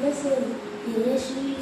Listen, Yeshua.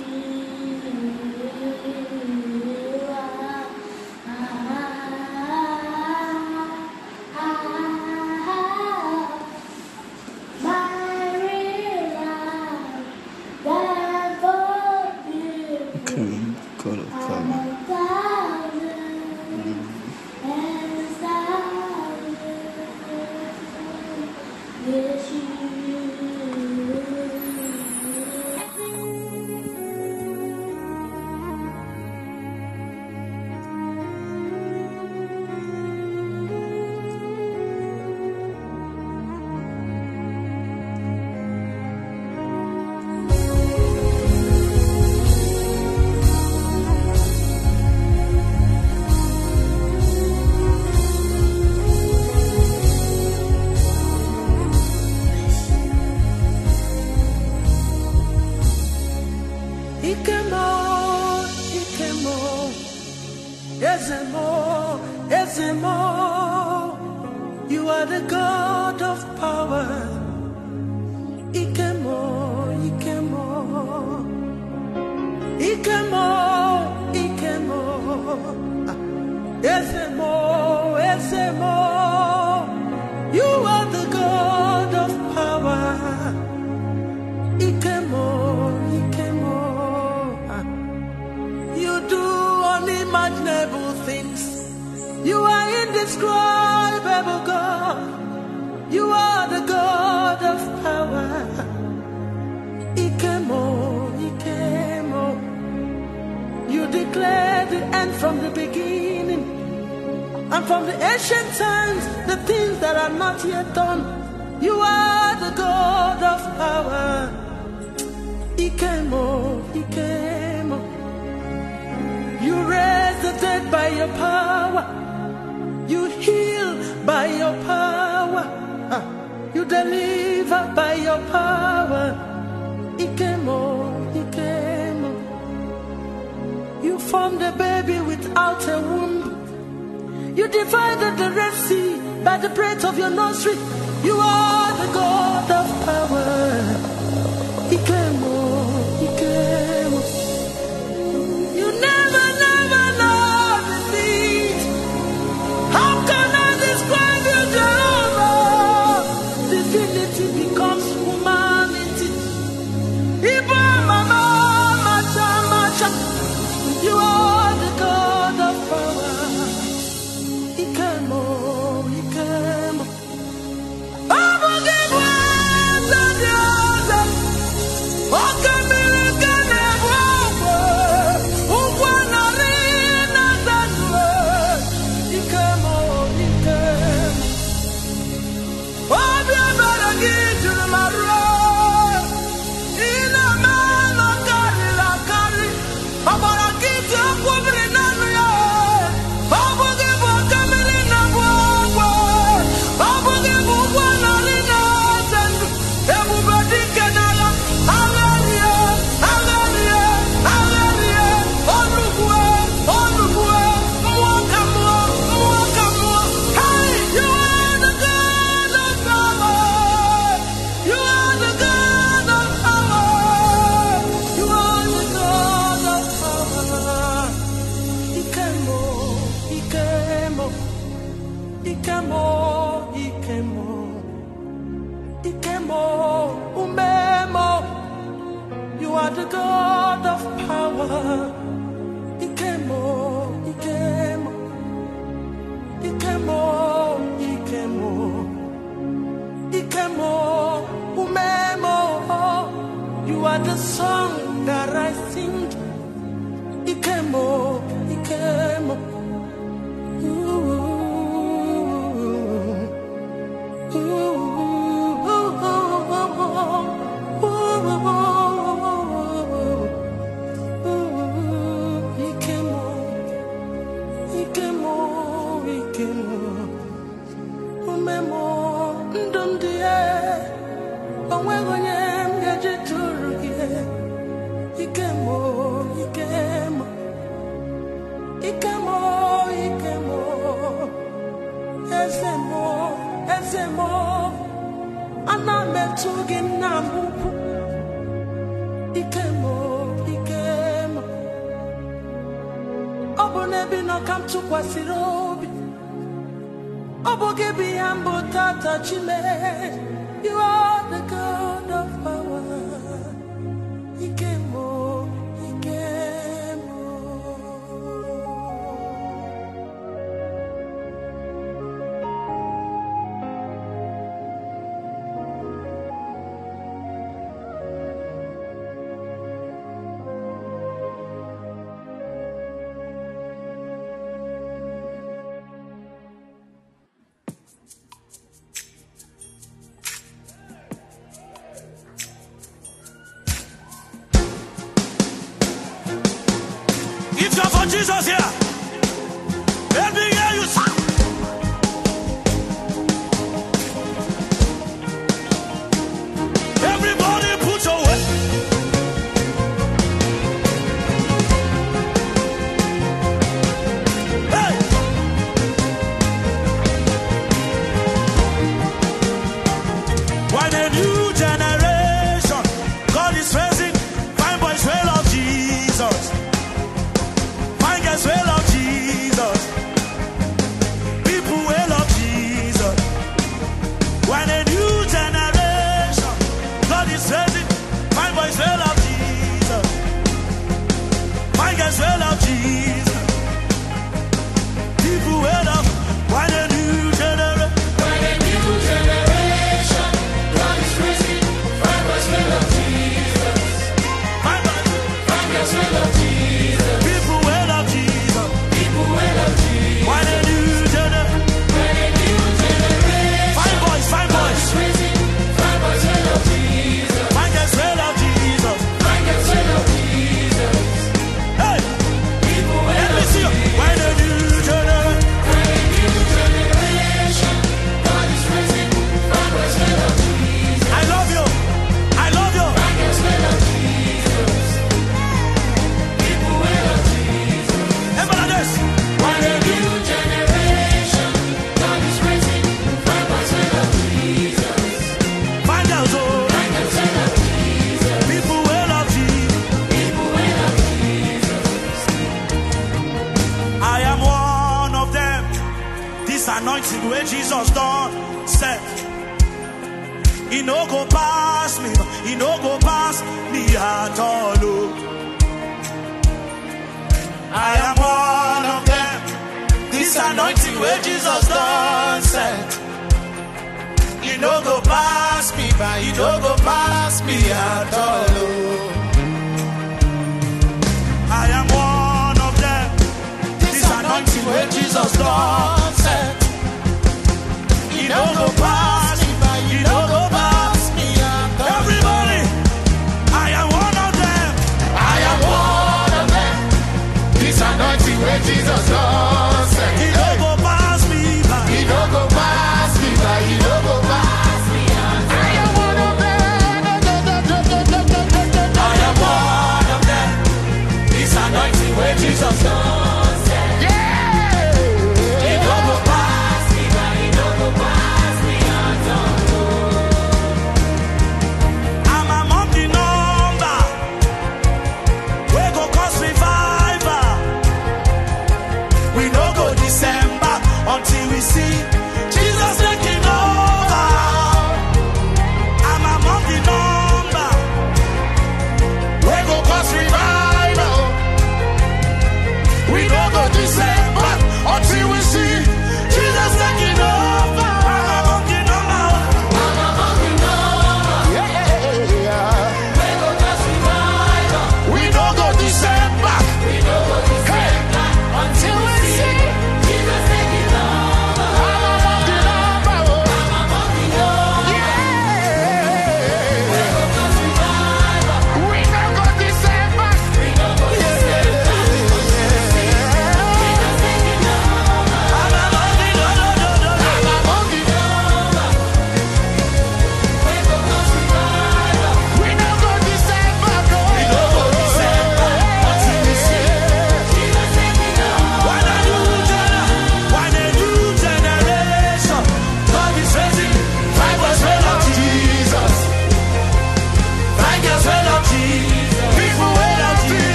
Jesus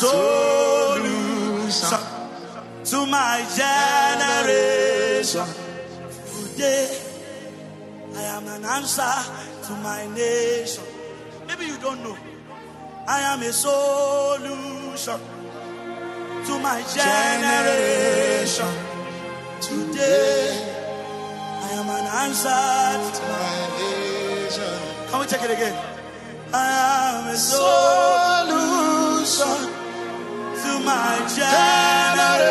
solution to my generation. Today, I am an answer to my nation. Maybe you don't know. I am a solution to my generation. Today, I am an answer to my nation. Can we take it again? I am a solution to my generation.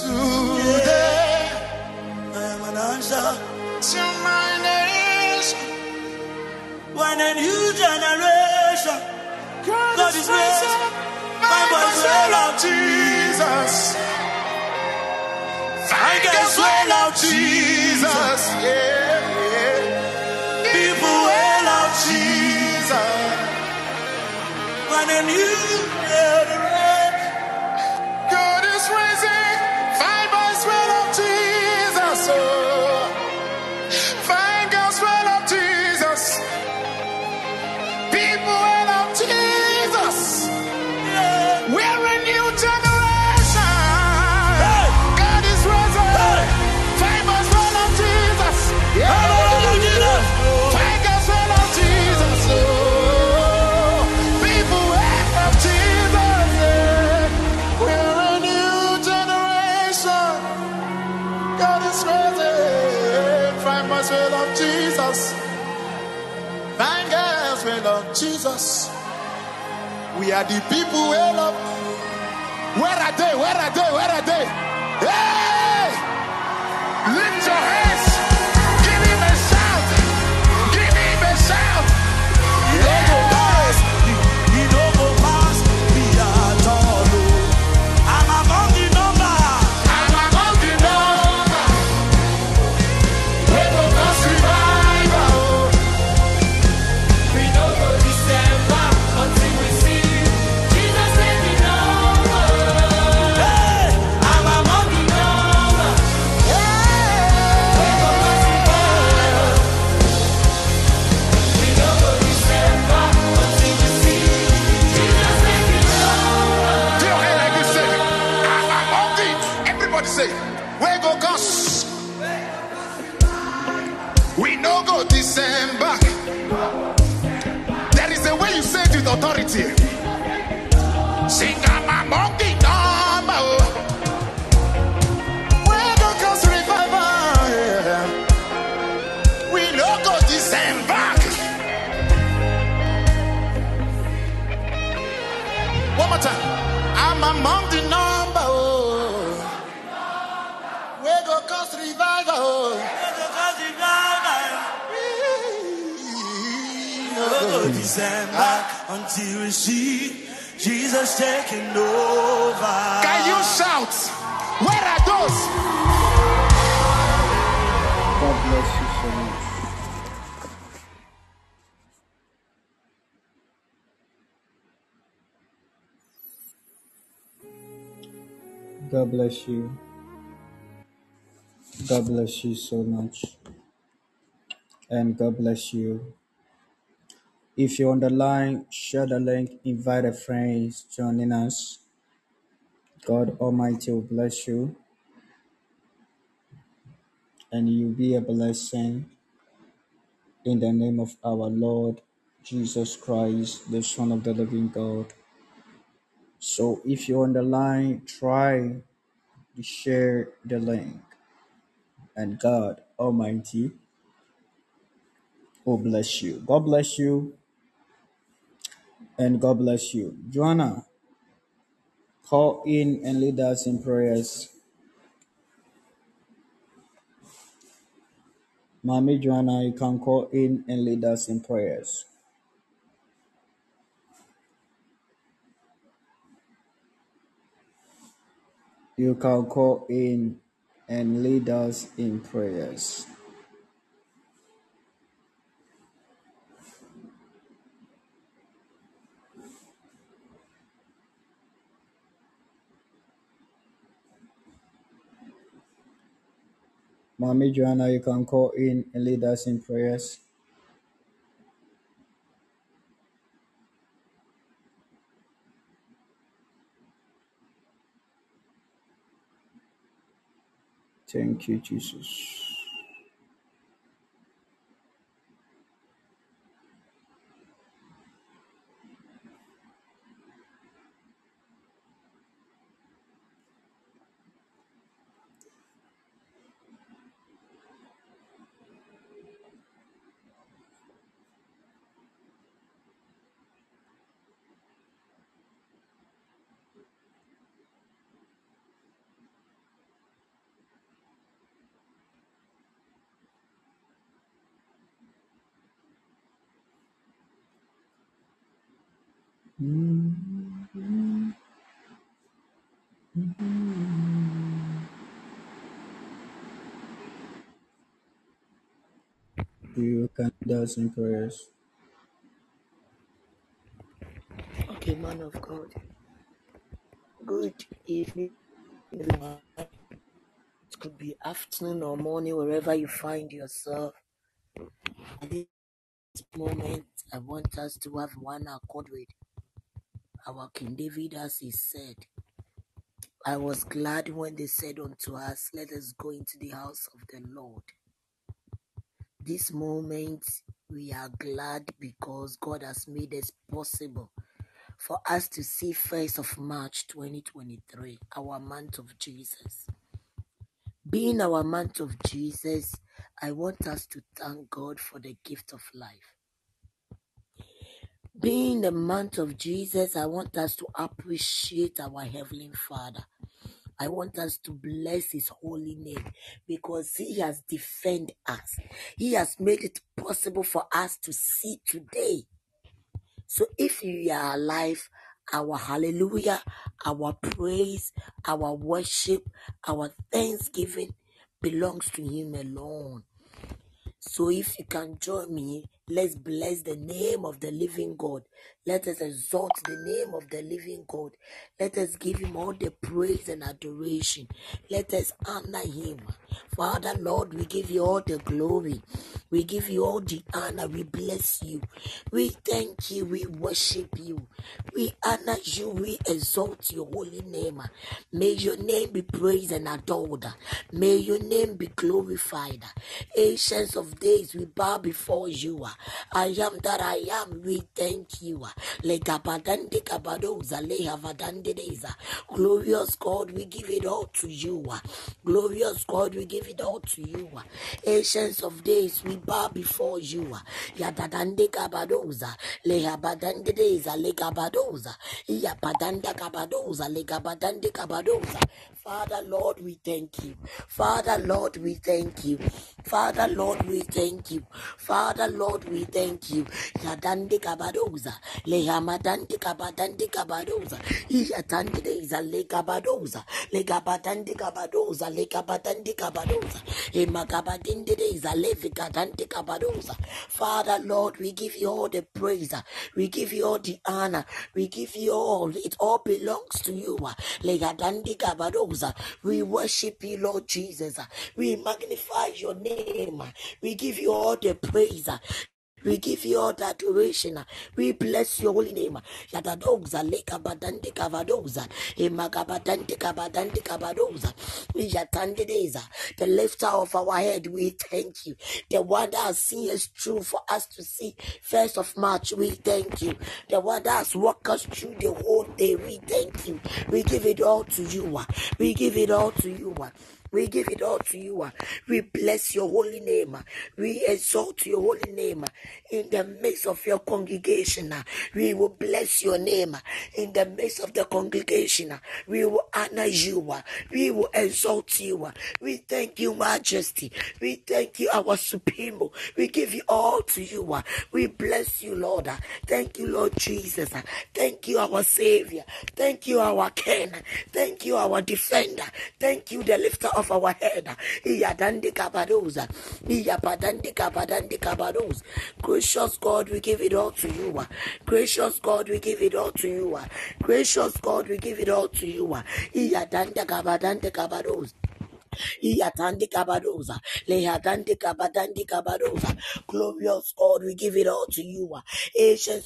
Today, I am an answer to my nation. When a new generation, God is raised, by the soul of Jesus. Thank the soul of Jesus. Yeah, yeah. People, will love Jesus. When a new is risen, five by of Jesus. We are the people we up. Where are they? Where are they? Where are they? Hey! Lift your hands. December until we see Jesus taking over. Can you shout? Where are those? God bless you so much. God bless you. God bless you so much. And God bless you. If you're on the line, share the link, invite a friend joining us. God Almighty will bless you and you'll be a blessing in the name of our Lord Jesus Christ, the Son of the living God. So if you're on the line, try to share the link, and God Almighty will bless you. God bless you, and God bless you. Joanna, call in and lead us in prayers. Mommy Joanna, you can call in and lead us in prayers. You can call in and lead us in prayers. Mommy Joanna, you can call in and lead us in prayers. Thank you, Jesus. You can us in prayers. Okay, man of God. Good evening. It could be afternoon or morning, wherever you find yourself. At this moment, I want us to have one accord with our King David, as he said. I was glad when they said unto us, Let us go into the house of the Lord. This moment, we are glad because God has made it possible for us to see 1st of March 2023, our month of Jesus. Being our month of Jesus, I want us to thank God for the gift of life. Being the month of Jesus, I want us to appreciate our Heavenly Father. I want us to bless His holy name because He has defended us. He has made it possible for us to see today. So if you are alive, our hallelujah, our praise, our worship, our thanksgiving belongs to Him alone. So if you can join me, let's bless the name of the living God. Let us exalt the name of the living God. Let us give him all the praise and adoration. Let us honor him. Father, Lord, we give you all the glory. We give you all the honor. We bless you. We thank you. We worship you. We honor you. We exalt your holy name. May your name be praised and adored. May your name be glorified. Ancients of days, we bow before you. I am that I am. We thank you. Legabadande kabadoza lehavadandedeza. Glorious God, we give it all to you. Glorious God, we give it all to you. Ancients of days, we bow before you. kabadoza kabadoza kabadoza. Father, Lord, we thank you. Father, Lord, we thank you. Father, Lord, we thank you. Father, Lord, we thank you. Yadande kabadoza, lehamadande kabadande kabadoza, iyatande deza le kabadoza, le kabadande kabadoza, le kabadande kabadoza, emagabadinde deza le vikadande kabadoza. Father, Lord, we give you all the praise. We give you all the honor. We give you all. It all belongs to you. Legadandi kabadoza. We worship you, Lord Jesus. We magnify your name. We give you all the praise. We give you all the adoration. We bless your holy name. Yadadoza leka badande kavadoza. Emagabadande kabadande kabadoza. Yatandedeza. The lifter of our head, we thank you. The one that has seen us through for us to see. First of March, we thank you. The one that has walked us through the whole day, we thank you. We give it all to you. We give it all to you. We give it all to you. ah. We bless your holy name. ah. We exalt your holy name ah. in the midst of your congregation. We will bless your name in the midst of the congregation. We will honor you. We will exalt you. We thank you, Majesty. We thank you, our Supremo. We give you all to you. We bless you, Lord. Thank you, Lord Jesus. Thank you, our Savior. Thank you, our King. Thank you, our Defender. Thank you, the lifter of our head. Gracious God, we give it all to you. Gracious God, we give it all to you. Gracious God, we give it all to you. Ah. Iyadanda kabadandi kabadoza. Iyatandi kabadoza. Lehadandi kabadandi kabadoza. Glorious God, we give it all to you. ah.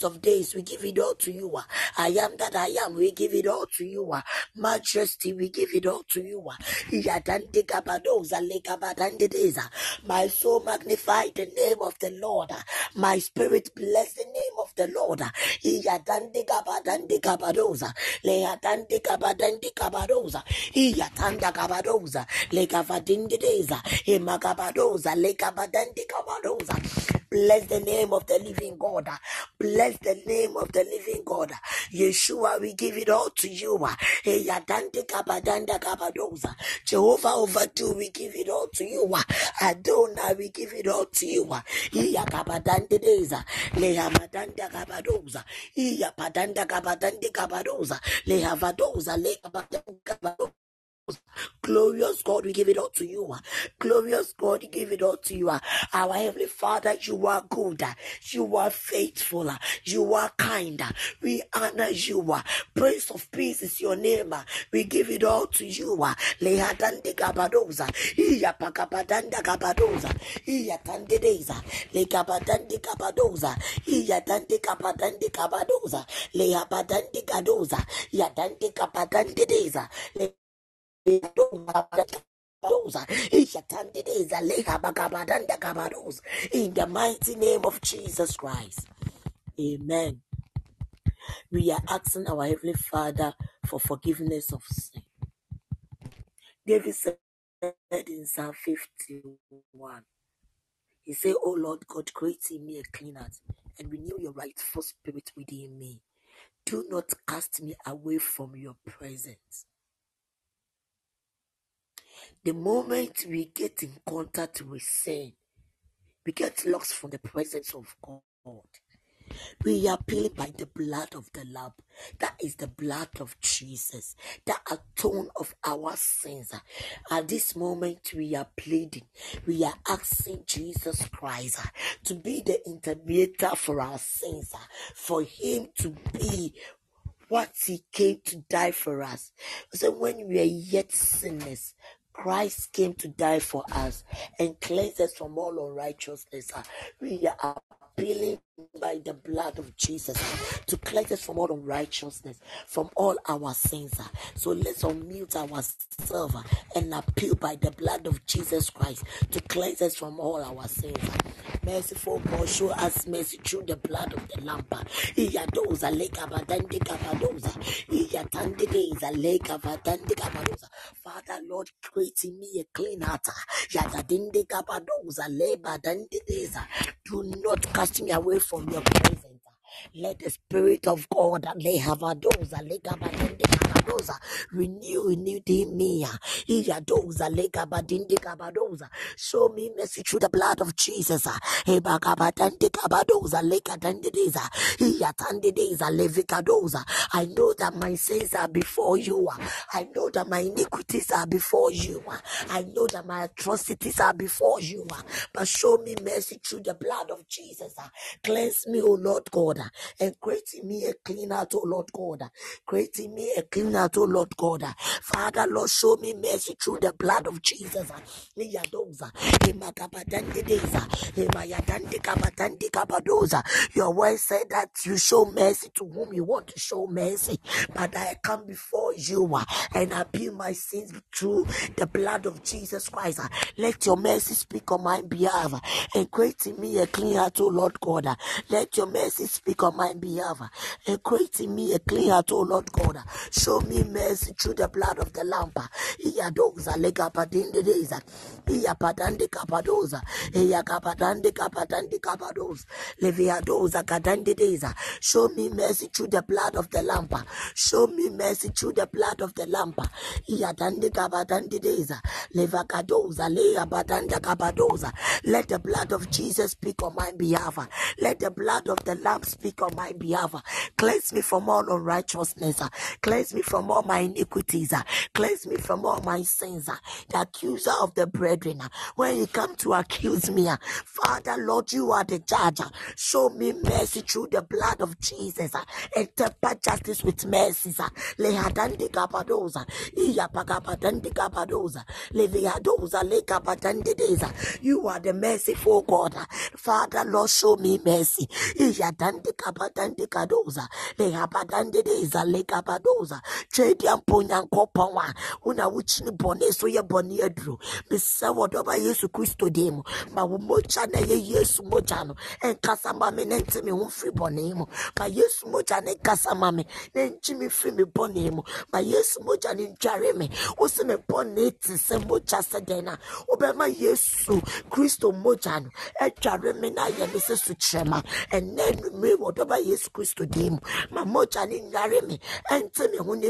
Of days, we give it all to you. I am that I am, we give it all to you. ah. Majesty, we give it all to you. ah. Iyatandi kabadoza. Lekabadandi deza. My soul magnify the name of the Lord. My spirit bless the name of the Lord. ah. Iyatandi kabadandi kabadoza. Lehadandi kabadandi kabadoza. Iyatanda kabadoza. Lekavadindideza. Emagabadoza. Lekabadandi. Bless the name of the living God. Bless the name of the living God. Yeshua, we give it all to you. ah. Eyadandi kabadanda kabadoza. Jehovah overdue, we give it all to you. Adonai, we give it all to you. Iyakabadandideza. Lehamadanda kabadoza. Iyapadanda kabadandi kabadoza. Lehavadoza. Lekabadandi kabadoza. Glorious God, we give it all to you. Glorious God, we give it all to you. Our Heavenly Father, you are good. You are faithful. You are kind. We honor you. Prince of Peace is your name. We give it all to you. Lehadande gabadoza. Iya pakabadanda gabadoza. Iya tandedeza. Legabadande gabadoza. Iya dande gabadande gabadoza. Lehabadande gadoza. Iya dande gabadande deza. In the mighty name of Jesus Christ. Amen. We are asking our Heavenly Father for forgiveness of sin. David said in Psalm 51, He said, Oh Lord God, create in me a clean heart and renew your rightful spirit within me. Do not cast me away from your presence. The moment we get in contact with sin, we get lost from the presence of God. We are paid by the blood of the Lamb. That is the blood of Jesus. That atone of our sins. At this moment, we are pleading. We are asking Jesus Christ to be the intermediator for our sins. For Him to be what He came to die for us. So when we are yet sinners, Christ came to die for us and cleanse us from all unrighteousness. uh, We are appealing by the blood of Jesus to cleanse us from all unrighteousness, from all our sins. So let's unmute ourselves and appeal by the blood of Jesus Christ to cleanse us from all our sins. Merciful God, show us mercy through the blood of the Lamb. Iyadoza leka badande kabadoza. Iyatande deza leka badande kabadoza. Father, Lord, create in me a clean heart. Yadadinde kabadoza leba dande deza. Do not cast me away from your presence. Let the Spirit of God lehavadoza legabadinde kabadoza renew renew in me. Ah. Iyadoza legabadinde kabadoza. Show me mercy through the blood of Jesus. Ah. Hebagabadande kabadoza legadandideza. Iyatandideza levikadoza. I know that my sins are before you. Ah. I know that my iniquities are before you. I know that my atrocities are before you. But show me mercy through the blood of Jesus. Cleanse me, O Lord God, and create in me a clean heart, O Lord God. Create in me a clean heart, O Lord God. Father, Lord, show me mercy through the blood of Jesus. Your word said that you show mercy to whom you want to show mercy. But I come before you uh, and appeal my sins through the blood of Jesus Christ. Let your mercy speak on my behalf and create in me a clean heart, O Lord God. Let your mercy speak on my behalf and create in me a clean heart, O Lord God. uh. Show me mercy through the blood of the Lamb. Iyadoza legapadindideza. Iyapadande kapadoza. Iyakapadande kapadande kapadoza. Leviadoza kadandideza. Show me mercy through the blood of the Lamb. Show me mercy through the blood of the Lamb. Iyadande kabadandideza. Levakadoza leabadanda kabadoza. Let the blood of Jesus speak on my behalf. Let the blood of the Lamb speak on my behalf. Cleanse me from all unrighteousness. Cleanse me from all my iniquities. uh. Cleanse me from all my sins. uh. The accuser of the brethren, uh, when you come to accuse me, Father, Lord, you are the judge. Show me mercy through the blood of Jesus and temper justice with mercy. You are the merciful God. Father, Lord, show me mercy. Lehapadandi deza lekapadoza. Trade yamponya nkoponwa. Una wuchini bone so ye bone aduru. Bisa wodoba Yesu Kristo demo. Ma wo mocha na ye Yesu mocha no. Enkasa mame na nti me ho firi bone mu. Ma Yesu mocha na kasa mame na nti me firi me bone mu. Ma Yesu mocha na ntware me. Wo se me bone ti se mocha se den na. Obema Yesu Kristo mocha no. Etware me na ye me se su kyerema. Ene me wodoba Yesu Kristo demo. Ma mocha na nware me. Enti me ho na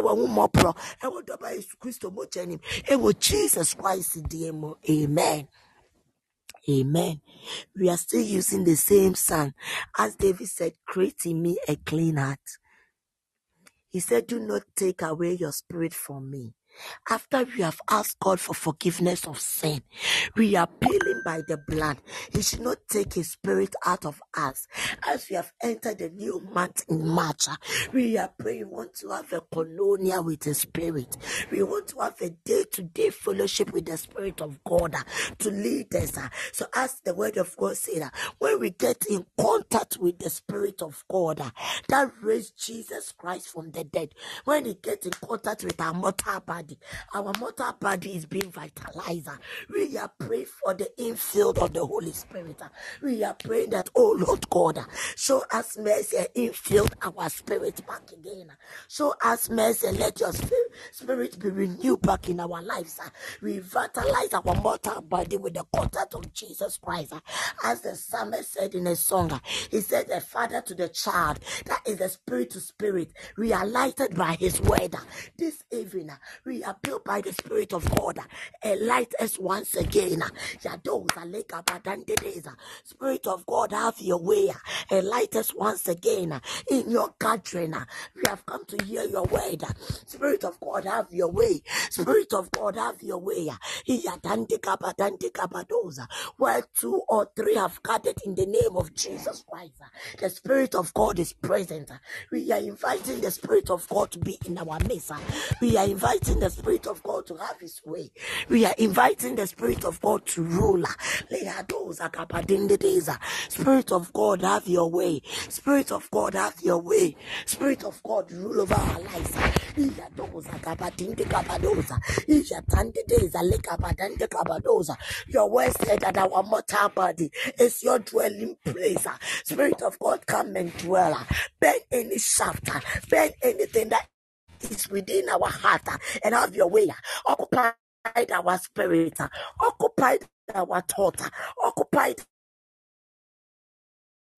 w'ahomɔborɔ ɛwɔ dɔba Yesu Kristo mogya nim, ɛwɔ Jesus Christ mu, amen. Amen. We are still using the same song. As David said, create in me a clean heart. He said, Do not take away your spirit from me. After we have asked God for forgiveness of sin, we are appealing by the blood. He should not take his spirit out of us. As we have entered the new month in March, uh, we are praying, we want to have a koinonia with the spirit. We want to have a day to day fellowship with the spirit of God uh, to lead us. uh. So, as the word of God said, when we get in contact with the spirit of God, that raised Jesus Christ from the dead, when we get in contact with our mortal body, our mortal body is being vitalized. We are praying for the infield of the Holy Spirit. We are praying that, oh Lord God, show us mercy and infield our spirit back again. Show us mercy let your spirit spirit be renewed back in our lives. ah. Revitalize our mortal body with the contact of Jesus Christ. ah. As the psalmist said in a song, ah, he said, The father to the child, that is the spirit to spirit, realized by his word. This evening, we appeal by the spirit of God. Enlight us once again. Spirit of God, have your way. ah. Enlight us once again in your ah. We have come to hear your word. Spirit of God, have your way. Spirit of God, have your way. Where two or three have gathered in the name of Jesus Christ. The Spirit of God is present. We are inviting the Spirit of God to be in our midst. We are inviting the Spirit of God to have His way. We are inviting the Spirit of God to rule. Spirit of God, have your way. Spirit of God, have your way. Spirit of God, rule over our lives. Your word said that our mortal body is your dwelling place. Spirit of God, come and dwell. Burn any shaft, burn anything that is within our heart and have your way. Occupy our spirit, occupy our thought, occupy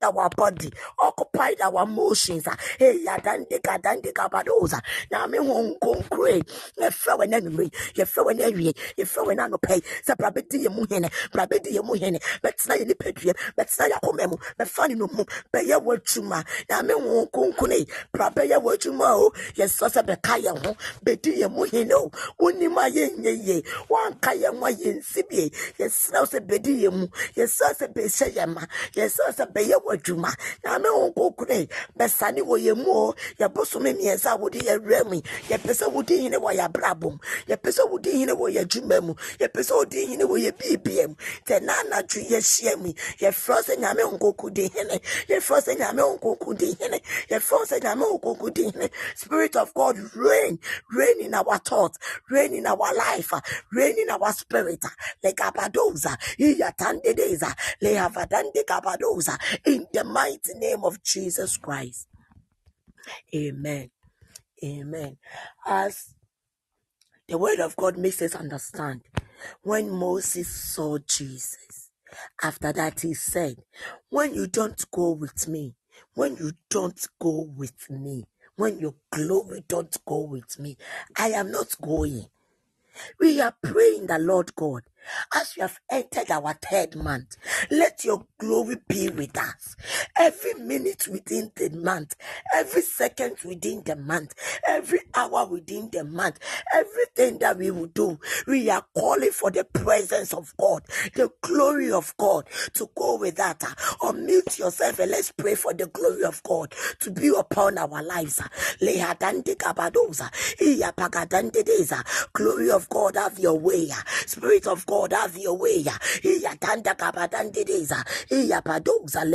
our body, occupied our emotions. ah. Hey, yadande kadande kabadoza. Na me hon konkre. Ye fewe na nwe. Ye fewe na wie. Ye fewe na no pay. Sa brabedi ye mu hene. Brabedi ye mu hene. Betsna ye ni pedue. Betsna ya komemu. Be fani no mu. Be ye wachuma. Na me hon konkre. Brabe ye wachuma o. Ye so se be kaya ho. Bedi ye mu hene o. Woni ma ye nye ye. Wan kaya mwa ye nsibie. Ye sna se bedi ye mu. Ye so se be se ye ma. Ye so se be ye w'adwuma nyame wo nkokore bɛsane wɔ yɛ mu o. Yɛbosome mmiɛnsa a wode yɛwerɛ mu yɛpɛ sɛ wodi hene wɔ yɛ abrabɔ mu. Yɛpɛ sɛ wodi hene wɔ yɛ adwuma mu. Yɛpɛ sɛ wodi hene wɔ yɛ biribia mu. Sɛ na anadwo yɛhyia mu yɛfrɛ sɛ nyame wo nkoko di hene. Yɛfrɛ sɛ nyame wo nkoko di hene. Yɛfrɛ sɛ nyame wo nkoko hene. Spirit of god reign. Reign in our thoughts. Reign in our life. Reign in our spirit. Ah. lekabadoza iyatandedeza lehavadande kabadoza in the mighty name of jesus christ amen amen as the word of God makes us understand when Moses saw Jesus. After that, he said, When you don't go with me, when you don't go with me, when your glory don't go with me, I am not going. We are praying the Lord God. As we have entered our third month, let your glory be with us. Every minute within the month, every second within the month, every hour within the month, everything that we will do, we are calling for the presence of God, the glory of God to go with that. Unmute yourself and let's pray for the glory of God to be upon our lives. Glory of God, have your way. Spirit of God, have your way. Iyatanda kabadandedeza, iyapadoza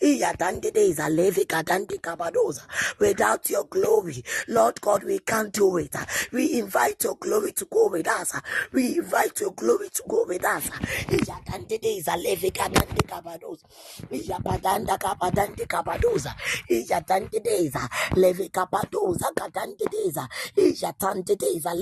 iyatandedeza levikadande kabadoza. Without your glory, Lord God, we can't do it. We invite your glory to go with us. We invite your glory to go with us. Iyatandedeza levikadande kabadoza, iyapadanda kabadande kabadoza, iyatandedeza levikapadoza kadandedeza, iyatandedeza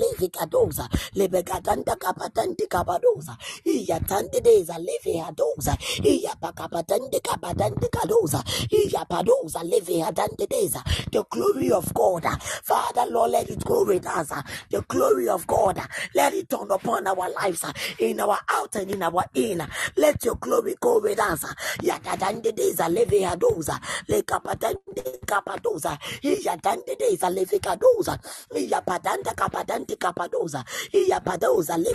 levikadoza, lebegadanda kabadande kabadoza, iyatandedeza levihadoza, iyapakabadande kabadande kadoza, iyapadoza levihadandedeza. The glory of God, Father Lord, let it go with us. The glory of God, let it turn upon our lives, in our out and in our in. Let your glory go with us. Yakadandedeza levihadoza, lekapatande kapadoza, iyadandedeza levikadoza, iyapadanda kapadande kapadoza, iyapadoza levikadandedeza.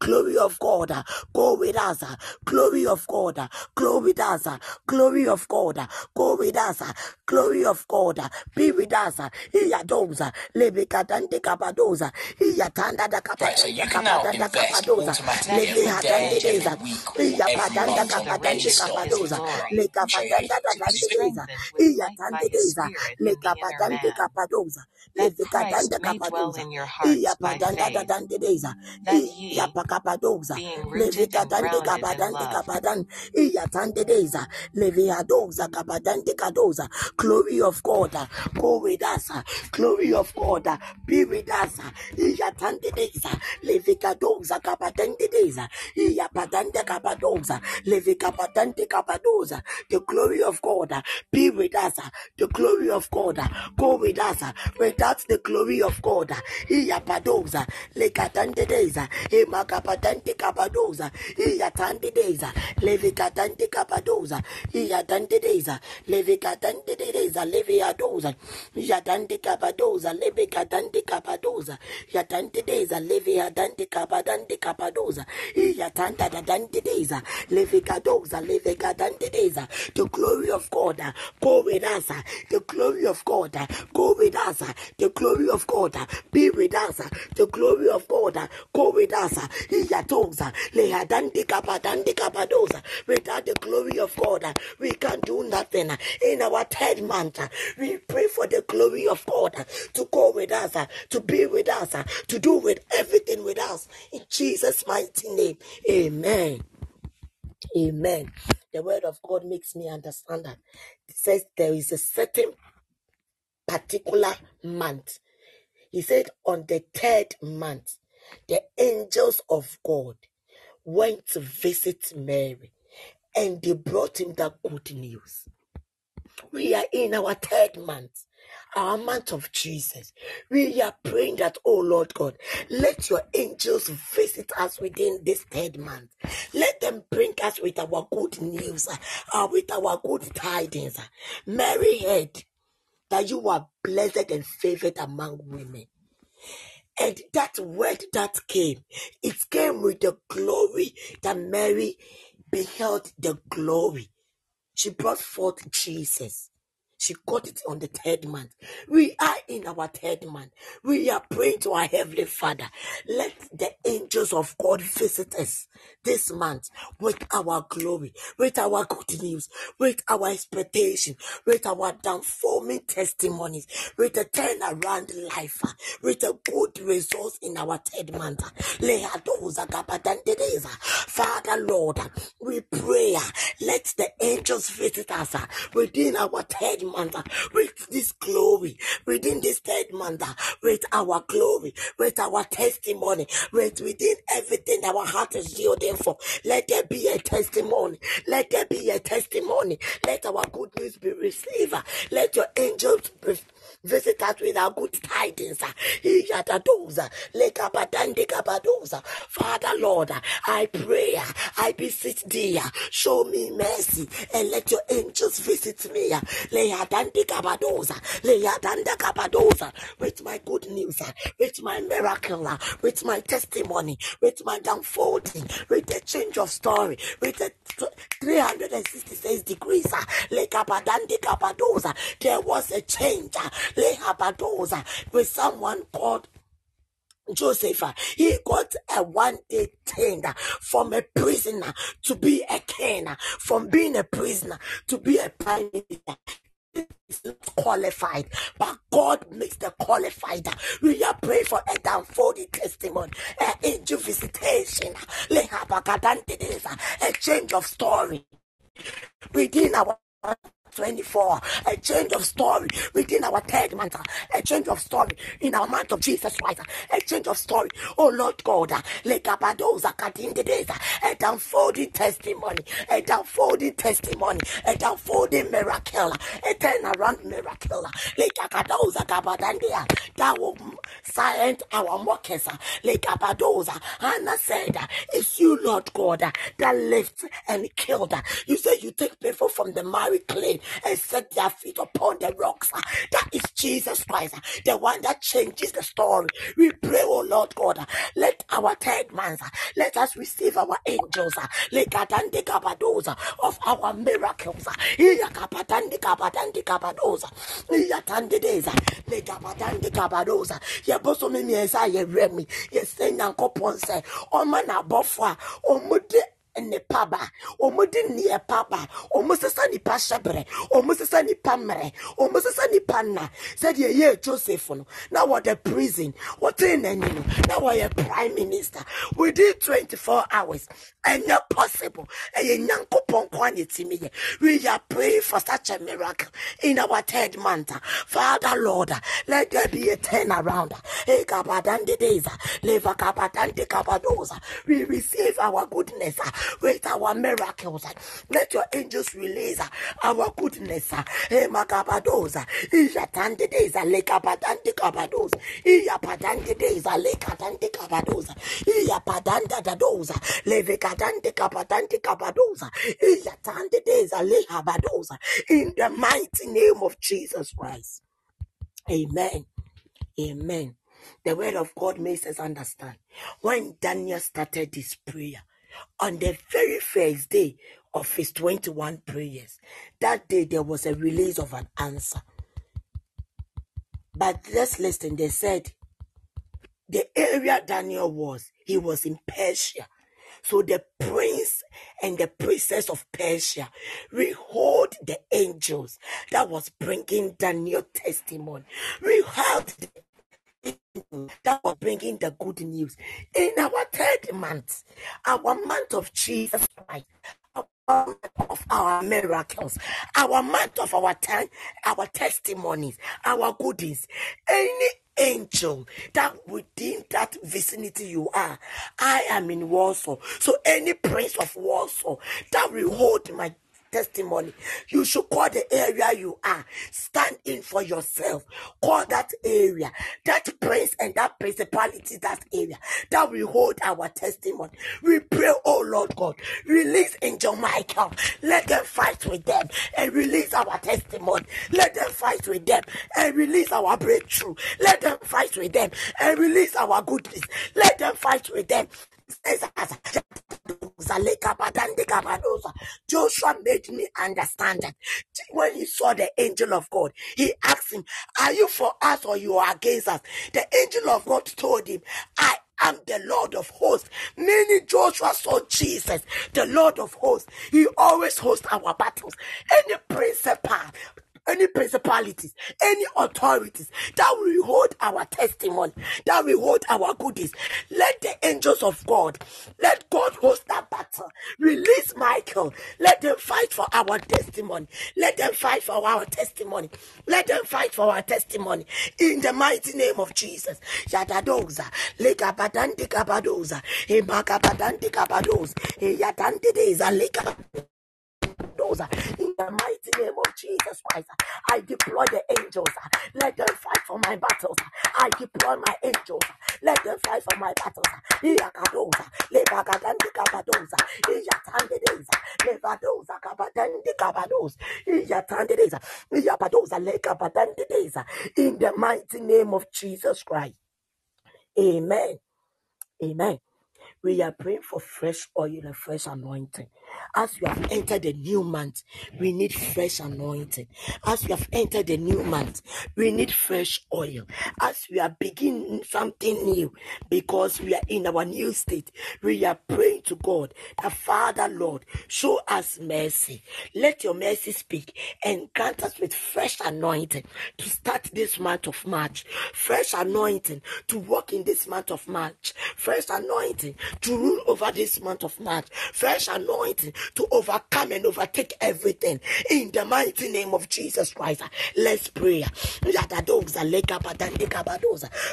Glory of God, go with us. Glory of God, go with us. Glory of God, go with us. Glory of God, be with us. Iyadoza, levikadande kapadoza, iyatanda da Right, so you can now kapadanda invest kapadoza, automatically every day, levihadandedeza, every week, or every iyapadanda month, and kapadande register kapadoza, Show lekapadanda you dadandedeza, iyatandedeza, lekapadande kapadoza, levikadande kapadoza, iyapadanda dadandedeza. deza that ye, yapakapadoza being rooted and levikatande grounded in kabadande love, kabadan iyatande deza leviadoza kabadande kadoza glory of God uh, go with us uh, glory of God uh, be with us uh, iyatande deza levikadoza kabadande deza iyabadande kabadoza levikabadande kabadoza the glory of God uh, be with us uh, the glory of God uh, go with us uh, without the glory of God uh, iyabadoza lekatande deza imakabadande kabadoza iyatande deza levikatande kabadoza iyatande deza levikatande deza leviadoza yatande kabadoza levikatande kabadoza yatande deza leviatande kabadande kabadoza iyatanda dadande deza levikadoza levikatande deza the glory of God go with us. The glory of God go with us. The glory of God be with us. The glory of God uh, go with us kabadande kabadoza without the glory of God we can't do nothing in our third month we pray for the glory of God to go with us to be with us to do with everything with us in Jesus mighty name amen Amen. The word of God makes me understand that. It says there is a certain particular month. He said on the third month, the angels of God went to visit Mary and they brought him that good news. We are in our third month, our month of Jesus. We are praying that, oh Lord God, let your angels visit us within this third month. Let them bring us with our good news, uh, with our good tidings. Mary heard that you are blessed and favored among women. And that word that came, it came with the glory that Mary beheld the glory. She brought forth Jesus. She got it on the third month. We are in our third month. We are praying to our Heavenly Father. Let the angels of God visit us this month with our glory, with our good news, with our expectation, with our downforming testimonies, with a turnaround life, with a good results in our third month. Father Lord, we pray, let the angels visit us within our third month with this glory, within this third month with our glory, with our testimony, with within everything our heart is yielding for. Let there be a testimony. Let there be a testimony. Let our good news be received. Let your angels be Visit us with our good tidings. Father Lord, I pray, I beseech thee, show me mercy and let your angels visit me. Uh, Leyadandekabadoza, leyadandekabadoza, With my good news, uh, with my miracle, uh, with my testimony, with my downfolding, with the change of story, with the 366 degrees. uh, lekabadandekabadoza. There was a change. uh, lehabadoza, With someone called Joseph, he got a one day thing from a prisoner to be a king, from being a prisoner to be a prime minister. Is not qualified, but God makes the qualified. We are praying for a downfolding testimony, an angel visitation, a change of story within our 24, a change of story within our third month, a change of story in our month of Jesus Christ, a change of story. Oh Lord God, lekabadoza katindedeza, a downfolding testimony, a downfolding testimony, a downfolding miracle, a turnaround miracle. Lekakadoza kabadandia, that will oh, silence our mockers. Lekabadoza. Hannah said, It's you, Lord God, that lifts and killed. You say you take people from the miry clay and set their feet upon the rocks. That is Jesus Christ, the one that changes the story. We pray, oh Lord God, let our third man, let us receive our angels, of our miracles. Iyakapatande kabadande kabadoza. Iyatandedeza. Lekapatande kabadoza. Yɛboso me mmiɛnsa a yɛwerɛ me. Yɛsɛ Nyankopɔn sɛ ɔma n'abɔfo a ɔmo de nnipa ba. Ɔmo de nneɛpa ba. Ɔmo sesa nipa hyɛbrɛ ɔmo sesa nipa mmerɛ. Ɔmo sesa nipa nna. Sɛdeɛ ɛyɛ joseph no prison. No prime minister. Within 24 hours ɛnyɛ possible. Ɛyɛ timi we are praying for such a miracle in our third month. Father lord let there be a turnaround. Eh, Kabadosa. we receive our goodness with our miracles let your angels release our goodness eh, Hey, makabadosa ijatande days lekabadande kabadosa iyapadande days lekadande kabadosa iyapadanda dadosa levekadande kabadande kabadosa ijatande days lehabadosa in the mighty name of Jesus Christ amen Amen. The word of God makes us understand. When Daniel started his prayer, on the very first day of his 21 prayers, that day there was a release of an answer. But let's listen. They said the area Daniel was, he was in Persia. So the prince and the princess of Persia behold the angels that was bringing Daniel testimony. We heard the that was bringing the good news. In our third month, our month of Jesus Christ, our month of our miracles, our month of our time, our testimonies, our goodies, any angel that within that vicinity you are, I am in Warsaw. So any prince of Warsaw that will hold my testimony. You should call the area you are. Stand in for yourself. Call that area, that prince and that principality, that area that will hold our testimony. We pray, oh Lord God, release Angel Michael. Let them fight with them and release our testimony. Let them fight with them and release our breakthrough. Let them fight with them and release our goodness. Let them fight with them. Joshua made me understand that when he saw the angel of God, he asked him, Are you for us or you are against us? The angel of God told him, I am the Lord of hosts. Many Joshua saw Jesus, the Lord of hosts. He always hosts our battles. Any principal, any principalities, any authorities that will hold our testimony, that will hold our goodies. Let the angels of God, let God host that battle. Release Michael. Let them fight for our testimony. Let them fight for our testimony. Let them fight for our testimony. In the mighty name of Jesus. Yadadoza, those in the mighty name of Jesus Christ. I deploy the angels. Let them fight for my battles. I deploy my angels. Let them fight for my battles. Iyakadoza, lebagadandi kabadoza, iyatandedeza, levadoza kabadandi kabadoza, iyatandedeza, iyabadoza lekabadandedeza. In the mighty name of Jesus Christ. Amen. Amen. We are praying for fresh oil and fresh anointing. As we have entered the new month, we need fresh anointing. As we have entered the new month, we need fresh oil. As we are beginning something new, because we are in our new state, we are praying to God the Father, Lord, show us mercy. Let your mercy speak and grant us with fresh anointing to start this month of March. Fresh anointing to walk in this month of March. Fresh anointing to rule over this month of March. Fresh anointing to overcome and overtake everything. In the mighty name of Jesus Christ, let's pray.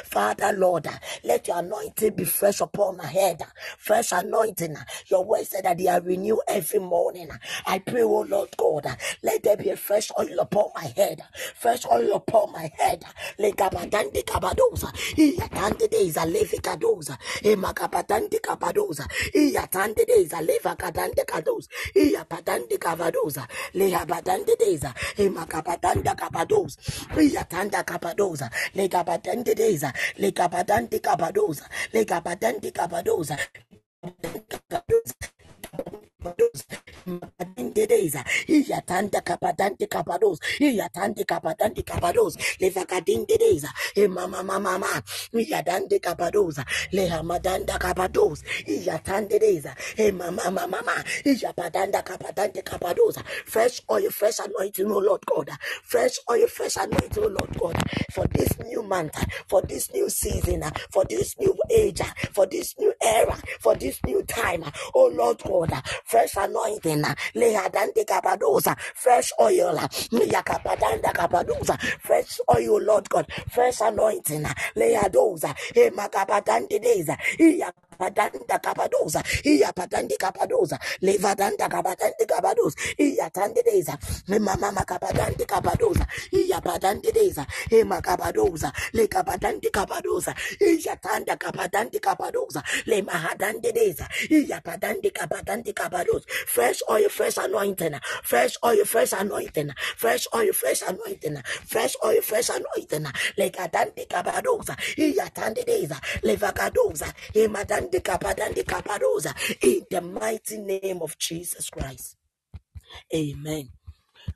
Father, Lord, let your anointing be fresh upon my head. Fresh anointing. Your word said that they are renewed every morning. I pray, oh Lord God, let there be a fresh oil upon my head. Fresh oil upon my head. Legabadandi kabadoza. Iyatande deza levikadoza. Emagabadandi kabadoza. Iyatande deza levakadande kadoza. Iyapatande kabadoza. Lehabadande deza. Emagabadanda kabadoza. Iyatanda kabadoza. Legabadande deza. Legabadande kabadoza. Legabadande kabadoza. Makadindedeza, Iyatanda kapadante kapados, Iyatande kapadante kapados, Levakadindedeza, E mama mama Iyadande kapadosa, Lehamadanda kapados, Iyatandedeza, E mama mama mama, Iyapadanda kapadante kapadosa, fresh oil, fresh anointing, oh Lord God, fresh oil, fresh anointing, oh Lord God, for this new month, for this new season, for this new age, for this new era, for this new time, oh Lord God, fresh anointing, Lehadante kapadosa, fresh oil, Yakapadanda kapadosa, fresh oil, Lord God, fresh anointing, Leadosa, Emakapadante deza, Iyapadanda kapadosa, Iyapadande kapadosa, Levadanda kapadande kapados, Iyatande deza, Mama kapadande kapadosa, Iyapadande deza, Emakapadosa, Lekapadande kapadosa, Iyatanda kapadande kapadosa, Lemahadande deza, Iyapadande kapadande kapados, fresh oil, fresh anointing, fresh oil, fresh anointing, fresh oil, fresh anointing, fresh oil, fresh anointing, Lekadande kapadosa, Iyatande deza, Levakadosa, Emadande kapadande kapadosa, in the mighty name of Jesus Christ. Amen.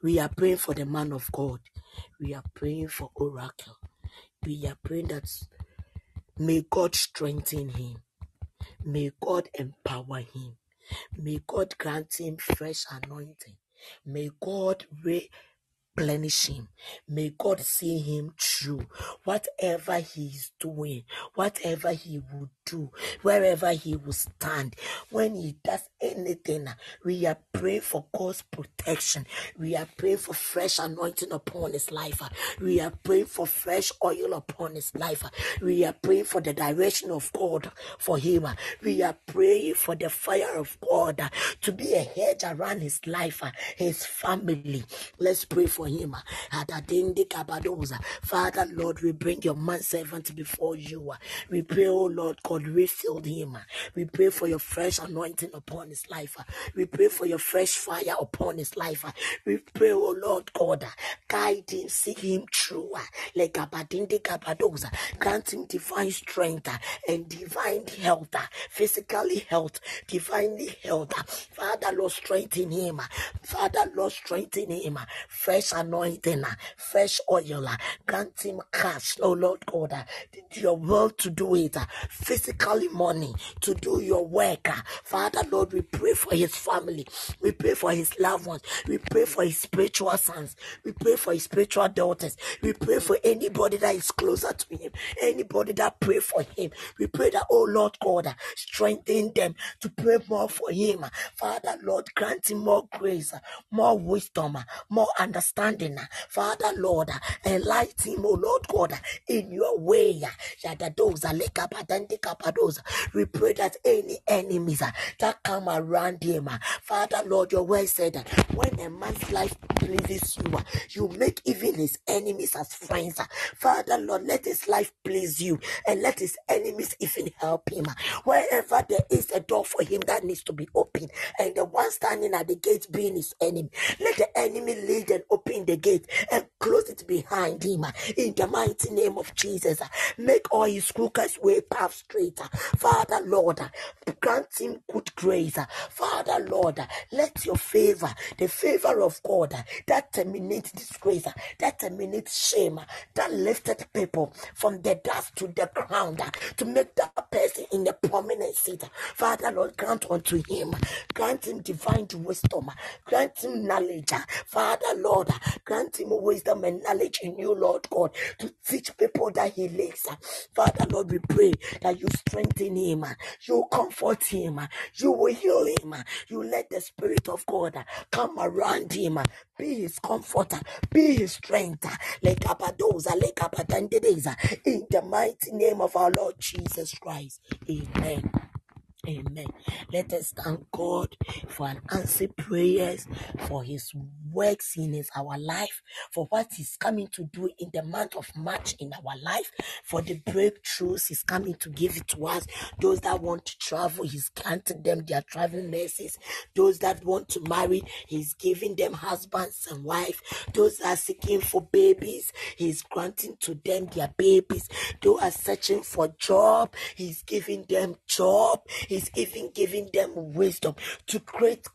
We are praying for the man of God. We are praying for Oracle. We are praying that may God strengthen him. May God empower him. May God grant him fresh anointing. May God replenish him. May God see him through whatever he is doing, whatever he will do, wherever he will stand. When he does anything, we are praying for God's protection. We are praying for fresh anointing upon his life. We are praying for fresh oil upon his life. We are praying for the direction of God for him. We are praying for the fire of God to be a hedge around his life, his family. Let's pray for him. Father, Lord, we bring your man servant before you. We pray, oh Lord God, refill him. uh. We pray for your fresh anointing upon his life. We pray for your fresh fire upon his life. We pray, oh Lord God, guide him, see him through. Like. Grant him divine strength and divine health, physically health, divinely health. Father, Lord, strengthen him. Father, Lord, strengthen him. Fresh anointing, fresh oil. Grant him cash, oh Lord God. Your will to do it. uh, Physically money to do your work. Father, Lord, we pray for his family. We pray for his loved ones. We pray for his spiritual sons. We pray for his spiritual daughters. We pray for anybody that is closer to him. Anybody that pray for him. We pray that, oh Lord God, strengthen them to pray more for him. Father, Lord, grant him more grace, more wisdom, more understanding. Father, Lord, enlighten him, oh Lord God, in your way. uh. Yadadoza, lekapadande kapadoza. We pray that any enemies uh, that come around him, uh, Father, Lord, your word said that when a man's life pleases you, uh, you make even his enemies as friends. Father, Lord, let his life please you and let his enemies even help him. Wherever there is a door for him that needs to be opened, and the one standing at the gate being his enemy, let the enemy lead and open the gate and close it behind him. In the mighty name of Jesus, make all his crooked way path straight. Father, Lord, grant him good grace. Father, Lord, let your favor, the favor of God, that terminates disgrace, that terminates shame, that lifted people from the dust to the ground, to make that person in a prominent seat. Father, Lord, grant unto him, grant him divine wisdom, grant him knowledge. Father, Lord, grant him wisdom and knowledge in you, Lord God, to teach people that he lives. Father, Lord, we pray that you strengthen him, you comfort him, you will heal him, you let the Spirit of God come around him, be his comforter, be his strength. lekapadoza, lekapatandedeza, In the mighty name of our Lord Jesus Christ. Amen. Amen. Let us thank God for an answered prayers, for His works in his, our life, for what He's coming to do in the month of March in our life, for the breakthroughs He's coming to give to us. Those that want to travel, He's granting them their traveling mercies. Those that want to marry, He's giving them husbands and wives. Those that are seeking for babies, He's granting to them their babies. Those are searching for job, He's giving them job He's even giving them wisdom to create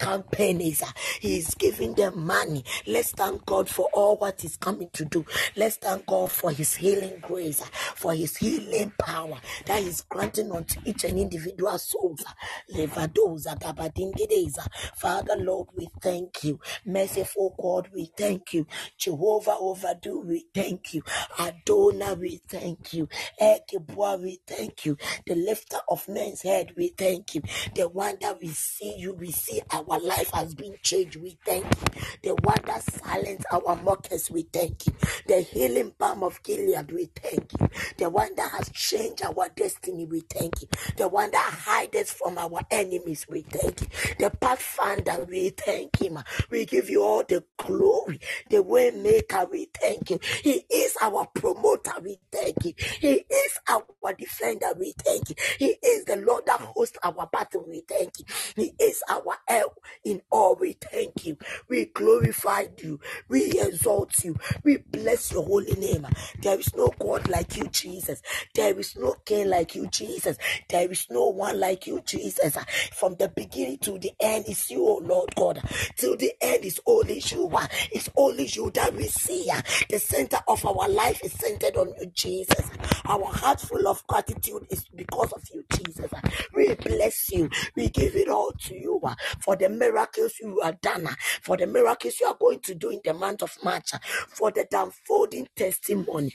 uh, He's giving them money. Let's thank God for all what He's coming to do. Let's thank God for His healing grace, for His healing power that He's granting unto each and individual souls. Father, Lord, we thank you. Merciful God, we thank you. Jehovah Overdo, we thank you. Adonai, we thank you. Ekebua, we thank you. The lifter of men's head, we thank you. The one that we see you, we see our life has been changed, we thank you. The one that silenced our mockers, we thank you. The healing balm of Gilead, we thank you. The one that has changed our destiny, we thank you. The one that hides us from our enemies, we thank you. The pathfinder, we thank him. We give you all the glory. The way maker, we thank you. He is our promoter, we thank you. He is our defender, we thank you. He is the Lord that hosts our battle, we thank you. He is our help in all, we thank you. We glorify you. We exalt you. We bless your holy name. There is no God like you, Jesus. There is no king like you, Jesus. There is no one like you, Jesus. From the beginning to the end is you, O Lord God. Till the end is only you. It's only you that we see. The center of our life is centered on you, Jesus. Our heart full of gratitude is because of you, Jesus. We bless you. We give it all to you uh, for the miracles you have done, uh, for the miracles you are going to do in the month of March, uh, for the unfolding testimony,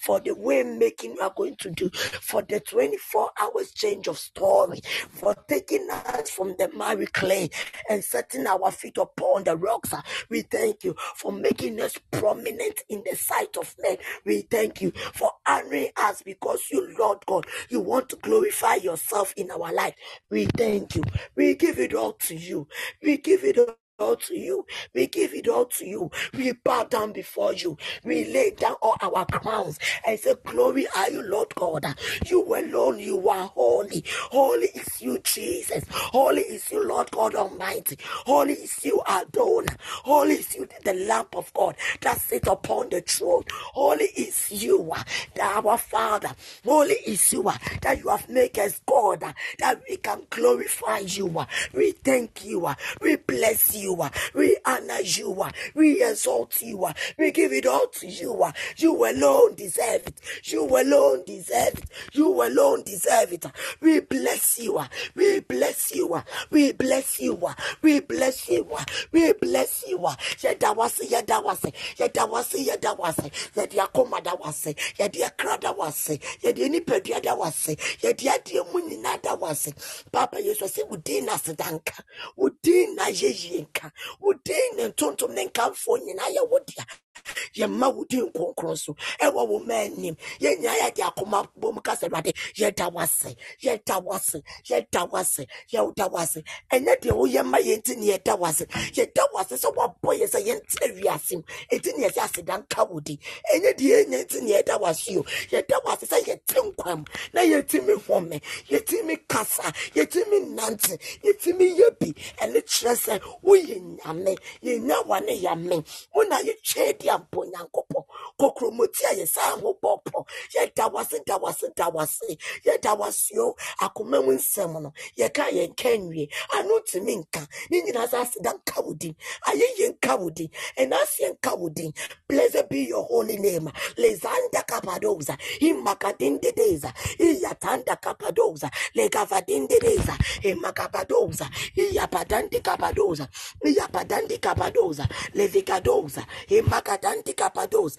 for the way making you are going to do, for the 24 hours change of story, for taking us from the miry clay and setting our feet upon the rocks. uh, We thank you for making us prominent in the sight of men. We thank you for honoring us because you, Lord God, you want to glorify yourself in our life. We thank you. We give it all to you. We give it all all to you. We give it all to you. We bow down before you. We lay down all our crowns and say, Glory are you, Lord God. You alone, you are holy. Holy is you, Jesus. Holy is you, Lord God Almighty. Holy is you, Adon. Holy is you, the Lamb of God that sits upon the throne. Holy is you, uh, our Father. Holy is you, uh, that you have made us God, uh, that we can glorify you. We thank you. We bless you. Uh, We honor you. uh, We exalt you. uh, We give it all to you. You alone deserve it. You alone deserve it. You alone deserve it. We bless you. We bless you. We bless you. We bless you. We bless you. uh. Yɛda wase, yɛda wase, yɛda wase, yɛda wase, yɛde akoma da wase, yɛde akra da wase, yɛde nipadua da wase, yɛde adeɛ mu nyinaa da wase. Papa Yesu sɛ wo din na aseda nka, wo din ne ntontom ne nkamfoɔ nyinaa yɛ wo dea. Yɛma wo din kronkron so. Ɛwɔ wo ma anim yɛnyinaa yɛde akoma bom ka sɛ awurade. Yɛda wase yɛda wase yɛda wase yɛda wase ɛnyɛ deɛ woyɛ ma yɛn nti ne yɛda wase yɛda wase sɛ woabɔ yɛ sɛ yɛntrɛ wiase mu. Ɛnti ne yɛsɛ aseda nka wo din. Ɛnyɛ deɛ ɛnyɛ nti ne yɛda wase o. Yɛda wase sɛ yɛte nkwa mu na yɛtumi home yɛtumi kasa yɛtumi nante yɛtumi yɛ bi. Ɛne kyerɛ sɛ woyɛ nyame. Yɛnya wa ne yame. Wo na yɛtwɛ di ampo nyankopɔn kokromoti a yɛsa ho bɔpɔ yɛda wase da wase da wase yɛda wase o akoma mu nsɛm no yɛka yɛnka nwie ano tumi nka. Ne nyinaa sɛ aseda nka wo din ayɛyɛ nka wo din ɛnaaseɛ nka wo din blessed be your holy name. Lezanda kapadoza. Imakadindedeza iyatanda kapadoza. Legavadindedeza imakapadoza iyapadandi kapadoza. Iyapadandi kapadoza. Levikadoza. Imakadandi kapadoza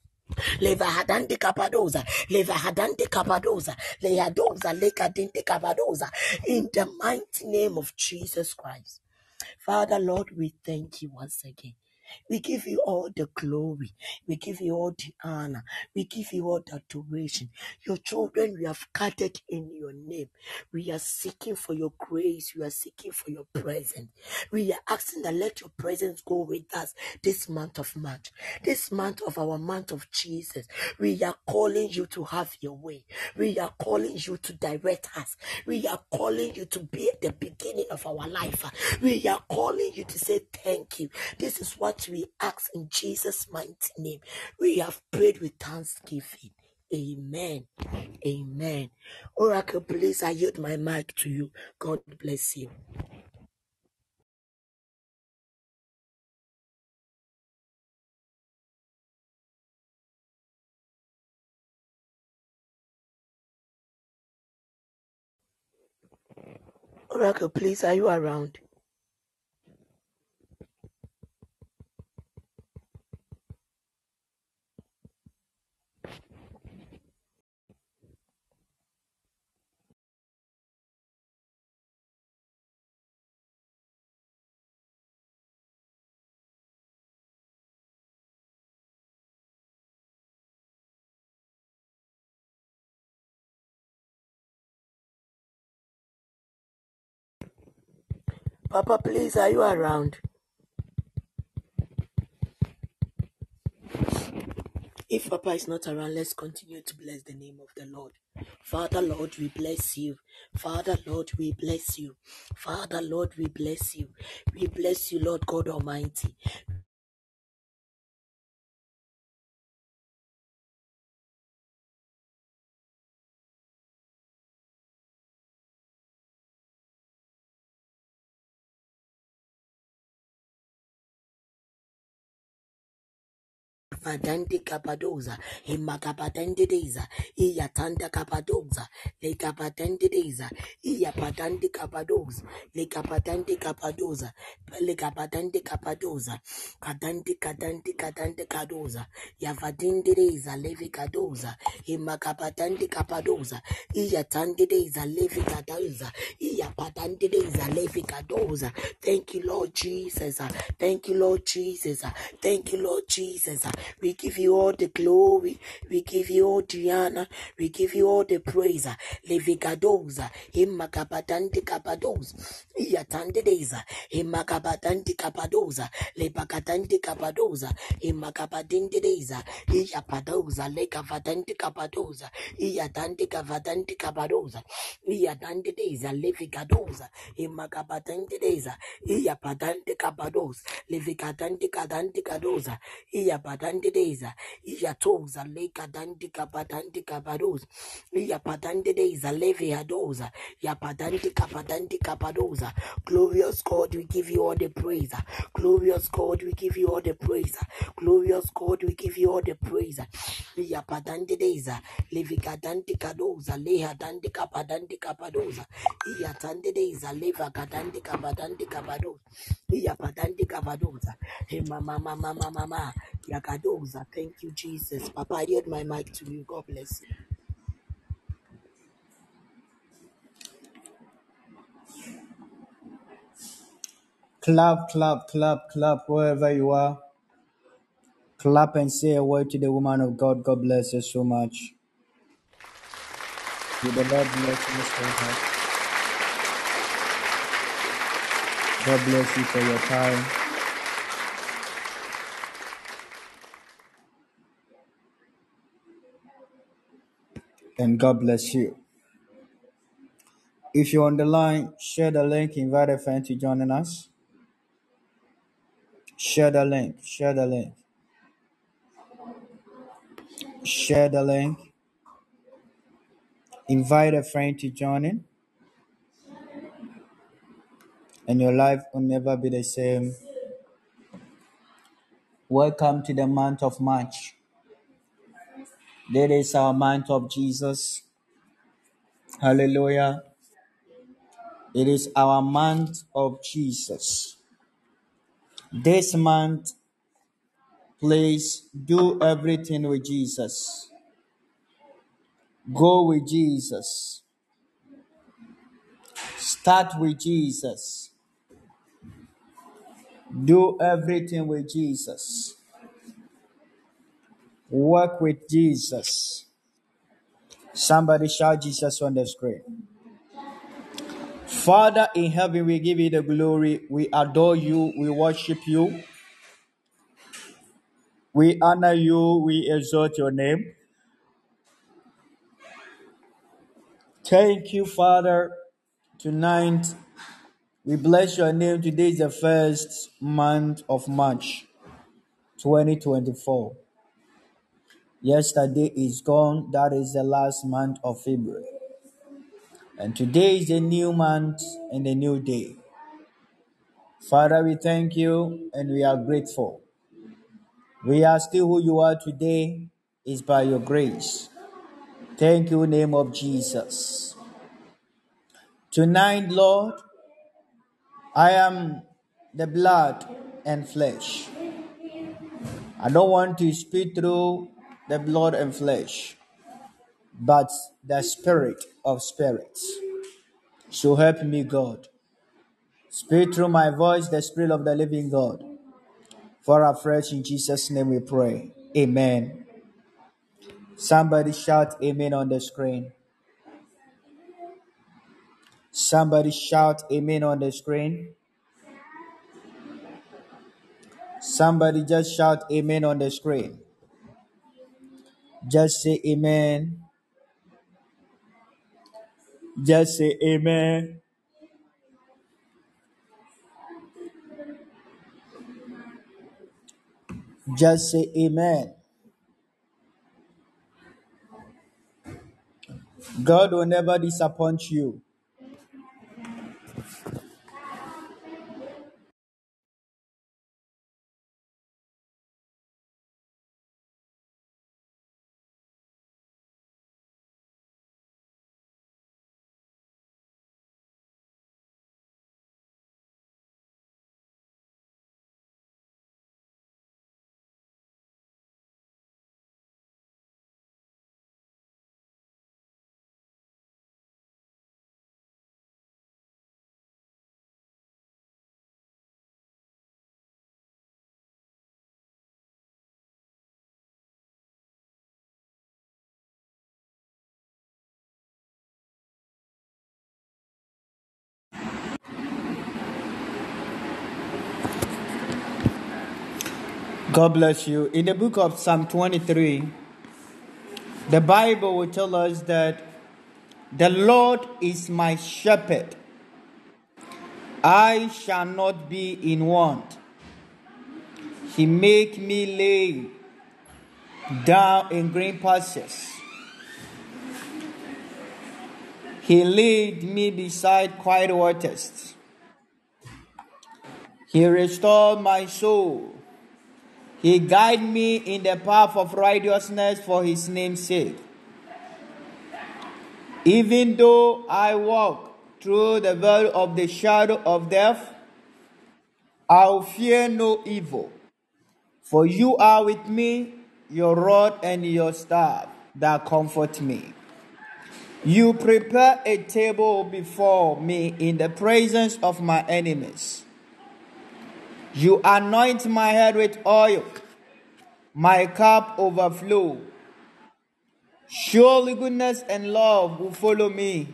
imakapadandedeza lehapadande kapadoza kapadoza, levahadante kapadoza, lehadoza, lekadinte kapadoza. In the mighty name of Jesus Christ. Father, Lord, we thank you once again. We give you all the glory. We give you all the honor. We give you all the adoration. Your children, we have gathered in your name. We are seeking for your grace. We are seeking for your presence. We are asking that let your presence go with us this month of March, this month of our month of Jesus. We are calling you to have your way. We are calling you to direct us. We are calling you to be at the beginning of our life. We are calling you to say thank you. This is what we ask in Jesus' mighty name. We have prayed with thanksgiving. Amen. Amen. Oracle, please, I yield my mic to you. God bless you. Oracle, please, are you around? Papa, please, are you around? If Papa is not around, let's continue to bless the name of the Lord. Father, Lord, we bless you. Father, Lord, we bless you. Father, Lord, we bless you. We bless you, Lord God Almighty. Vadandi kapadoza, imakapadendideza, iyatanda kapadoza, lekapatendideza, iyapatandi kapadoza, lekapatandi kapadoza, lekapatandi kapadoza, kadandi kadandi kadandi kadoza, yavadindideza, levi kadoza, imakapatandi kapadoza, iyatandideza, levi kadoza, iyapatandideza, levi kadoza. Thank you, Lord Jesus. Thank you, Lord Jesus. Thank you, Lord Jesus. We give you all the glory. We give you all the honor. We give you all the praise. Levigadoza, Himakapatanti Kapados, Iatandeza, Himakapatanti Kapadoza, Lepakatanti Kapadoza, Himakapadindeza, Iapadoza, Lekavatanti Kapadoza, Iatanti Kavatanti Kapadoza, Iatandeza, Levigadoza, Himakapatandeza, Iapadante Kapados, Levikatante Kadante Kadoza, Iapatandeza, Iatoza, Lekadante Kapatante Kapados, Iapatandeza, Leviadoza, Yapatante Kapatante Kapadoza. Glorious God, we give you all the praise. Glorious God, we give you all the praise. Glorious God, we give you all the praise. Iapatandeza, Levikatante Kadoza, Lehadante Kapadante Kapadoza, Iatandeza, Levakatante Kapadante Kapadoza, Iapatante Kapadoza, Hey, mama, mama, mama, mama, Thank you, Jesus. Papa, I yield my mic to you. God bless you. Clap, clap, clap, clap, wherever you are. Clap and say a word to the woman of God. God bless you so much. May the Lord bless you so much. God bless you for your time. And God bless you. If you're on the line, share the link, invite a friend to join us. Share the link, share the link, share the link, invite a friend to join in, and your life will never be the same. Welcome to the month of March. This is our month of Jesus. Hallelujah. It is our month of Jesus. This month, please do everything with Jesus. Go with Jesus. Start with Jesus. Do everything with Jesus. Work with Jesus. Somebody shout Jesus on the screen. Father in heaven, we give you the glory. We adore you. We worship you. We honor you. We exalt your name. Thank you, Father. Tonight, we bless your name. Today is the first month of March 2024. Yesterday is gone. That is the last month of February. And today is a new month and a new day. Father, we thank you and we are grateful. We are still who you are today is by your grace. Thank you, name of Jesus. Tonight, Lord, I am the blood and flesh. I don't want to speak through the blood and flesh, but the spirit of spirits. So help me, God. Speak through my voice, the spirit of the living God. For afresh in Jesus' name we pray. Amen. Somebody shout amen on the screen. Somebody shout amen on the screen. Somebody just shout amen on the screen. Just say amen. Just say amen. Just say amen. God will never disappoint you. God bless you. In the book of Psalm 23, the Bible will tell us that the Lord is my shepherd. I shall not be in want. He make me lay down in green pastures. He lead me beside quiet waters. He restored my soul. He guide me in the path of righteousness for his name's sake. Even though I walk through the valley of the shadow of death, I'll fear no evil. For you are with me, your rod and your staff that comfort me. You prepare a table before me in the presence of my enemies. You anoint my head with oil, my cup overflow. Surely goodness and love will follow me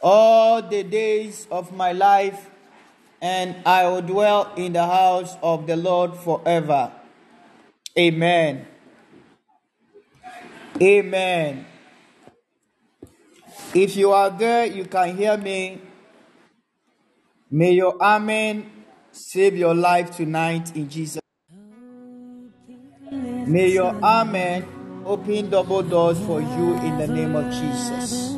all the days of my life, and I will dwell in the house of the Lord forever. Amen. Amen. If you are there, you can hear me. May your amen save your life tonight in Jesus. May your amen open double doors for you in the name of Jesus.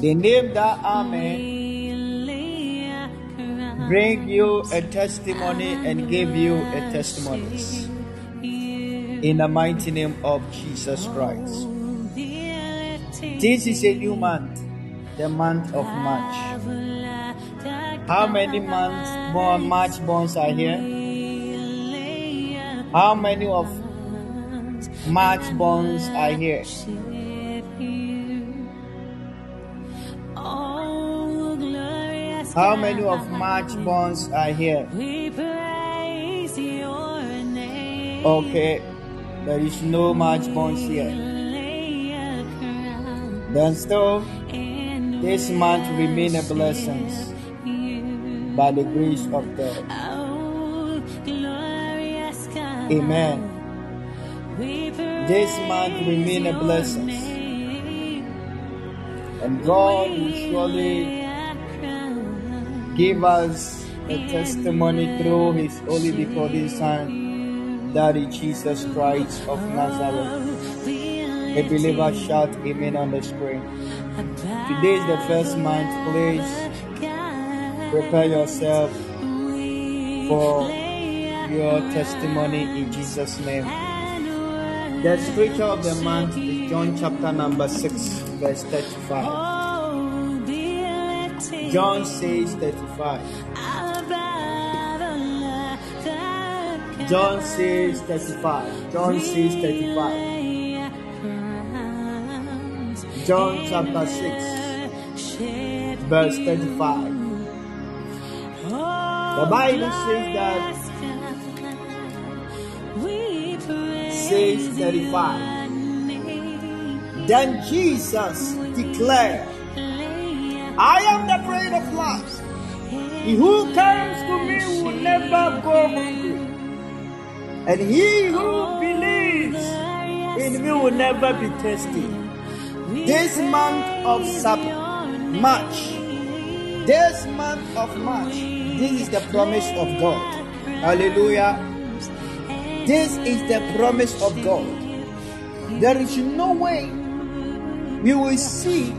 The name that amen bring you a testimony and give you a testimony in the mighty name of Jesus Christ. This is a new month, the month of March. How many months more March bonds are here? How many of March bonds are here? How many of March bonds are here? Okay, there is no March bonds here. Then still, this month remain a blessing. By the grace of God. Amen. This month remain a blessing, and God will surely give us a testimony through His only begotten Son, Daddy Jesus Christ of Nazareth. A believer shout Amen on the screen. Today is the first month. Please prepare yourself for your testimony in Jesus' name. The scripture of the month is John chapter number 6, verse 35. John says 35. John says 35. John says 35. John chapter 6, verse 35. The Bible says that says 35. Then Jesus declared, I am the bread of life. He who comes to me will never go hungry. And he who believes in me will never be thirsty. This month of Sab- March, this month of March, this is the promise of God. Hallelujah. This is the promise of God. There is no way we will see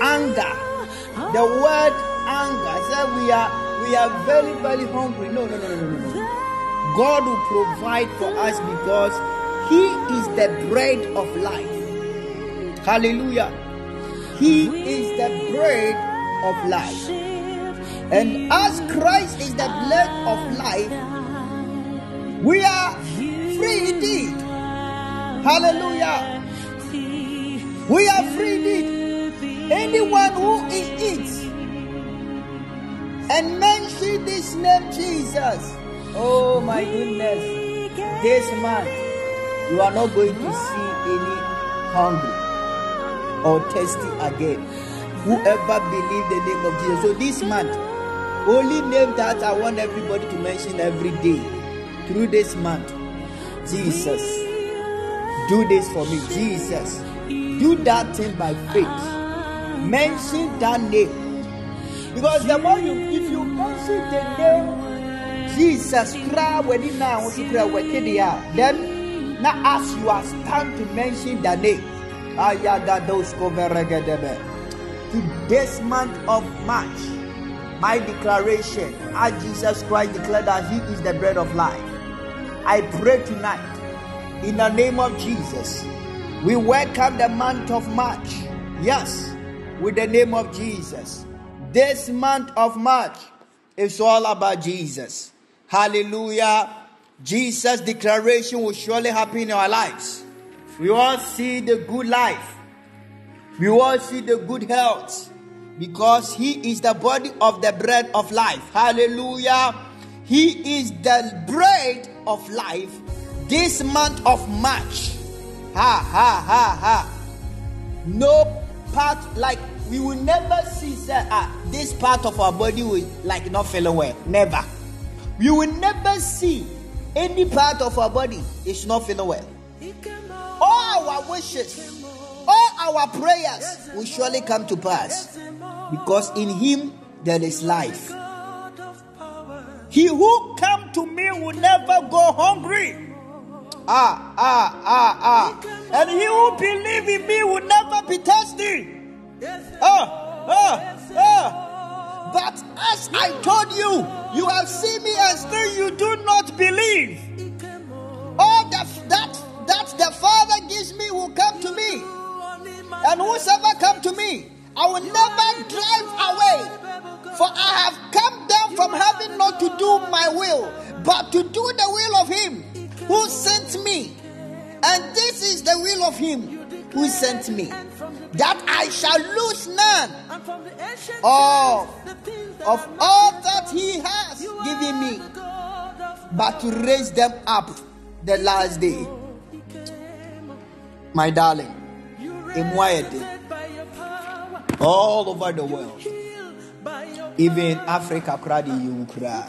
anger. The word anger said we are we are very very hungry. No, no, no, no, no, no. God will provide for us because He is the bread of life. Hallelujah. He is the bread of life. And as Christ is the bread of life, we are free indeed. Hallelujah. We are free indeed. Anyone who eats and mention this name Jesus, oh my goodness, this month you are not going to see any hungry or thirsty again. Whoever believe the name of Jesus. So this month, only name that I want everybody to mention every day through this month. Jesus. Do this for me. Jesus. Do that thing by faith. Mention that name. Because the more you if you mention the name Jesus when you now then now as you are stand to mention the name. Veregedebe. To this month of March, my declaration, as Jesus Christ declared that He is the bread of life. I pray tonight, in the name of Jesus, we welcome the month of March. Yes, with the name of Jesus. This month of March is all about Jesus. Hallelujah. Jesus' declaration will surely happen in our lives. We all see the good life. We all see the good health because He is the body of the bread of life. Hallelujah. He is the bread of life this month of March. Ha ha ha ha. No part like we will never see ah, this part of our body will like not feeling well. Never. You will never see any part of our body is not feeling well. All our wishes, all our prayers will surely come to pass because in Him there is life. He who come to me will never go hungry. Ah, ah, ah, ah. And he who believe in me will never be thirsty. Ah, ah, ah. But as I told you, you have seen me and still you do not believe. All that that that the Father gives me will come to me. And whosoever come to me, I will never drive away. For I have come down from heaven not to do my will, but to do the will of him who sent me. And this is the will of him who sent me, that I shall lose none of, of all that he has given me, but to raise them up the last day. My darling, In power. all over the world, even. Africa, cry. Delivered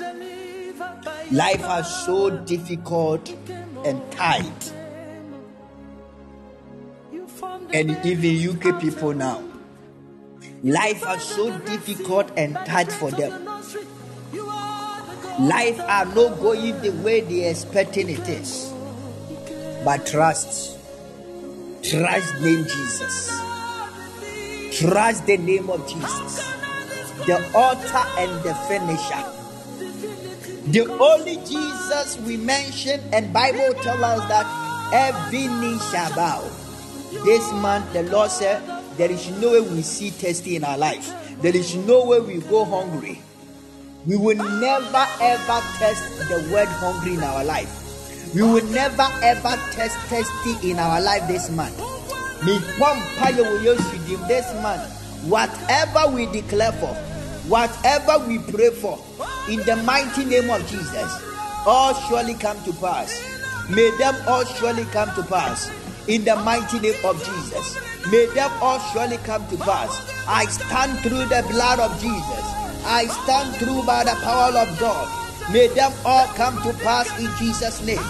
Life has so difficult and tight, and even UK people now. Life are so difficult and tight for them. Are. Life are not going the way they expecting it is. But trust. Trust name Jesus. Trust the name of Jesus. The author and the finisher. The only Jesus we mention and Bible tell us that every knee shall bow. This month the Lord said there is no way we see thirsty in our life. There is no way we go hungry. We will never ever test the word hungry in our life. We will never ever test thirsty in our life this month. This month, whatever we declare for, whatever we pray for, in the mighty name of Jesus, all surely come to pass. May them all surely come to pass. In the mighty name of Jesus, may them all surely come to pass. I stand through the blood of Jesus. I stand through by the power of God. May them all come to pass in Jesus' name.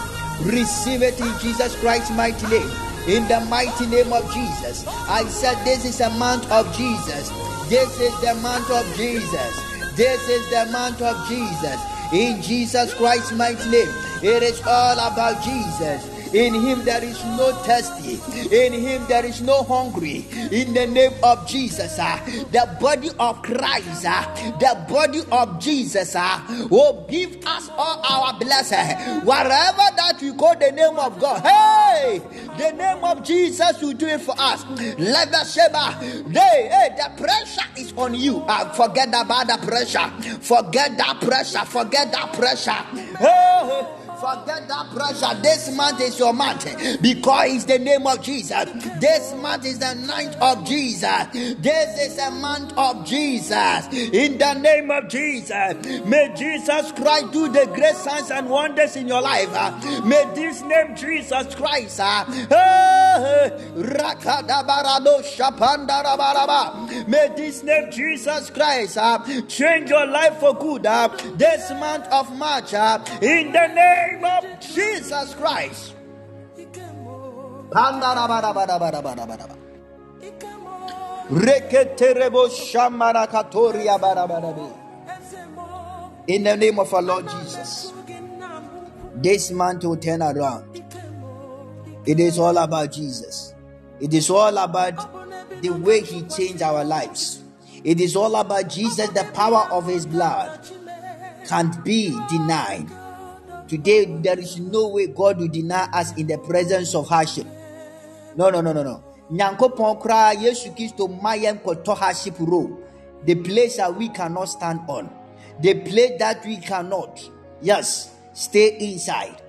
Receive it in Jesus Christ's mighty name. In the mighty name of Jesus. I said, This is a month of Jesus. This is the month of Jesus. This is the month of Jesus. In Jesus Christ's mighty name. It is all about Jesus. In him there is no thirsty. In him there is no hungry. In the name of Jesus, ah, the body of Christ, ah, the body of Jesus, ah, will give us all our blessing. Wherever that we call the name of God, hey, the name of Jesus will do it for us. Let the Sheba, hey, hey, the pressure is on you. Ah, forget about the pressure. Forget that pressure. Forget that pressure. Hey, Forget that pressure. This month is your month because it's the name of Jesus. This month is the ninth of Jesus. This is a month of Jesus. In the name of Jesus, may Jesus Christ do the great signs and wonders in your life. May this name Jesus Christ. uh, eh. May this name Jesus Christ uh, change your life for good uh, this month of March in the name of Jesus Christ. In the name of our Lord Jesus, this month will turn around. It is all about Jesus. It is all about the way He changed our lives. It is all about Jesus, the power of His blood can't be denied. Today, there is no way God will deny us in the presence of hardship. No, no, no, no, no. Nyankopɔn koraa Yesu Kristo ma yɛn kɔtɔ hardship road. The place that we cannot stand on. The place that we cannot, yes, stay inside.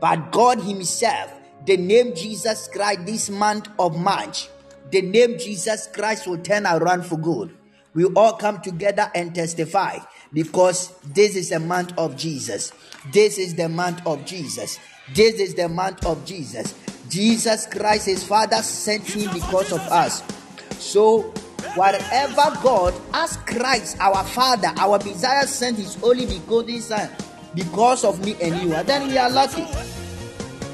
But God Himself, the name Jesus Christ this month of March, the name Jesus Christ will turn around for good. We all come together and testify because this is the month of Jesus. This is the month of Jesus. This is the month of Jesus. Jesus Christ, his Father, sent him because of us. So, whatever God, as Christ, our Father, our Messiah, sent his only begotten Son because of me and you, and then we are lucky.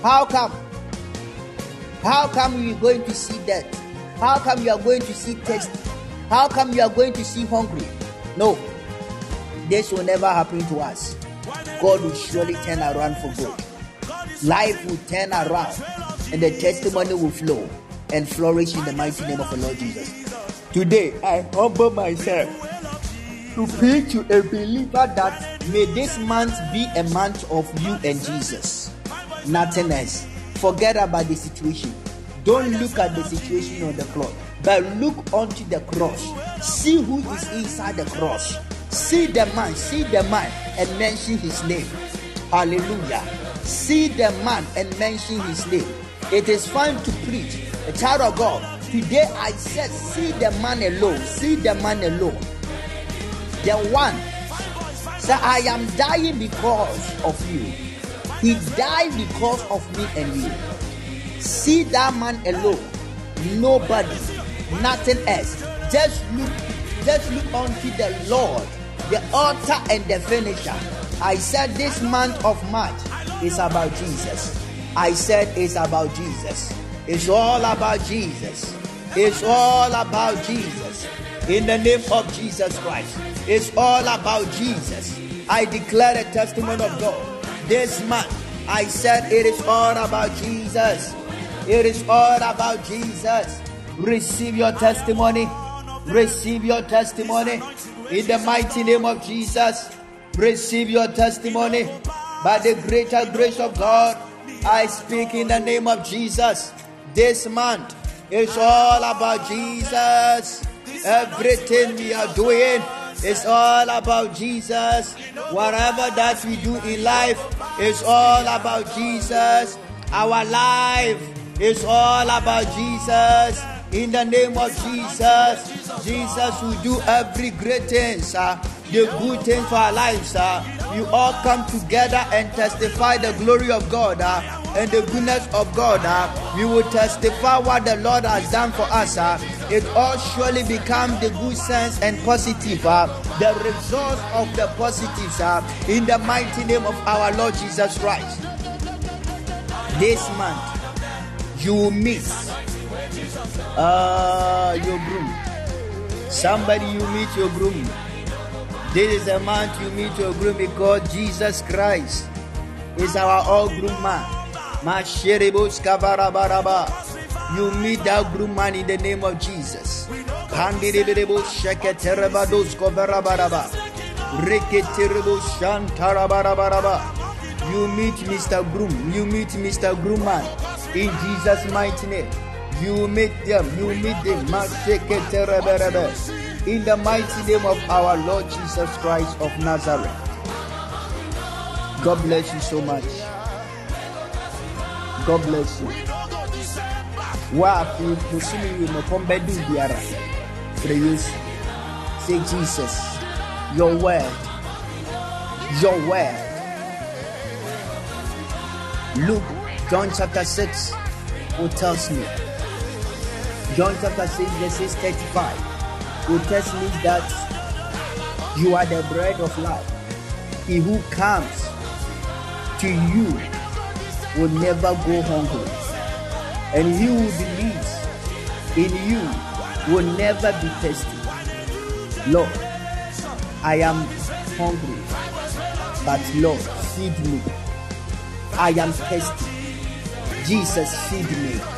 How come? How come we are going to see death? How come you are going to see test? How come you are going to see hungry? No, this will never happen to us. God will surely turn around for good. Life will turn around and the testimony will flow and flourish in the mighty name of the Lord Jesus. Today, I humble myself to preach to a believer that may this month be a month of you and Jesus. Nothing else. Forget about the situation. Don't look at the situation on the cross, but look onto the cross. See who is inside the cross. See the man, see the man, and mention his name. Hallelujah. See the man and mention his name. It is fine to preach, A child of God, today I said, see the man alone, see the man alone. The one said, I am dying because of you. He died because of me and you. See that man alone. Nobody, nothing else. Just look, just look unto the Lord, the author and the finisher. I said this month of March is about Jesus. I said it's about Jesus. It's all about Jesus. It's all about Jesus. In the name of Jesus Christ. It's all about Jesus. I declare the testimony of God. This month, I said it is all about Jesus. It is all about Jesus. Receive your testimony. Receive your testimony. In the mighty name of Jesus. Receive your testimony. By the greater grace of God, I speak in the name of Jesus. This month is all about Jesus. Everything we are doing is all about Jesus. Whatever that we do in life is all about Jesus. Our life is all about Jesus. In the name of Jesus, Jesus will do every great thing, sir. The good things for our lives, sir. We all come together and testify the glory of God uh, and the goodness of God. uh. We will testify what the Lord has done for us. uh. It all surely become the good sense and positive. uh, the result of the positives uh, in the mighty name of our Lord Jesus Christ. This month, you will meet uh, your groom. Somebody you meet your groom. This is the month you meet your groom because Jesus Christ is our all groom man. You meet that groom man in the name of Jesus. You meet Mr. Groom. You meet Mr. Groom man in Jesus' mighty name. You meet them. You meet them. In the mighty name of our Lord Jesus Christ of Nazareth. God bless you so much. God bless you. Wapi kusini wimepom bedu biara. Free Yesu. Say Jesus, your word, your word. Luke, John chapter 6, who tells me, John chapter 6, verse 35, will tells me that you are the bread of life. He who comes to you will never go hungry, and he who believes in you will never be thirsty. Lord, I am hungry, but Lord, feed me. I am thirsty. Jesus, feed me.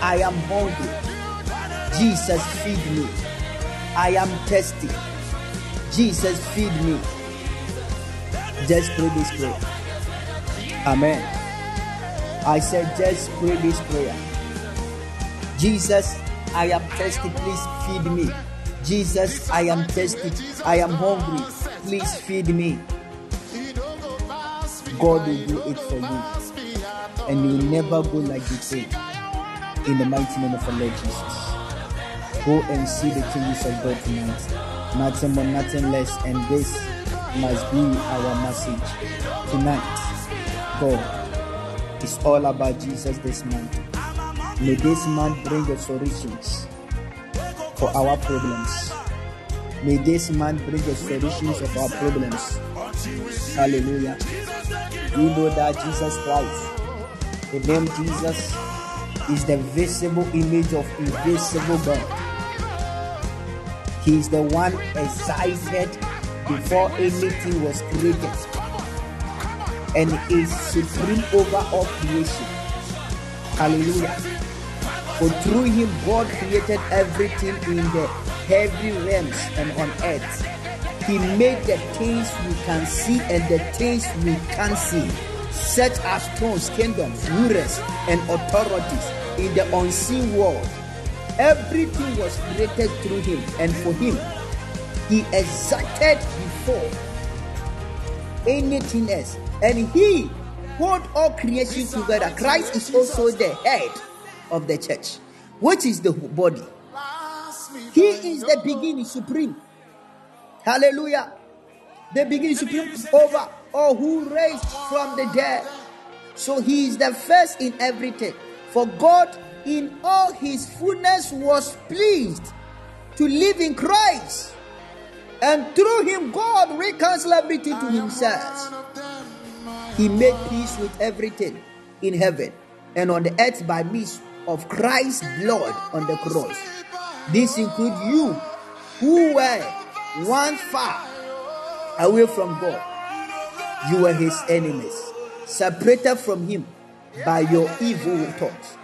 I am hungry. Jesus, feed me. I am thirsty. Jesus, feed me. Just pray this prayer. Amen. I said, just pray this prayer. Jesus, I am thirsty. Please feed me. Jesus, I am thirsty. I am hungry. Please feed me. God will do it for you. And you will never go like you think. In the mighty name of our Lord Jesus. Go and see the changes of God tonight. Nothing more, nothing less. And this must be our message tonight. God it's all about Jesus this month. May this month bring the solutions for our problems. May this month bring the solutions of our problems. Hallelujah. We know that Jesus Christ, the name Jesus, is the visible image of invisible God. He is the one excited before anything was created and is supreme over all creation. Hallelujah. For through him, God created everything in the heavy realms and on earth. He made the things we can see and the things we can't see, such as thrones, kingdoms, rulers, and authorities in the unseen world. Everything was created through him and for him. He exacted before anything else. And he hold all creation together. Christ is also the head of the church, which is the body. He is the beginning supreme. Hallelujah. The beginning supreme over all who raised from the dead. So he is the first in everything. For God in all his fullness was pleased to live in Christ. And through him, God reconciled everything to himself. He made peace with everything in heaven and on the earth by means of Christ's blood on the cross. This includes you who were once far away from God. You were his enemies, separated from him by your evil thoughts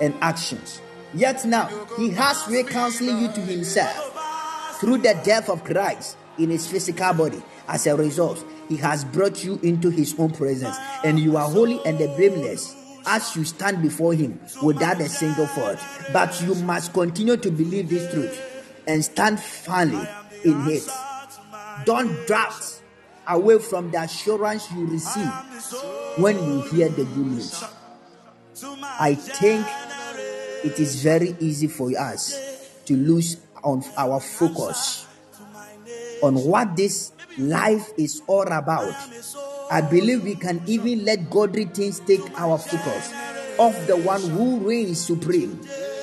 and actions. Yet now he has reconciled you to himself through the death of Christ in his physical body. As a result, he has brought you into his own presence, and you are holy and blameless as you stand before him without a single fault. But you must continue to believe this truth and stand firmly in it. Don't doubt away from the assurance you receive when you hear the good news. I think it is very easy for us to lose on our focus on what this life is all about. I believe we can even let godly things take our focus off the one who reigns supreme.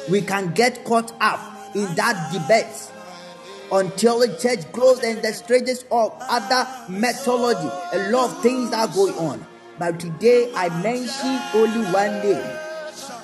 We can get caught up in that debate until the church grows and the strategies of other methodology. A lot of things are going on. But today I mention only one name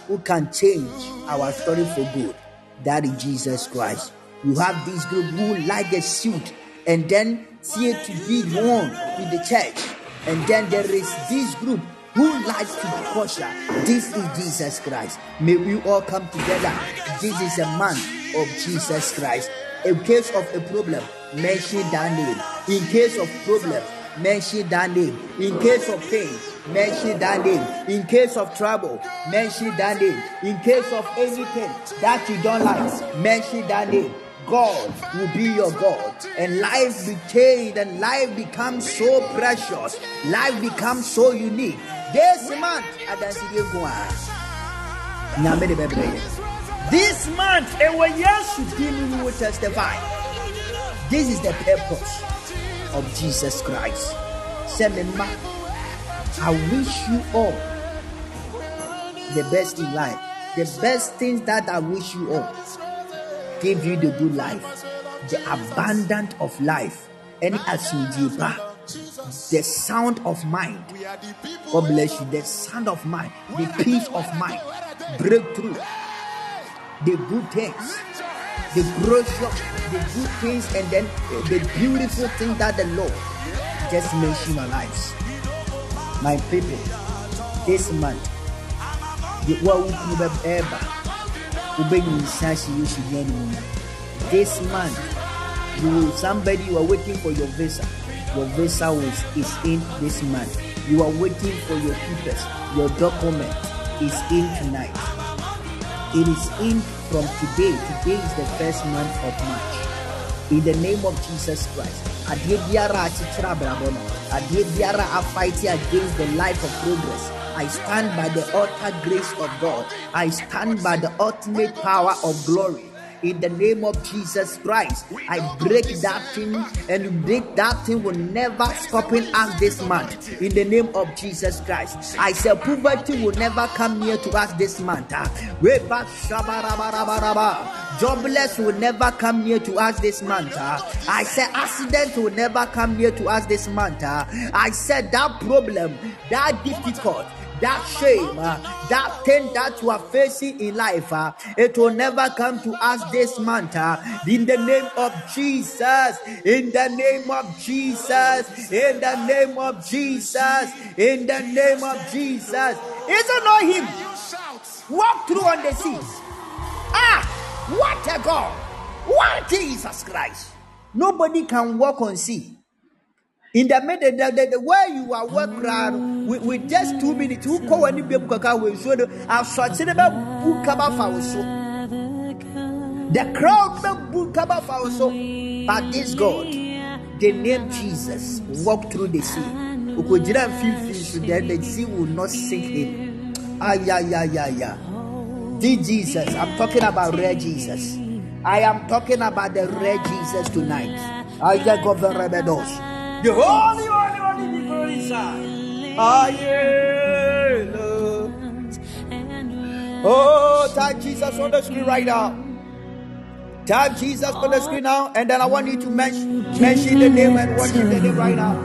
who can change our story for good. That is Jesus Christ. You have this group who like a suit and then see it to be worn in the church. And then there is this group who likes to be. This is Jesus Christ. May we all come together. This is a man of Jesus Christ. In case of a problem, mention that name. In case of problem, mention that name. In case of pain, mention that name. In case of trouble, mention that name. In case of anything that you don't like, mention that name. God will be your God, and life be changed, and life becomes so precious. Life becomes so unique. This month, Adansi Nyame de bebree. This month, ewe Yesu dini we will testify. This is the purpose of Jesus Christ. Say, me ma, I wish you all the best in life. The best things that I wish you all give you the good life, the abundant of life, and asujiba, the sound of mind. God bless you. The sound of mind, the peace of mind, breakthrough, the good things, the gracious, the good things, and then the beautiful things that the Lord just mentioned our lives. My people, this month, this month you will somebody you are waiting for your visa. Your visa is, is in this month. You are waiting for your papers. Your document is in tonight it is in from today. Today is the first month of march. In the name of jesus christ. Adeɛ biara a akyekyere abrabɔ biara a fighting against the life of progress. I stand by the utter grace of God. I stand by the ultimate power of glory. In the name of Jesus Christ, I break that thing and break that thing will never stopping us this month. In the name of Jesus Christ, I say poverty will never come near to us this month. Jobless will never come near to us this month. I say accident will never come near to us this month. I said that problem, that difficult, that shame, uh, that thing that you are facing in life, uh, it will never come to us this month. uh, in the name of Jesus, in the name of Jesus, in the name of Jesus, in the name of Jesus. Is it not Him? Walk through on the seas. Ah, what a God! What Jesus Christ! Nobody can walk on sea. In the middle, the, the, the where you are work crowd with, with just two minutes, who call any baby kaka will show the shot about who come out for so. The crowd book come out for so. But this God, the name Jesus, walk through the sea. Ukojira feel fish, then the sea will not sink him. Ah, yeah, yeah, yeah, yeah. The Jesus. I'm talking about rare Jesus. I am talking about the rare Jesus tonight. I just got the rebedos. The holy, holy, holy people inside. Yeah, Oh, type Jesus on the screen right now. Type Jesus on the screen now, and then I want you to mention, mention the name and worship the name right now.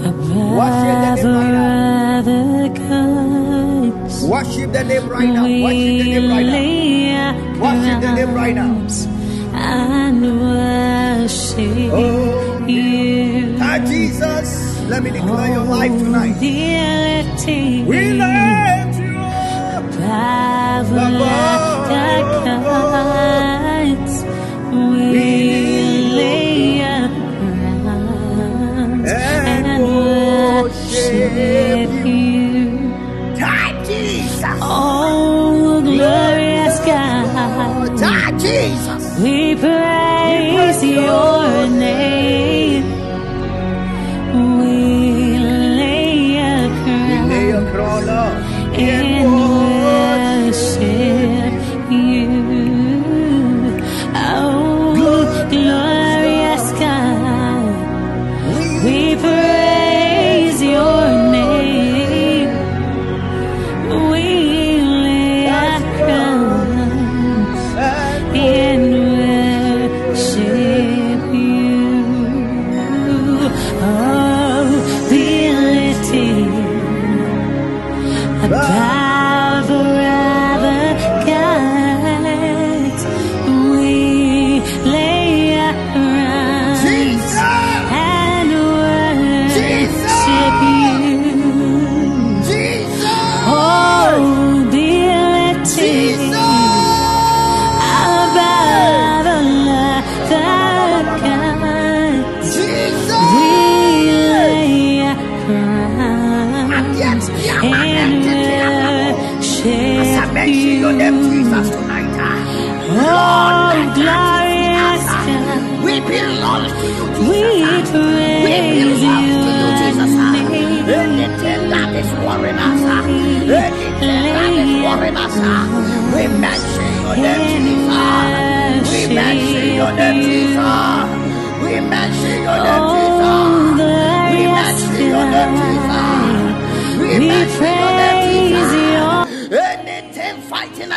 Worship the name right now. Worship the name right now. Worship the name right now. Worship the name right now. And worship Oh, you. Type Jesus. Let me declare your life tonight. We lift you up. above the gods. We lay crowns And and worship you. Type Jesus. Oh, glorious Oh, God. type Jesus. We praise your name.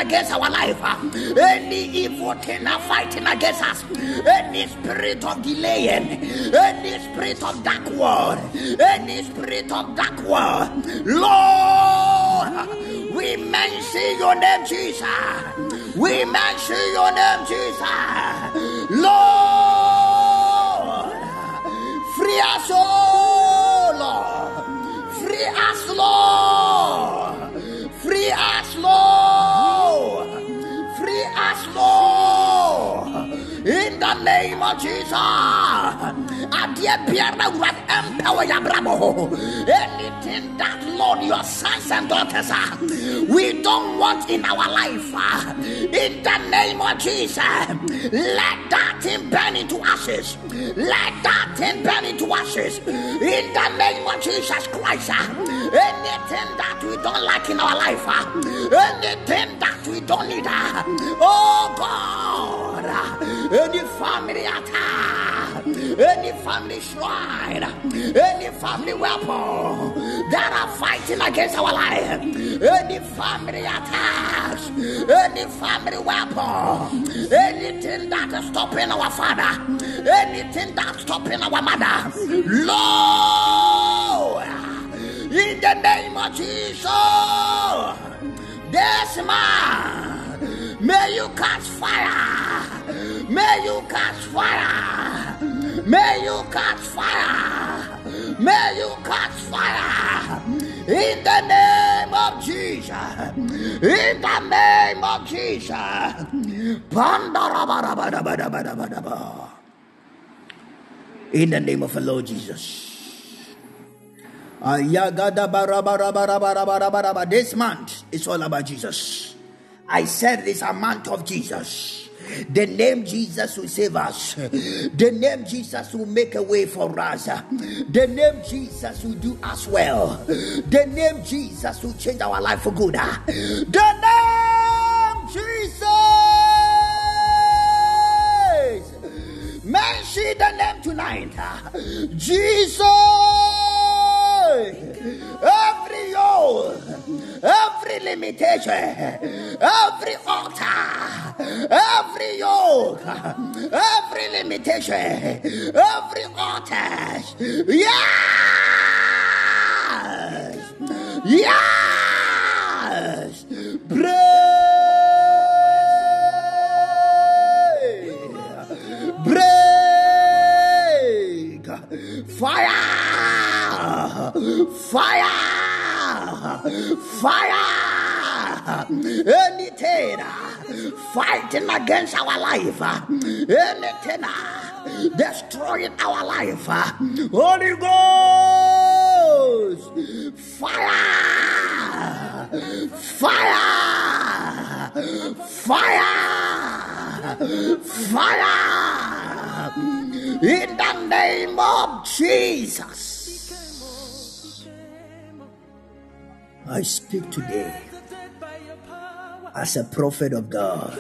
Against our life, any evil thing uh, fighting against us, any spirit of delaying, any spirit of dark world, any spirit of dark world, Lord, we mention your name, Jesus. We mention your name, Jesus. Lord, free us, oh Lord. Free us, Lord. Free us, Lord. Name of Jesus. Empower. Anything that Lord your sons and daughters are, we don't want in our life. In the name of Jesus, let that thing burn into ashes. Let that thing burn into ashes. In the name of Jesus Christ, anything that we don't like in our life, anything that we don't need, oh God, any family attack, any family shrine, any family weapon that are fighting against our life, any family attack, any family weapon, anything that is stopping our father, anything that's stopping our mother, Lord, in the name of Jesus, this man, may you catch fire, may you catch fire, may you catch fire, may you catch fire, in the name of Jesus, in the name of Jesus. In the name of the Lord Jesus. This month is all about Jesus. I said it's a month of Jesus. The name Jesus will save us. The name Jesus will make a way for us. The name Jesus will do us well. The name Jesus will change our life for good. The name Jesus. Mention the name tonight. Jesus. Every every limitation, every altar, every yoke, every limitation, every altar. Yes! Yes! Break! Break! Fire! Fire! Fire! Anything fighting against our life, anything destroying our life, Holy Ghost! Fire! Fire! Fire! Fire! In the name of Jesus. I speak today as a prophet of God.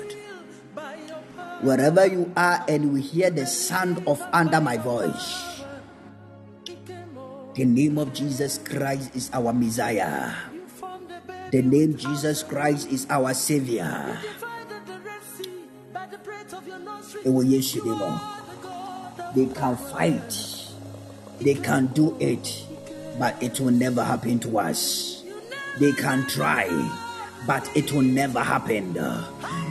Wherever you are and we hear the sound of under my voice, the name of Jesus Christ is our Messiah. The name Jesus Christ is our Savior. They can fight, they can do it, but it will never happen to us. They can try, but it will never happen.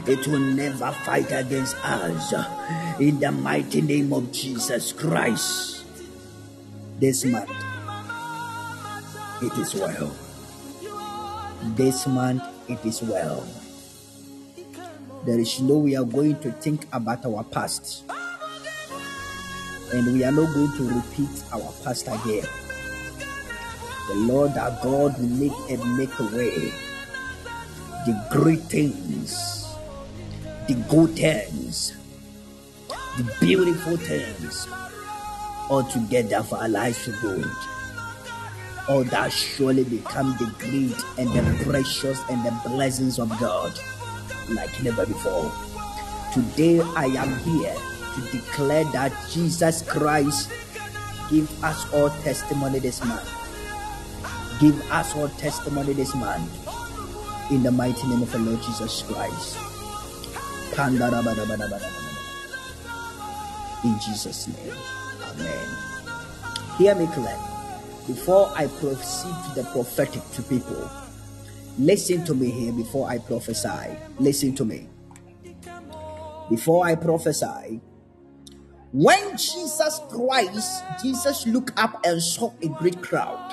It will never fight against us. In the mighty name of Jesus Christ, this month, it is well. This month, it is well. There is no we are going to think about our past. And we are not going to repeat our past again. The Lord our God will make and make a way. The great things, the good things, the beautiful things, all together for our lives to good. All that surely become the great and the precious and the blessings of God like never before. Today I am here to declare that Jesus Christ give us all testimony this month. Give us all testimony this month. In the mighty name of the Lord Jesus Christ. In Jesus' name. Amen. Hear me clearly. Before I proceed to the prophetic to people, listen to me here before I prophesy. Listen to me. Before I prophesy, when Jesus Christ, Jesus looked up and saw a great crowd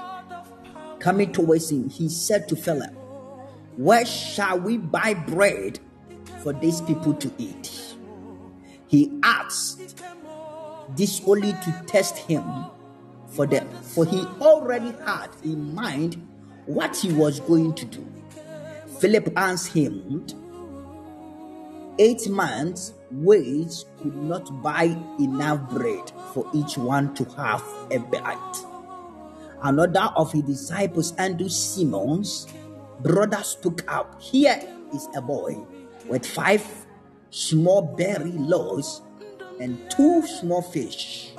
coming towards him, he said to Philip, Where shall we buy bread for these people to eat? He asked this only to test him for them, for he already had in mind what he was going to do. Philip answered him, Eight months' wage could not buy enough bread for each one to have a bite. Another of his disciples, Andrew Simon's brother, spoke up. Here is a boy with five small berry loaves and two small fish.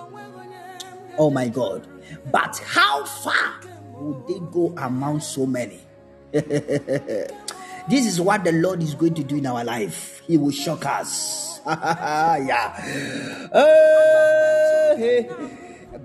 Oh my God. But how far would they go among so many? this is what the Lord is going to do in our life. He will shock us. yeah. Hey,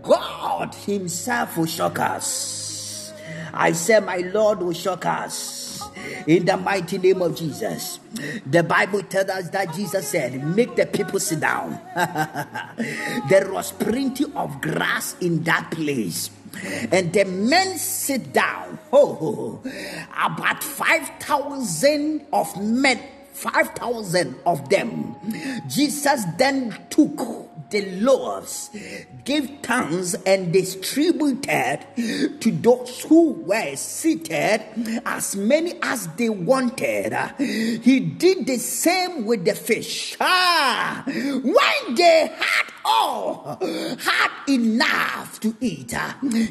God Himself will shock us. I say, My Lord will shock us. In the mighty name of Jesus. The Bible tells us that Jesus said, Make the people sit down. there was plenty of grass in that place. And the men sit down. Oh, about 5,000 of men 5,000 of them. Jesus then took the loaves, gave thanks, and distributed to those who were seated as many as they wanted. He did the same with the fish. Ah, when they had all had enough to eat,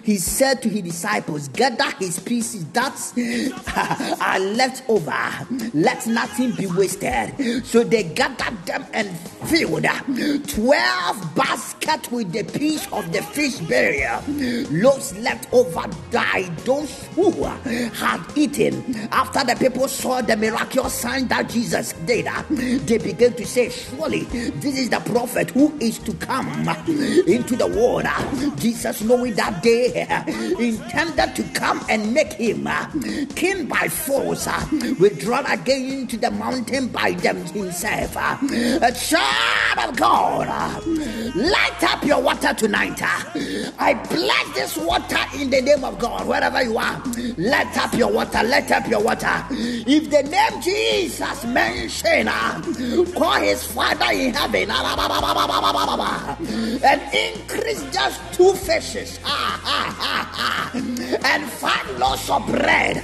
he said to his disciples, Gather his pieces that are left over, let nothing be wasted. So they gathered them and filled 12 baskets with the piece of the fish burial. Loaves left over died those who had eaten. After the people saw the miraculous sign that Jesus did, they began to say, Surely this is the prophet who is to come into the. Uh, Jesus, knowing that uh, intended to come and make him king by force, withdrawn again to the mountain by them himself. A child of God, light up your water tonight. I bless this water in the name of God, wherever you are. Light up your water, light up your water. If the name Jesus mentioned, call his father in heaven and increase just two fishes, and five loaves of bread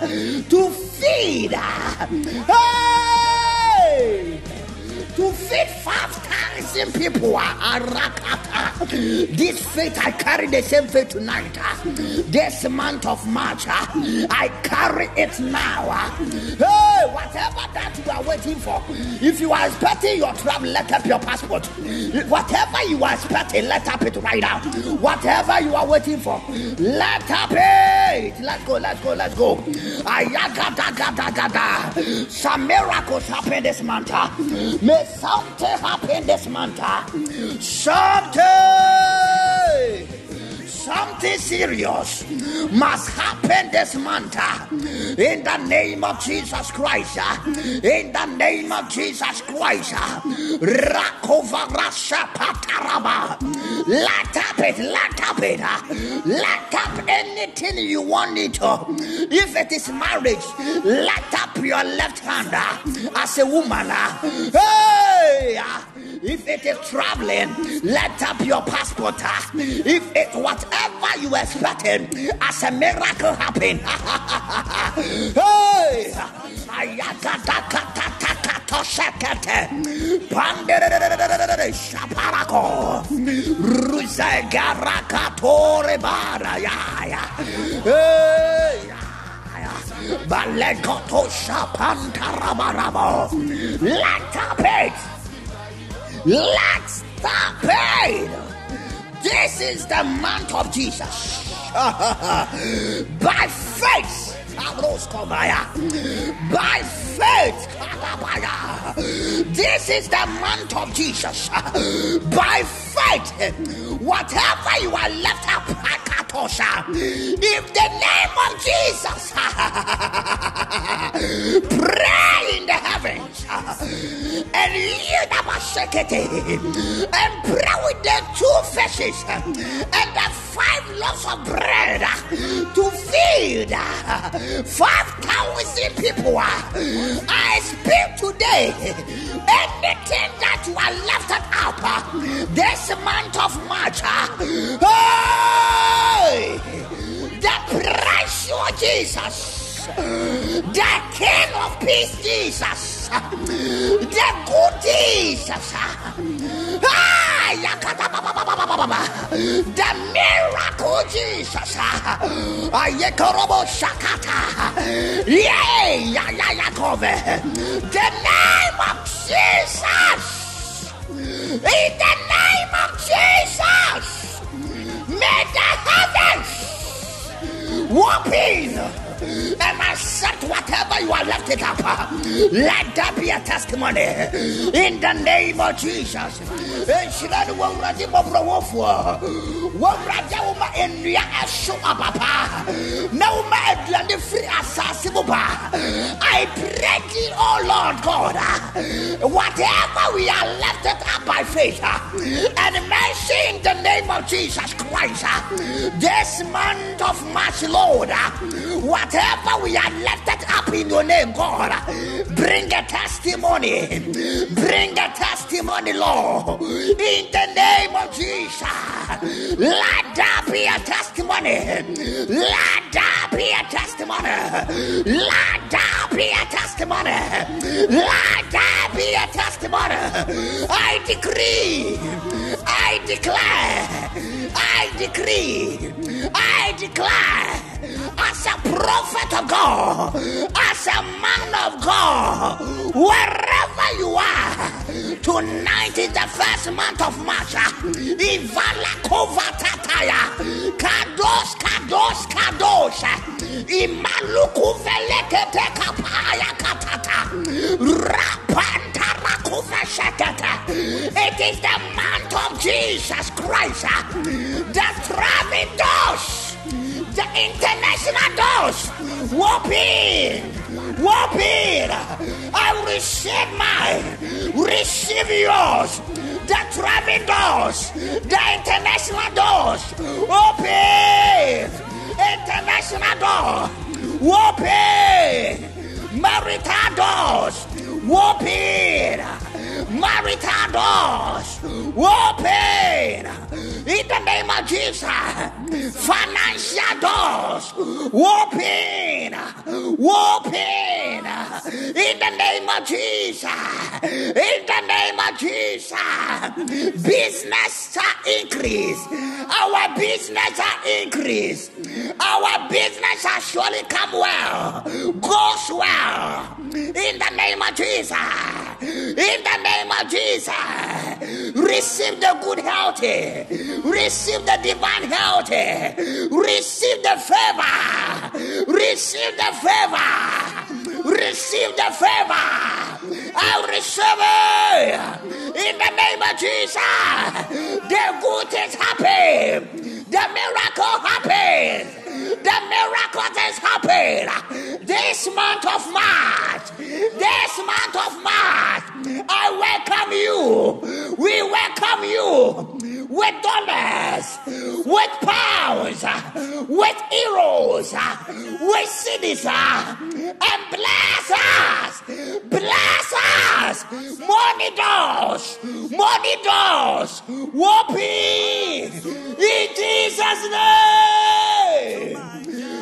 to feed. Hey! To feed five thousand people. arakata. This faith, I carry the same faith tonight. This month of March, I carry it now. Hey, whatever that you are waiting for, if you are expecting your travel, let up your passport. Whatever you are expecting, let up it right now. Whatever you are waiting for, let up it. Let's go, let's go, let's go. Some miracles happen this month. ah something happened this month. Something. Something serious must happen this month in the name of Jesus Christ. In the name of Jesus Christ. Light up it, light up it. Light up anything you want it to. If it is marriage, light up your left hand as a woman. Hey! If it is traveling, let up your passport. If it whatever whatever you expected as a miracle happen. hey! Shakete, Pandere Shaparaco, Ruse Garakatore Baraya. Balegoto Shapantarababo. Let's stop it! Let's stop it! This is the month of Jesus. By faith. By faith. This is the month of Jesus. By faith. Whatever you are left up, Akatosha. In the name of Jesus. Pray in the heavens. And never shake it. And pray with the two fishes and the five loaves of bread to feed five thousand people. I speak today. Anything that you are left up this month of March, hey, the precious Jesus, the King of Peace, Jesus, the good Jesus, the miracle Jesus, ayekorobo shakata, yeah, ya ya yakove, the name of Jesus, in the name of Jesus, may the heavens open and accept whatever you are lifted up. Let that be a testimony in the name of Jesus. Nhyira ne wawurade bɔbrɔ wɔfoɔ wɔwurade a woma nnua ɛso abapa na woma aduane firi asase mu ba I pray thee, oh Lord God, whatever we are lifted up by faith and mercy in the name of Jesus Christ, this month of March, Lord, whatever we are left it up in your name, God, bring a testimony, bring a testimony, Lord, in the name of Jesus. Let there be a testimony. Let there be a testimony. Let there be a testimony. Let there be a testimony. I decree, I declare, I decree, I declare as a prophet of God, as a man of God, wherever you are, tonight is the first month of March. Ivala Kovatataya, Kados, Kados, Kados, Imaluku Velekete Kapaya Katata, Rapantara Kuvashakata. It is the month of Jesus Christ, the doors the international doors. Open open i receive mine receive yours. The traveling doors the international doors. Open international door. Open marital doors. Open marital doors. Open in the name of Jesus. Financial doors open, open in the name of Jesus. In the name of Jesus, business shall increase. Our business shall increase. Our business shall surely come well, goes well. In the name of Jesus. In the name of Jesus, receive the good health, receive the divine health, receive the favor, receive the favor, receive the favor. I receive it in the name of Jesus. The good things happen, the miracle happens. The miracle is happening this month of March. This month of March, I welcome you. We welcome you with dollars, with pounds, with euros, with cedis, and bless us. Bless us. Money doors, money doors, open in Jesus' name.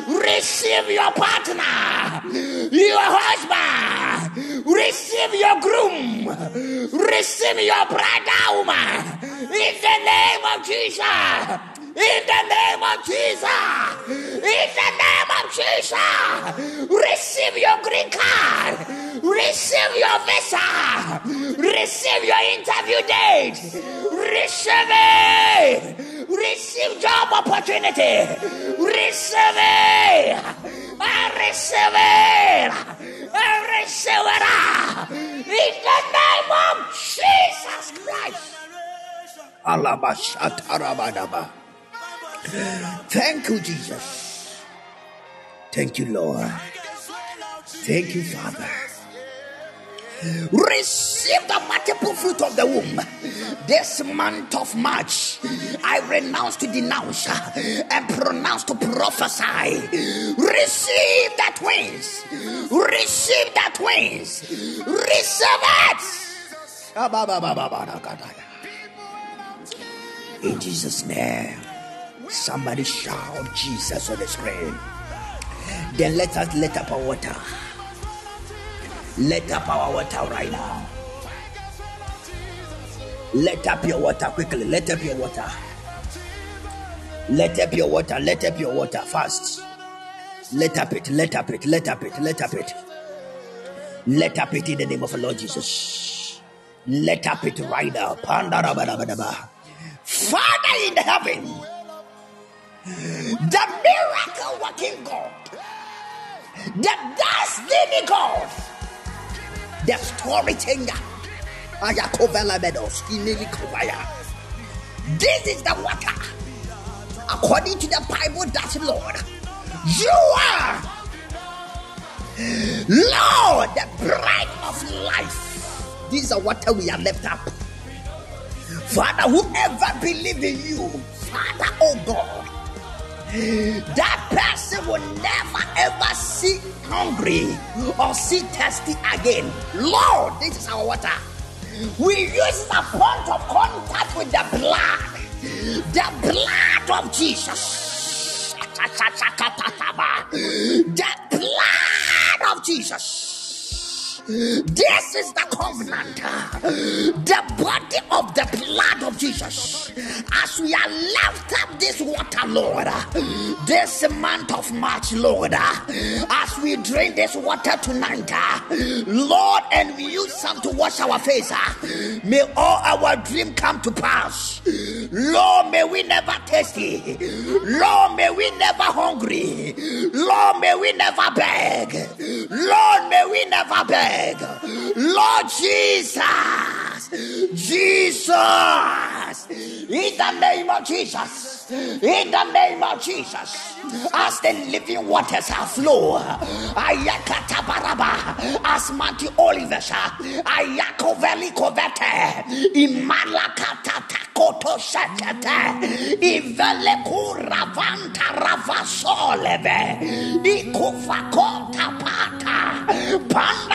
Receive your partner, your husband, receive your groom, receive your brother, woman, in the name of Jesus. In the name of Jesus, in the name of Jesus, receive your green card, receive your visa, receive your interview date, receive it, receive job opportunity, receive it, I receive it, it, in the name of Jesus Christ. Alabashatarabadaba. Thank you, Jesus. Thank you, Lord. Thank you, Father. Receive the multiple fruit of the womb. This month of March, I renounce to denounce uh, and pronounce to prophesy. Receive the twins. Receive the twins. Receive it. In Jesus' name. Somebody shout Jesus on the screen. Then let us let up our water. Let up our water right now. Let up your water quickly. Let up your water. Let up your water. Let up your water fast. Let up it. Let up it. Let up it. Let up it. Let up it in the name of the Lord Jesus. Let up it right now. Father in heaven, the miracle working God, the destiny God, the story changer. This is the water. According to the Bible, that Lord, you are Lord, the bread of life. These are water we are left up. Father, whoever believe in you, Father, oh God, that person will never ever see hungry or see thirsty again. Lord, this is our water. We use the point of contact with the blood, the blood of Jesus. The blood of Jesus. This is the covenant, the body of the blood of Jesus. As we are left up this water, Lord, this month of March, Lord, as we drink this water tonight, Lord, and we use some to wash our face, may all our dream come to pass. Lord, may we never thirsty. Lord, may we never hungry. Lord, may we never beg. Lord, may we never beg. Lord Jesus, Jesus, in the name of Jesus, in the name of Jesus, as the living waters are flow, ayakata baraba, as Monty Olivers, ayako veli covete, imalakata takoto shakete, ivele kuravanta ravasoleve, ikuvakota pata, panda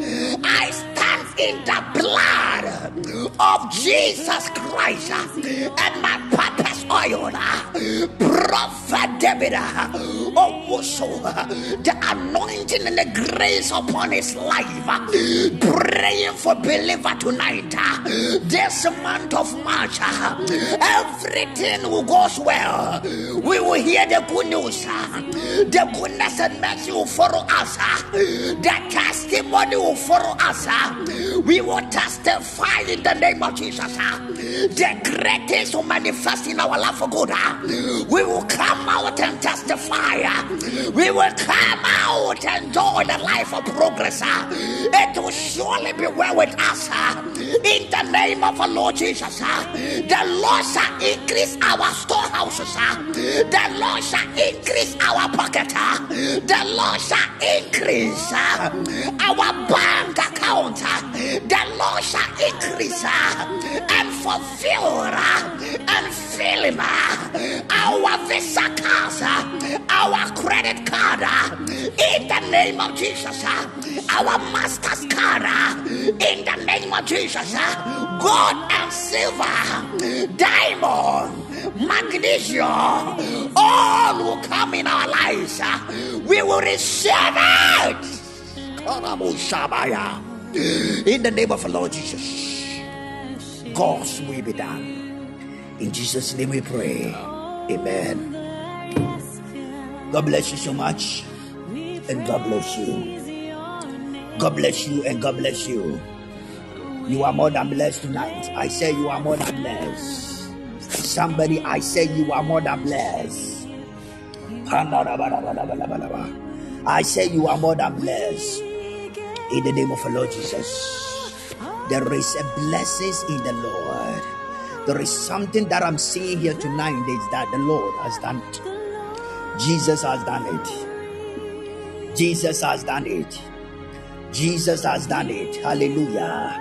I stand in the blood of Jesus Christ and my purpose oil. Prophet David oh, also the anointing and the grace upon his life. Praying for believer tonight. This month of March, everything will goes well. We will hear the good news. The goodness and mercy will follow us. The testimony will follow us. We will testify in the name of Jesus. The greatest will manifest in our for good. We will come out and testify. We will come out and enjoy the life of progress. It will surely be well with us. In the name of our Lord Jesus. The Lord shall increase our storehouses. The Lord shall increase our pocket. The Lord shall increase our bank account. The Lord shall increase and fulfill and fill him our visa cards, our credit card, in the name of Jesus, our master's card, in the name of Jesus, gold and silver, diamond, magnesium, all will come in our lives. We will receive it. In the name of the Lord Jesus, God's will be done. In Jesus' name we pray. Amen. God bless you so much. And God bless you. God bless you and God bless you. You are more than blessed tonight. I say you are more than blessed. Somebody, I say you are more than blessed. I say you are more than blessed. In the name of the Lord Jesus. There is a blessings in the Lord. There is something that I'm seeing here tonight is that the Lord has done it. Jesus has done it. Jesus has done it. Jesus has done it. Hallelujah.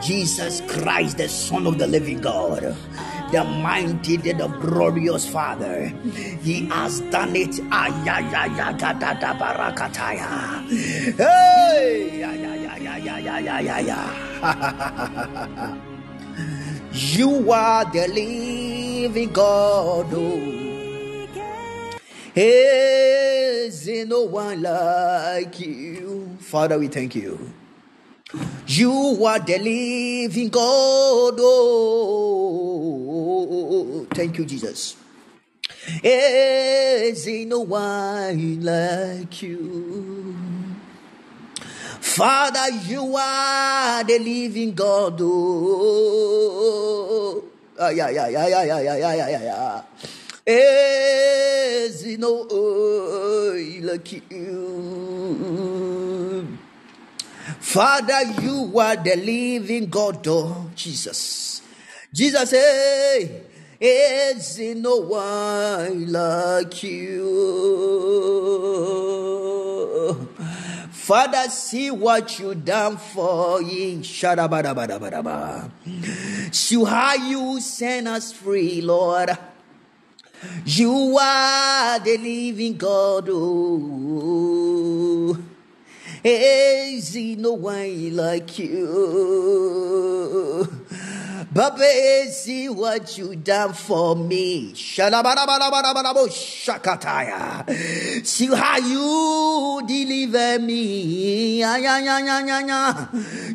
Jesus Christ, the Son of the living God, the mighty, the glorious Father, He has done it. Ay, You are the living God. Oh. Is no one like you? Father, we thank you. You are the living God. Oh, thank you, Jesus. Is no one like you? Father, you are the living God. Oh, ah, yeah, yeah, yeah, yeah, yeah, yeah, yeah, yeah, yeah. Is no one like you? Father, you are the living God, oh Jesus. Jesus, hey, is no one like you? Father, see what you done for ye. Shadabadabadabadaba. See how you send us free, Lord. You are the living God. Oh. Is no one like you? Baba, see what you done for me. Shakataya. See how you deliver me.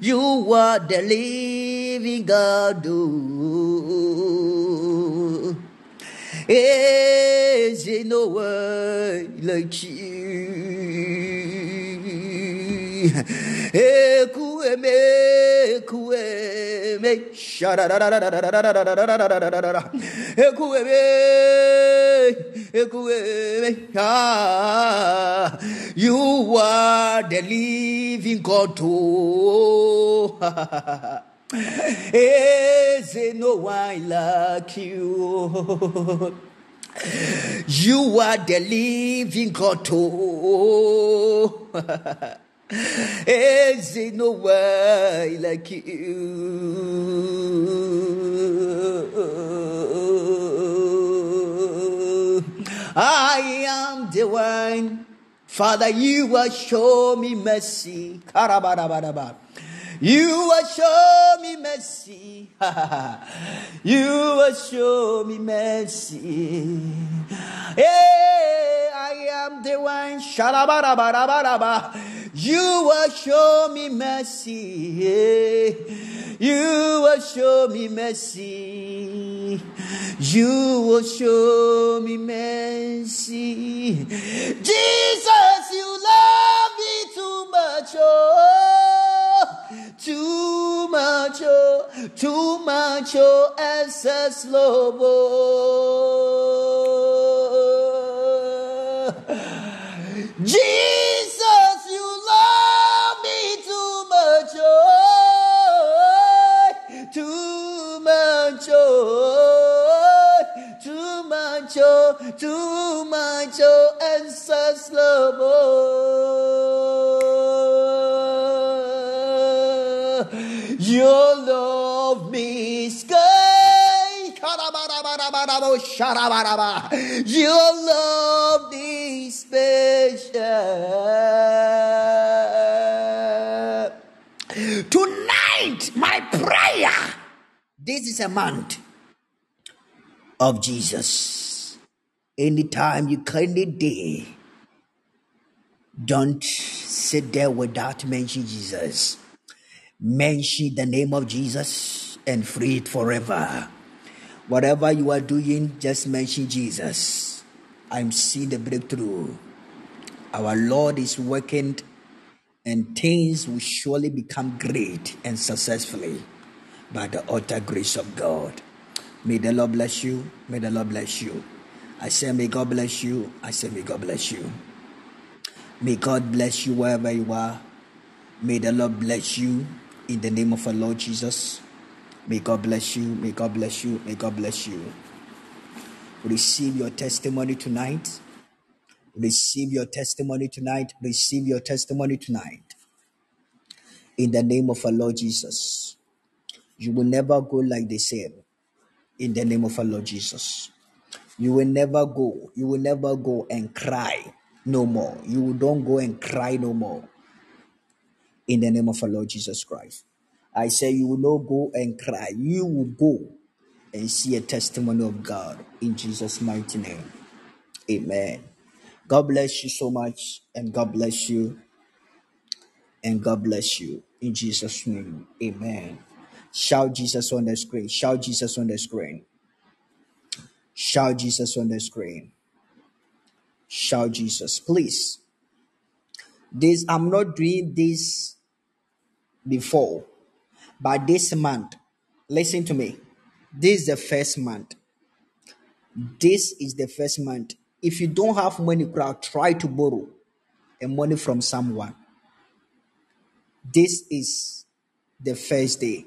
You are the living God. Is no one like you? Ah. You are the living God. Oh. Is no one like you? You are the living God. Is no one like you? I am the one. Father, you will show me mercy. You will show me mercy. you will show me mercy. Hey, I am the one. You will show me mercy. You will show me mercy. You will show me mercy. Jesus, you love me too much. Oh, too much. Oh, too much. Oh, excess love. Oh. Jesus, love me too much. Oh, too much. Oh, too much. Oh, too much. Oh, love. Oh, your love me. Sharabaraba. Your love is special. Tonight, my prayer. This is a month of Jesus. Anytime you can day, don't sit there without mentioning Jesus. Mention the name of Jesus and free it forever. Whatever you are doing, just mention Jesus. I'm seeing the breakthrough. Our Lord is working, and things will surely become great and successfully by the utter grace of God. May the Lord bless you. May the Lord bless you. I say, may God bless you. I say, may God bless you. May God bless you wherever you are. May the Lord bless you in the name of our Lord Jesus. May God bless you. May God bless you. May God bless you. Receive your testimony tonight. Receive your testimony tonight. Receive your testimony tonight. In the name of our Lord Jesus. You will never go like they said. In the name of our Lord Jesus. You will never go. You will never go and cry no more. You don't go and cry no more. In the name of our Lord Jesus Christ. I say you will not go and cry. You will go and see a testimony of God in Jesus' mighty name. Amen. God bless you so much, and God bless you, and God bless you in Jesus' name. Amen. Shout Jesus on the screen. Shout Jesus on the screen. Shout Jesus on the screen. Shout Jesus. Please. This I'm not doing this before, but this month, listen to me. This is the first month. This is the first month. If you don't have money, crowd, try to borrow a money from someone. This is the first day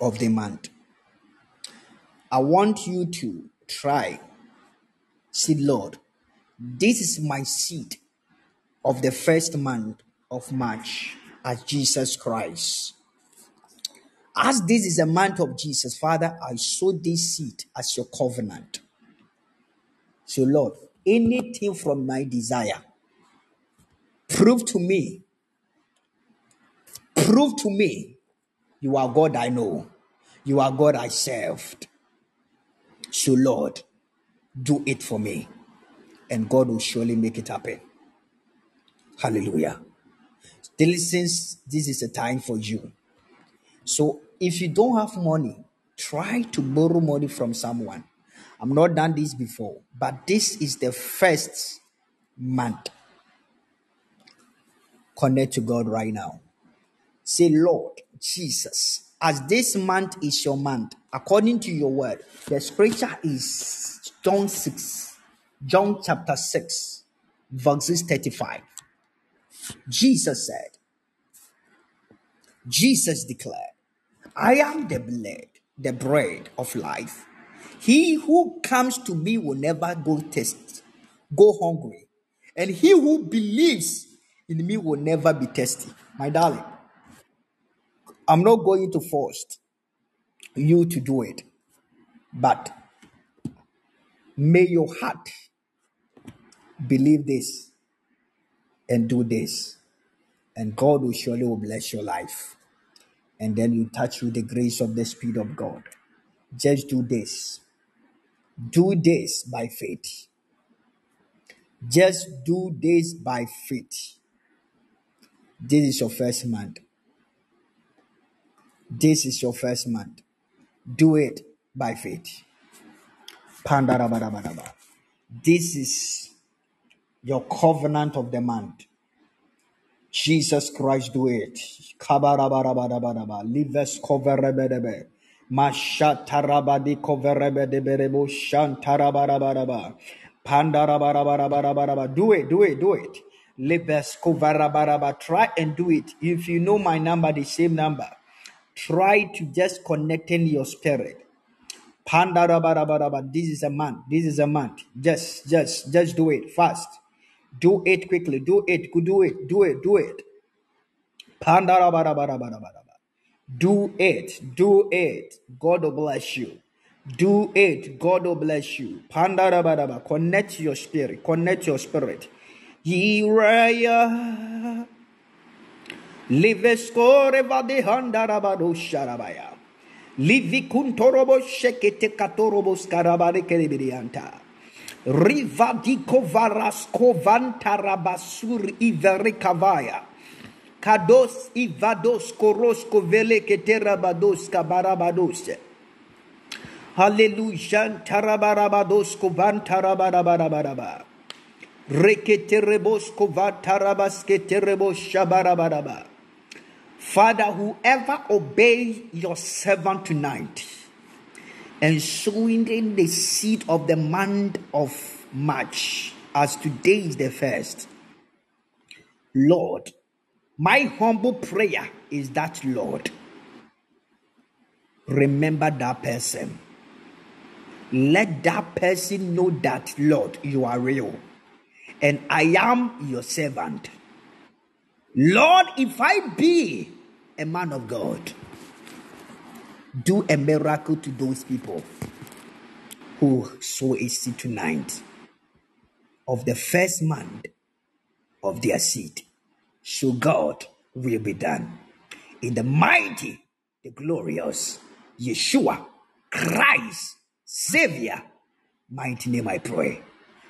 of the month. I want you to try. See, Lord, this is my seed of the first month of March as Jesus Christ. As this is a month of Jesus, Father, I sow this seed as your covenant. So, Lord, anything from my desire, prove to me, prove to me you are God I know, you are God I served. So, Lord, do it for me, and God will surely make it happen. Hallelujah. Still, since this is a time for you. So, if you don't have money, try to borrow money from someone. I'm not done this before, but this is the first month. Connect to God right now. Say, Lord Jesus, as this month is your month, according to your word, the scripture is John 6, John chapter 6, verses 35. Jesus said, Jesus declared, I am the bread, the bread of life. He who comes to me will never go test, go hungry. And he who believes in me will never be thirsty. My darling, I'm not going to force you to do it, but may your heart believe this and do this, and God will surely will bless your life. And then you touch with the grace of the Spirit of God. Just do this. Do this by faith. Just do this by faith. This is your first month. This is your first month. Do it by faith. This is your covenant of the month. Jesus Christ, do it. Kabarabarabaraba. Lives coverebedebe. Mashatarabadi coverebedebedebo shantarabaraba. Pandarabarabaraba. Do it, do it, do it. Lives coverebaraba. Try and do it. If you know my number, the same number, try to just connect in your spirit. Pandarabaraba. This is a month. This is a month. Just, just, just do it fast. Do it quickly. Do it. Do it. Do it. Do it. Pandarabarabarabaraba. Do it. Do it. God will bless you. Do it. God will bless you. Pandarabaraba. Connect your spirit. Connect your spirit. Yiraya. Livescore vadehandarabado sharabaya. Livi kuntorobo shekete katorobo skarabare kerebirianta. Rivadiko varasko vantarabasur iverikavaya. Kados ivados korosko vele keterabados kabarabados. Hallelujah. Tarabarabados kovantarabarabaraba. Reketerebos kovantarabas keterebos shabarabaraba. Father, whoever obey your servant tonight and sowing in the seed of the month of March, as today is the first, Lord, my humble prayer is that, Lord, remember that person. Let that person know that, Lord, you are real and I am your servant. Lord, if I be a man of God, do a miracle to those people who sow a seed tonight of the first month of their seed. So God will be done. In the mighty, the glorious Yeshua, Christ, Savior, mighty name I pray.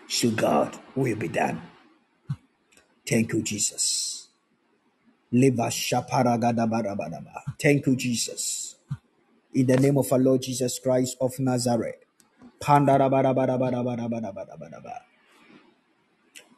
So God will be done. Thank you, Jesus. Thank you, Jesus. In the name of our Lord Jesus Christ of Nazareth.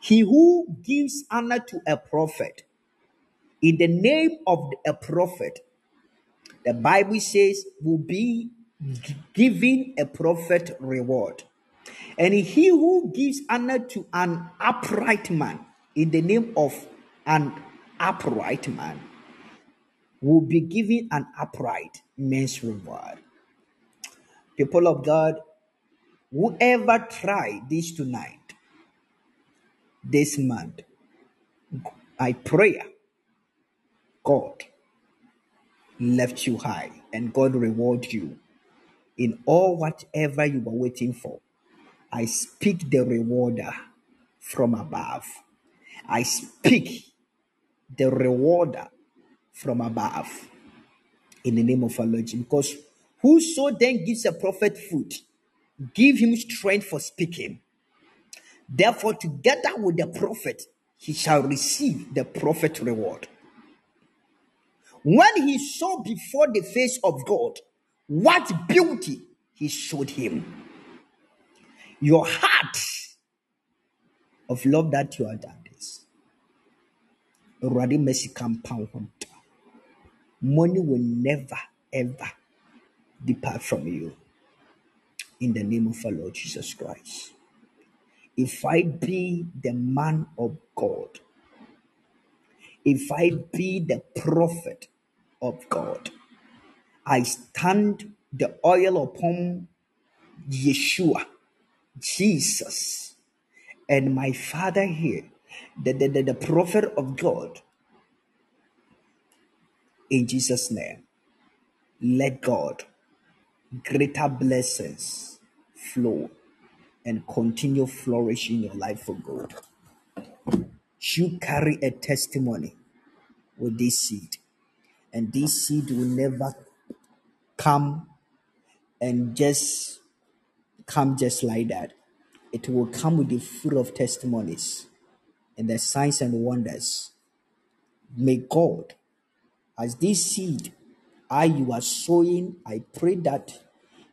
He who gives honor to a prophet In the name of a prophet, the Bible says, will be g- giving a prophet reward. And he who gives honor to an upright man in the name of an upright man will be given an upright man's reward. People of God, whoever try this tonight, this month, I pray God left you high and God reward you in all whatever you were waiting for. I speak the rewarder from above. I speak the rewarder from above in the name of our Lord. Because whoso then gives a prophet food, give him strength for speaking. Therefore, together with the prophet, he shall receive the prophet reward. When he saw before the face of God what beauty he showed him, your heart of love that you are done this. Awurade mercy compound Money will never ever depart from you. In the name of our Lord Jesus Christ. If I be the man of God, if I be the prophet of God, I stand the oil upon Yeshua, Jesus, and my father here, the, the, the, the prophet of God, in Jesus' name. Let God greater blessings flow and continue flourishing your life for God. You carry a testimony with this seed, and this seed will never come and just come just like that. It will come with the fruit of testimonies and the signs and wonders. May God, as this seed, I you are sowing, I pray that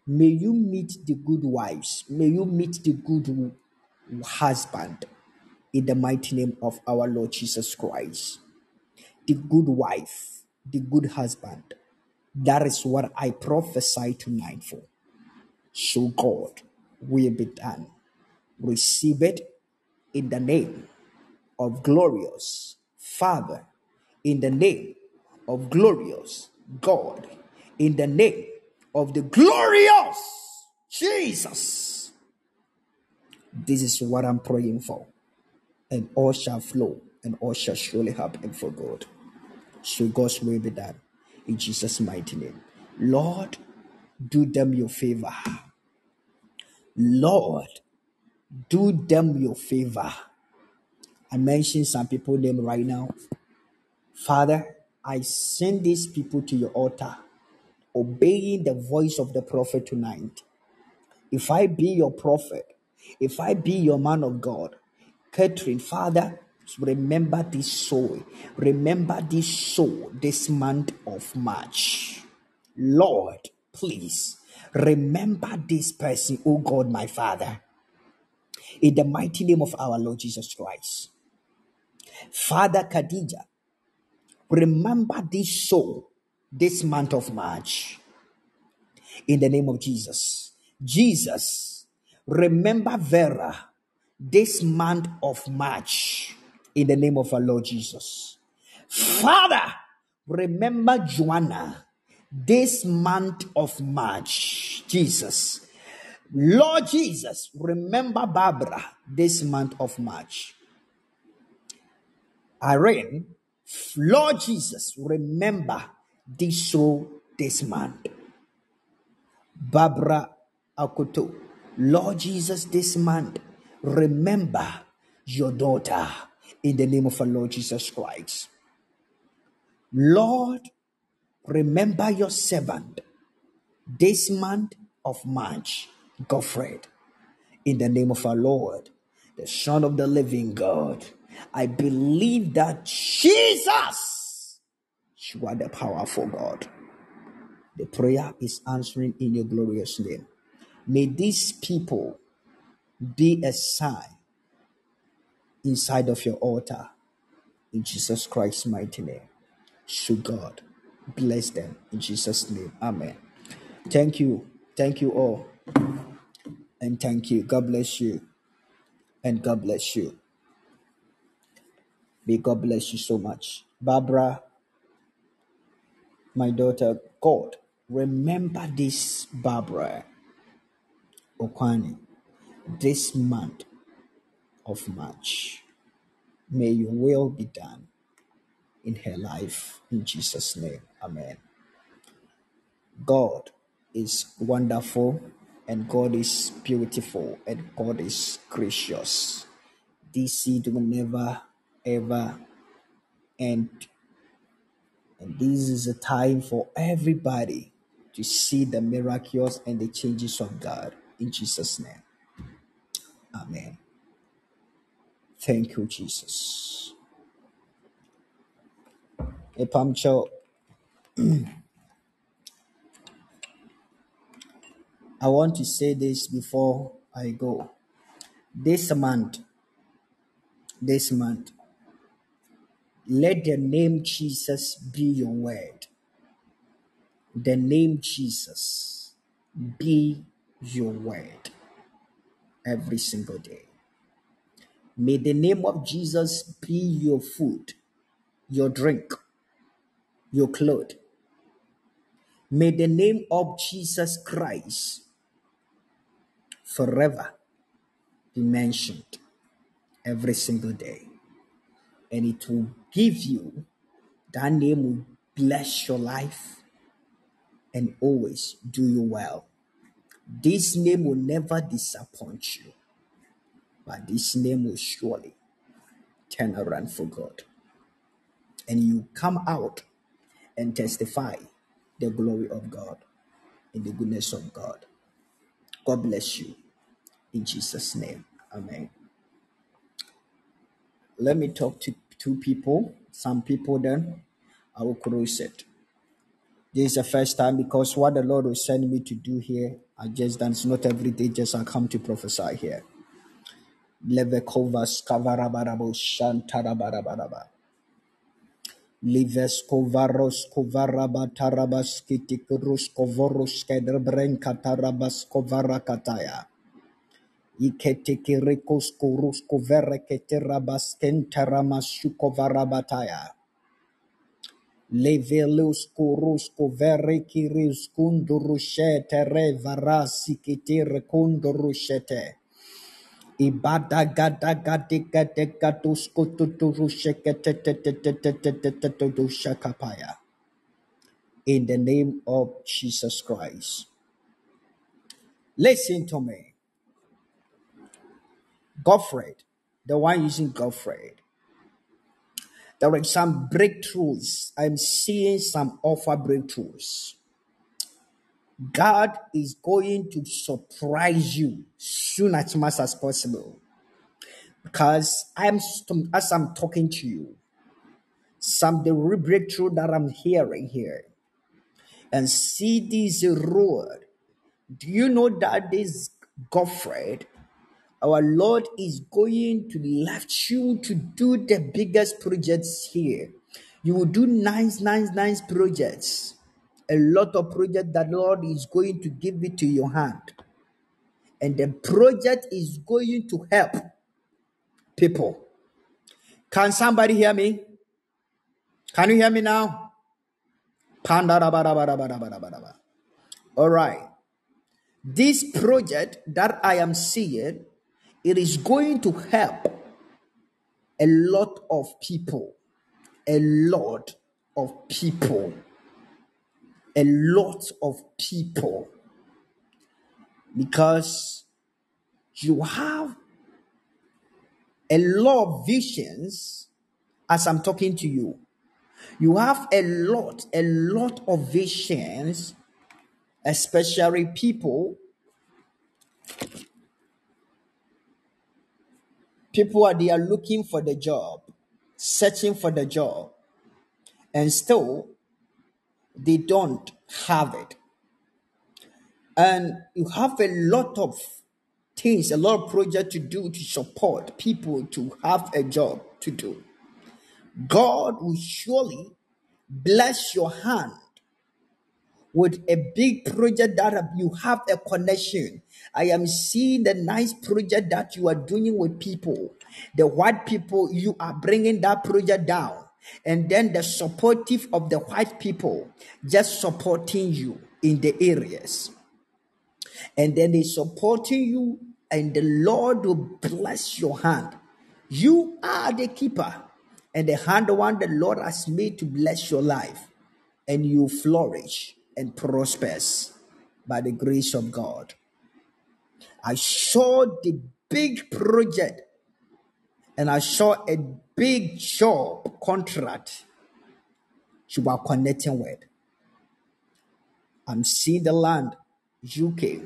may you meet the good wives, may you meet the good husband in the mighty name of our Lord Jesus Christ. The good wife, the good husband. That is what I prophesy tonight for. So God will be done. Receive it in the name of glorious Father, in the name of glorious God, in the name of the glorious Jesus. This is what I'm praying for. And all shall flow and all shall surely happen for God. So God's will be done in Jesus' mighty name. Lord, do them your favor. Lord, do them your favor. I mentioned some people name right now. Father, I send these people to your altar, obeying the voice of the prophet tonight. If I be your prophet, if I be your man of God, Catherine, Father, remember this soul. Remember this soul this month of March. Lord, please remember this person, oh God, my Father, in the mighty name of our Lord Jesus Christ. Father Khadija, remember this soul this month of March in the name of Jesus. Jesus, remember Vera this month of March in the name of our Lord Jesus. Father, remember Joanna this month of March. Jesus. Lord Jesus, remember Barbara this month of March. Irene, Lord Jesus, remember this month. Barbara Akoto, Lord Jesus, this month, remember your daughter in the name of our Lord Jesus Christ. Lord, remember your servant this month of March, Godfred, in the name of our Lord, the Son of the living God. I believe that Jesus, you are the powerful God. The prayer is answering in your glorious name. May these people be a sign inside of your altar in Jesus Christ's mighty name. to God. Bless them in Jesus' name. Amen. Thank you. Thank you all. And thank you. God bless you. And God bless you. May God bless you so much. Barbara, my daughter, God, remember this Barbara Okwani this month of March. May your will be done in her life. In Jesus' name. Amen. God is wonderful and God is beautiful and God is gracious. This seed will never ever end. And this is a time for everybody to see the miracles and the changes of God. In Jesus' name. Amen. Thank you, Jesus. I want to say this before I go. This month, this month, let the name Jesus be your word. The name Jesus be your word every single day. May the name of Jesus be your food, your drink, your clothes. May the name of Jesus Christ forever be mentioned every single day. And it will give you, that name will bless your life and always do you well. This name will never disappoint you, but this name will surely turn around for God. And you come out and testify the glory of God and the goodness of God. God bless you in Jesus' name. Amen. Let me talk to two people, some people then I will close it. This is the first time because what the Lord will send me to do here, I just. It's not every day, just I come to prophesy here. Levekovas kavarabarabo shantarabaraba. Lives kovaros kovarabatarabas kitikurus kovorus kedrebrenka tarabas kovarakataya. Iketikirikos kurus kovereketirabas kentaramas shukovarabataya. Levelus kurus koverikiris kundurushete re varasi kitir kundurushete. Ibada gada gadi gade gadus kututurushekete shakapaya. In the name of Jesus Christ. Listen to me. Godfred, the one using Godfred. There are some breakthroughs. I'm seeing some offer breakthroughs. God is going to surprise you soon as much as possible. Because I'm as I'm talking to you, some the breakthrough that I'm hearing here, and see this road. Do you know that this Godfred, our Lord is going to lift you to do the biggest projects here. You will do nice, nice, nice projects. A lot of projects that Lord is going to give it to your hand. And the project is going to help people. Can somebody hear me? Can you hear me now? All right. This project that I am seeing, it is going to help a lot of people. A lot of people. A lot of people. Because you have a lot of visions as I'm talking to you. You have a lot, a lot of visions, especially people. People are they are looking for the job, searching for the job, and still they don't have it. And you have a lot of things, a lot of projects to do to support people to have a job to do. God will surely bless your hand with a big project that you have a connection. I am seeing the nice project that you are doing with people. The white people, you are bringing that project down. And then the supportive of the white people just supporting you in the areas. And then they supporting you, and the Lord will bless your hand. You are the keeper, and the hand one the Lord has made to bless your life and you flourish and prospers by the grace of God. I saw the big project and I saw a big job contract you are connecting with. I'm seeing the land, UK,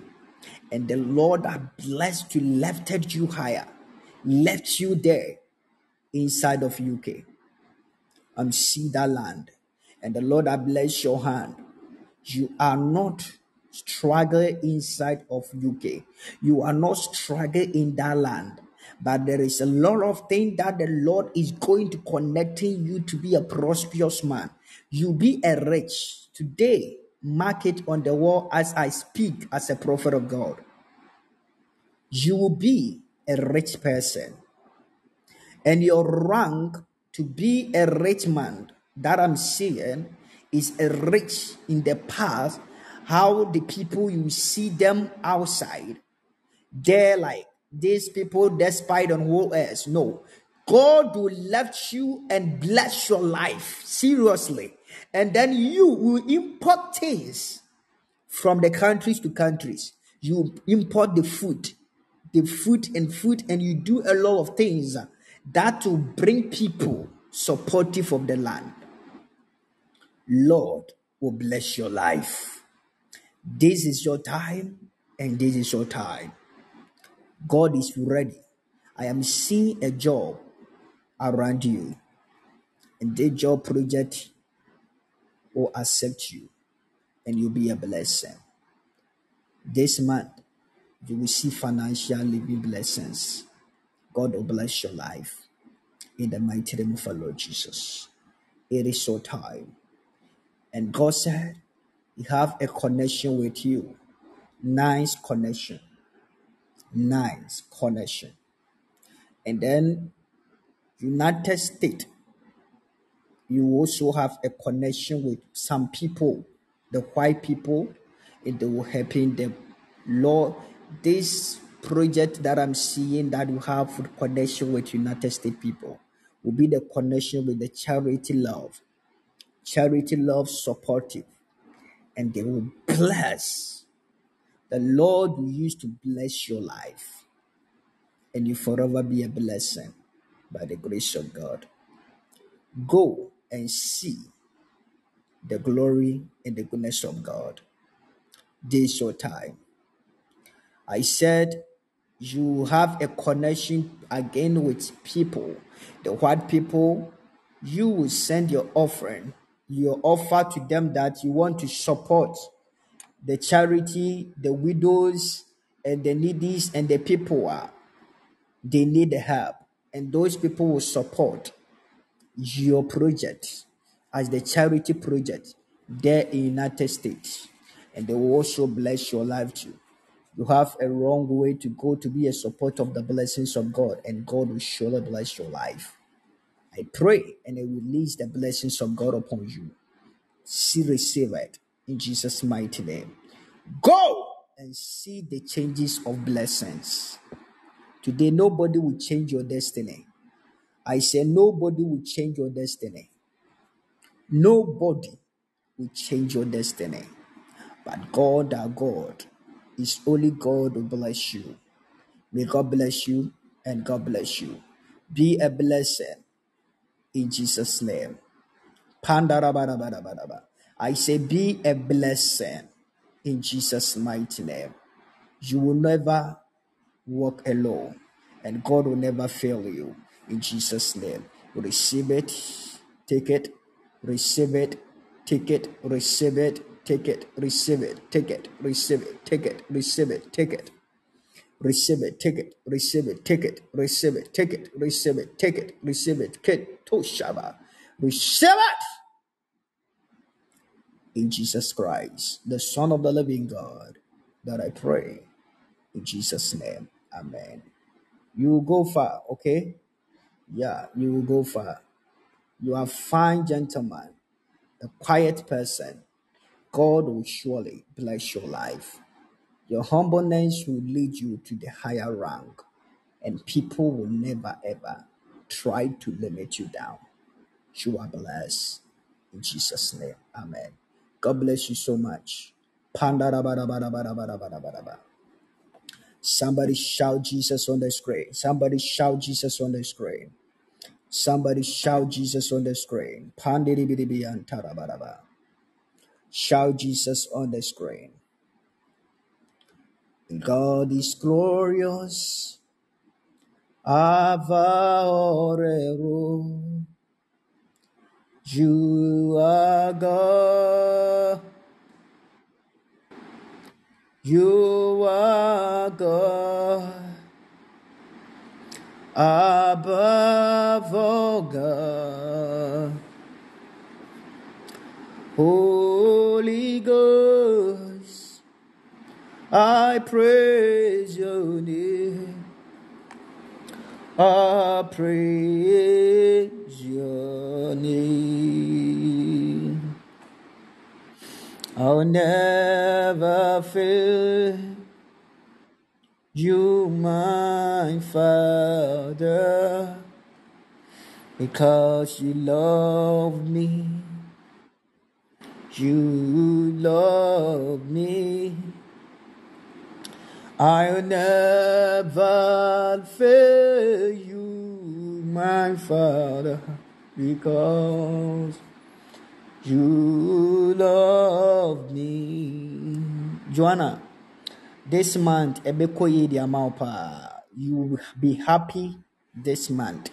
and the Lord has blessed you, lifted you higher, left you there inside of UK. I'm seeing that land, and the Lord has blessed your hand. You are not struggling inside of UK. You are not struggling in that land. But there is a lot of things that the Lord is going to connecting you to be a prosperous man. You be a rich today. Mark it on the wall as I speak as a prophet of God. You will be a rich person and your rank to be a rich man that I'm seeing is rich in the past. How the people you see them outside, they're like these people despite on who else. No, God will lift you and bless your life seriously, and then you will import things from the countries to countries. You import the food, the food and food, and you do a lot of things that will bring people supportive of the land. Lord will bless your life. This is your time, and this is your time. God is ready. I am seeing a job around you, and the job project will accept you, and you'll be a blessing. This month, you will see financial living blessings. God will bless your life in the mighty name of our Lord Jesus. It is your time. And God said, He have a connection with you. Nice connection. Nice connection. And then United States, you also have a connection with some people, the white people, and they will help in the Lord. This project that I'm seeing that you have connection with United States people will be the connection with the charity love. Charity love supportive. And they will bless. The Lord will use to bless your life. And you forever be a blessing by the grace of God. Go and see the glory and the goodness of God. This is your time. I said you have a connection again with people. The white people, you will send your offering, your offer to them that you want to support the charity, the widows, and the needy, and the people are they need the help, and those people will support your project as the charity project there in United States, and they will also bless your life too. You have a wrong way to go to be a support of the blessings of God, and God will surely bless your life. I pray and I release the blessings of God upon you. See, receive it in Jesus' mighty name. Go and see the changes of blessings. Today, nobody will change your destiny. I say, nobody will change your destiny. Nobody will change your destiny. But God, our God, is only God who bless you. May God bless you and God bless you. Be a blessing in Jesus' name. I say, be a blessing in Jesus' mighty name. You will never walk alone, and God will never fail you in Jesus' name. Receive it, take it, receive it, take it, receive it, take it, receive it, take it, receive it, take it, receive it, take it. Receive it, take it, receive it, take it, receive it, take it, receive it, take it, receive it, kid to Shaba. Receive it in Jesus Christ, the Son of the living God, that I pray. In Jesus' name, Amen. You will go far, okay? Yeah, you will go far. You are a fine gentleman, a quiet person. God will surely bless your life. Your humbleness will lead you to the higher rank, and people will never ever try to limit you down. You are blessed. In Jesus' name, Amen. God bless you so much. Somebody shout Jesus on the screen. Somebody shout Jesus on the screen. Somebody shout Jesus on the screen. Pandiribidibiantarabaraba. Shout Jesus on the screen. God is glorious. Ava orero. You are God. You are God. Above all God. Holy Ghost, I praise your name. I praise your name. I'll never fail you, my Father, because you love me. You love me. I'll never fail you, my Father, because you love me. Joanna, this month. You will be happy this month.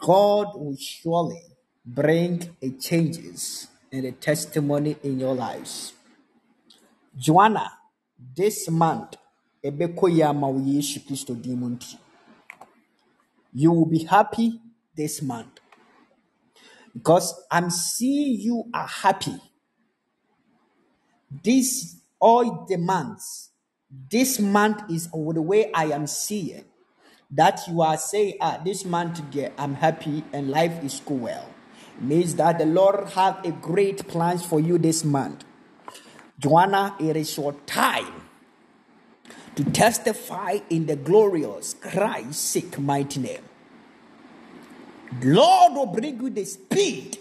God will surely bring a changes and a testimony in your lives. Joanna, this month, ama wo Yesu Kristo din. You will be happy this month because I'm seeing you are happy. This all months, this month is the way I am seeing that you are saying, ah, this month yeah, I'm happy and life is go well. Means that the Lord have a great plans for you this month. Joanna, it is your time to testify in the glorious Christ's mighty name. Lord will bring you the speed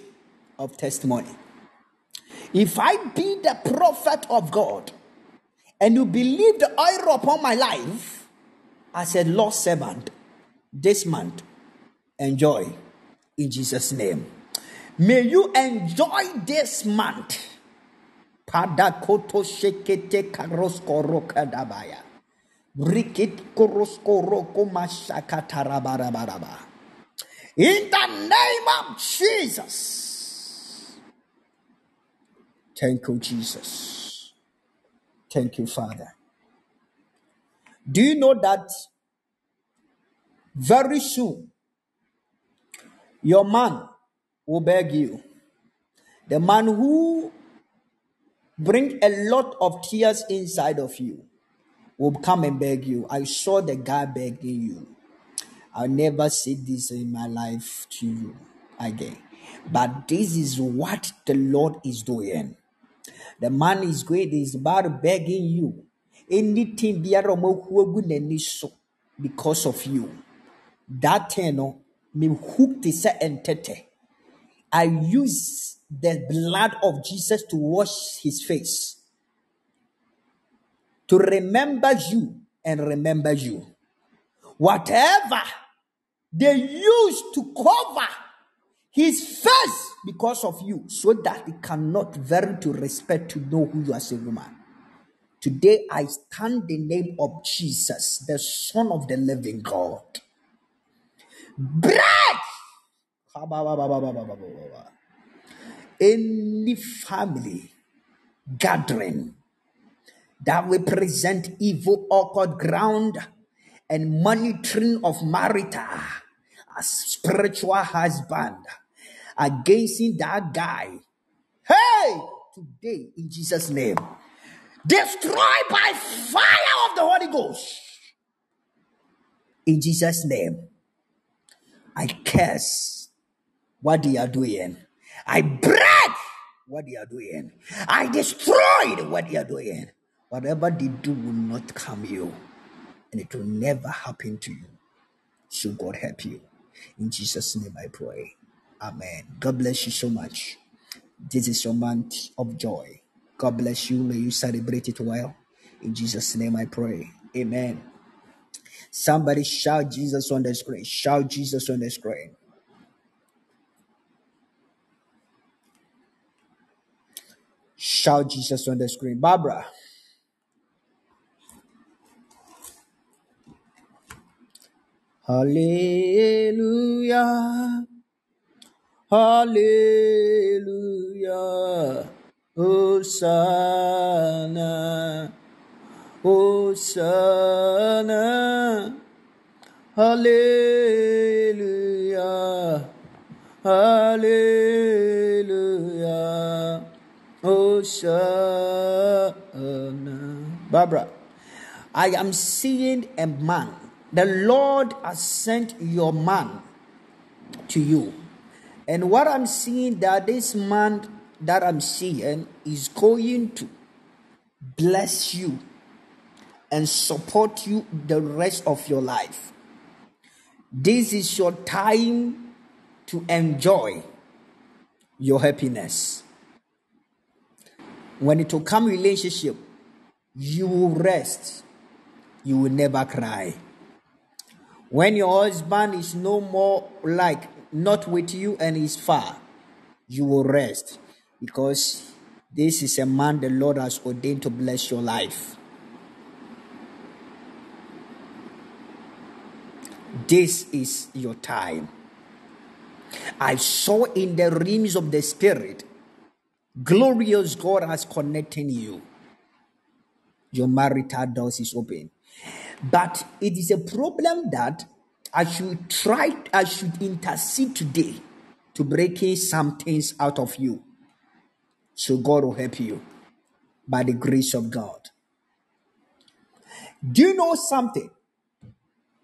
of testimony. If I be the prophet of God and you believe the oil upon my life as a lost servant this month, enjoy in Jesus' name. May you enjoy this month. Padakoto shekete karosko rokadabaya. Rikit korosko roko mashakatarabarabaraba. In the name of Jesus. Thank you, Jesus. Thank you, Father. Do you know that very soon your man will beg you? The man who bring a lot of tears inside of you will come and beg you. I saw the guy begging you. I'll never say this in my life to you again. But this is what the Lord is doing. The man is going, is about begging you. Anything because of you. That thing me hook te sɛ ɛntɛtɛ. I use the blood of Jesus to wash his face, to remember you and remember you. Whatever they used to cover his face because of you, so that he cannot very to respect to know who you are as a woman. Today I stand the name of Jesus, the Son of the Living God. Bread! Any family gathering that represent evil, awkward ground and monitoring of marital as spiritual husband against that guy Hey, today in Jesus' name, destroy by fire of the Holy Ghost. In Jesus' name, I curse what they are doing. I break what they are doing. I destroyed what they are doing. Whatever they do will not come you, and it will never happen to you. So God help you. In Jesus' name I pray. Amen. God bless you so much. This is your month of joy. God bless you. May you celebrate it well. In Jesus' name I pray. Amen. Somebody shout Jesus on the screen. Shout Jesus on the screen. Shout Jesus on the screen. Barbara. Hallelujah. Hallelujah. Hosanna. Hosanna. Hallelujah. Hallelujah. Hosanna. Barbara, I am seeing a man. The Lord has sent your man to you. And what I'm seeing that this man that I'm seeing is going to bless you and support you the rest of your life. This is your time to enjoy your happiness. When it will come relationship, you will rest. You will never cry. When your husband is no more like not with you and is far, you will rest because this is a man the Lord has ordained to bless your life. This is your time. I saw in the realms of the spirit, glorious God has connected you. Your marital doors is open. But it is a problem that I should try, I should intercede today to breaking some things out of you. So God will help you by the grace of God. Do you know something?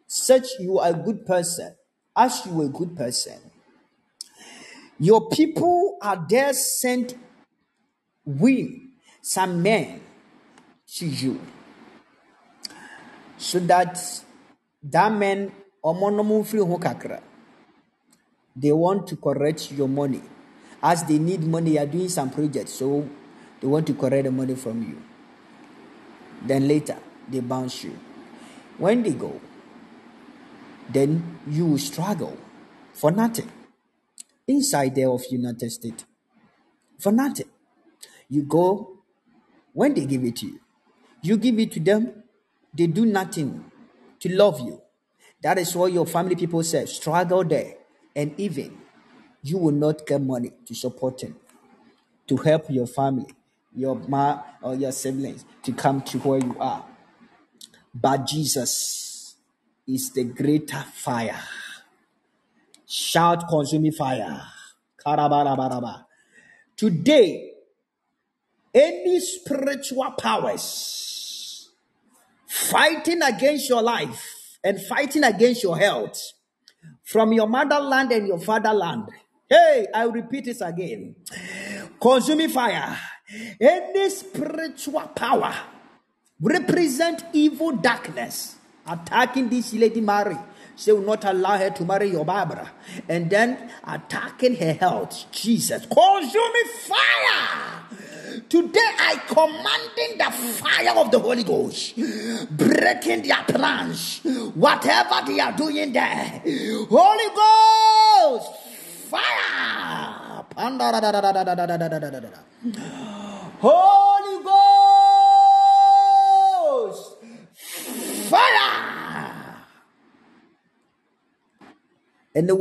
Such you are a good person, as you are a good person. Your people are there sent women, some men to you. So that that men they want to correct your money. As they need money you are doing some project so they want to correct the money from you. Then later they bounce you. When they go then you will struggle for nothing. Inside there of united states for nothing you go when they give it to you you give it to them they do nothing to love you. That is what your family people say. Struggle there. And even you will not get money to support them, to help your family, your ma or your siblings to come to where you are. But Jesus is the greater fire. Shout consuming fire. Today, any spiritual powers fighting against your life and fighting against your health from your motherland and your fatherland. Hey, I'll repeat this again. Consuming fire. Any spiritual power represent evil darkness attacking this lady Mary. She will not allow her to marry your Barbara. And then attacking her health. Jesus. Consuming fire. Today I commanding the fire of the Holy Ghost, breaking their plans, whatever they are doing there. Holy Ghost, fire. Holy Ghost, fire. And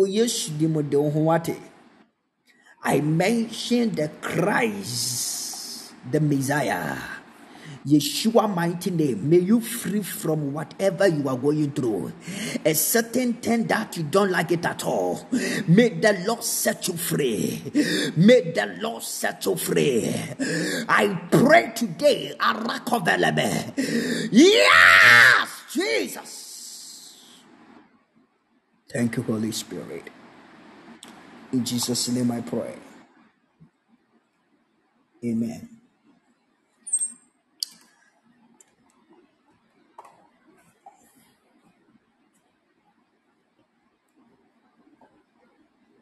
I mentioned the Christ, the Messiah. Yeshua mighty name, may you free from whatever you are going through. A certain thing that you don't like it at all. May the Lord set you free. May the Lord set you free. I pray today, Arakovelebe. Yes, Jesus. Thank you, Holy Spirit. In Jesus' name I pray. Amen.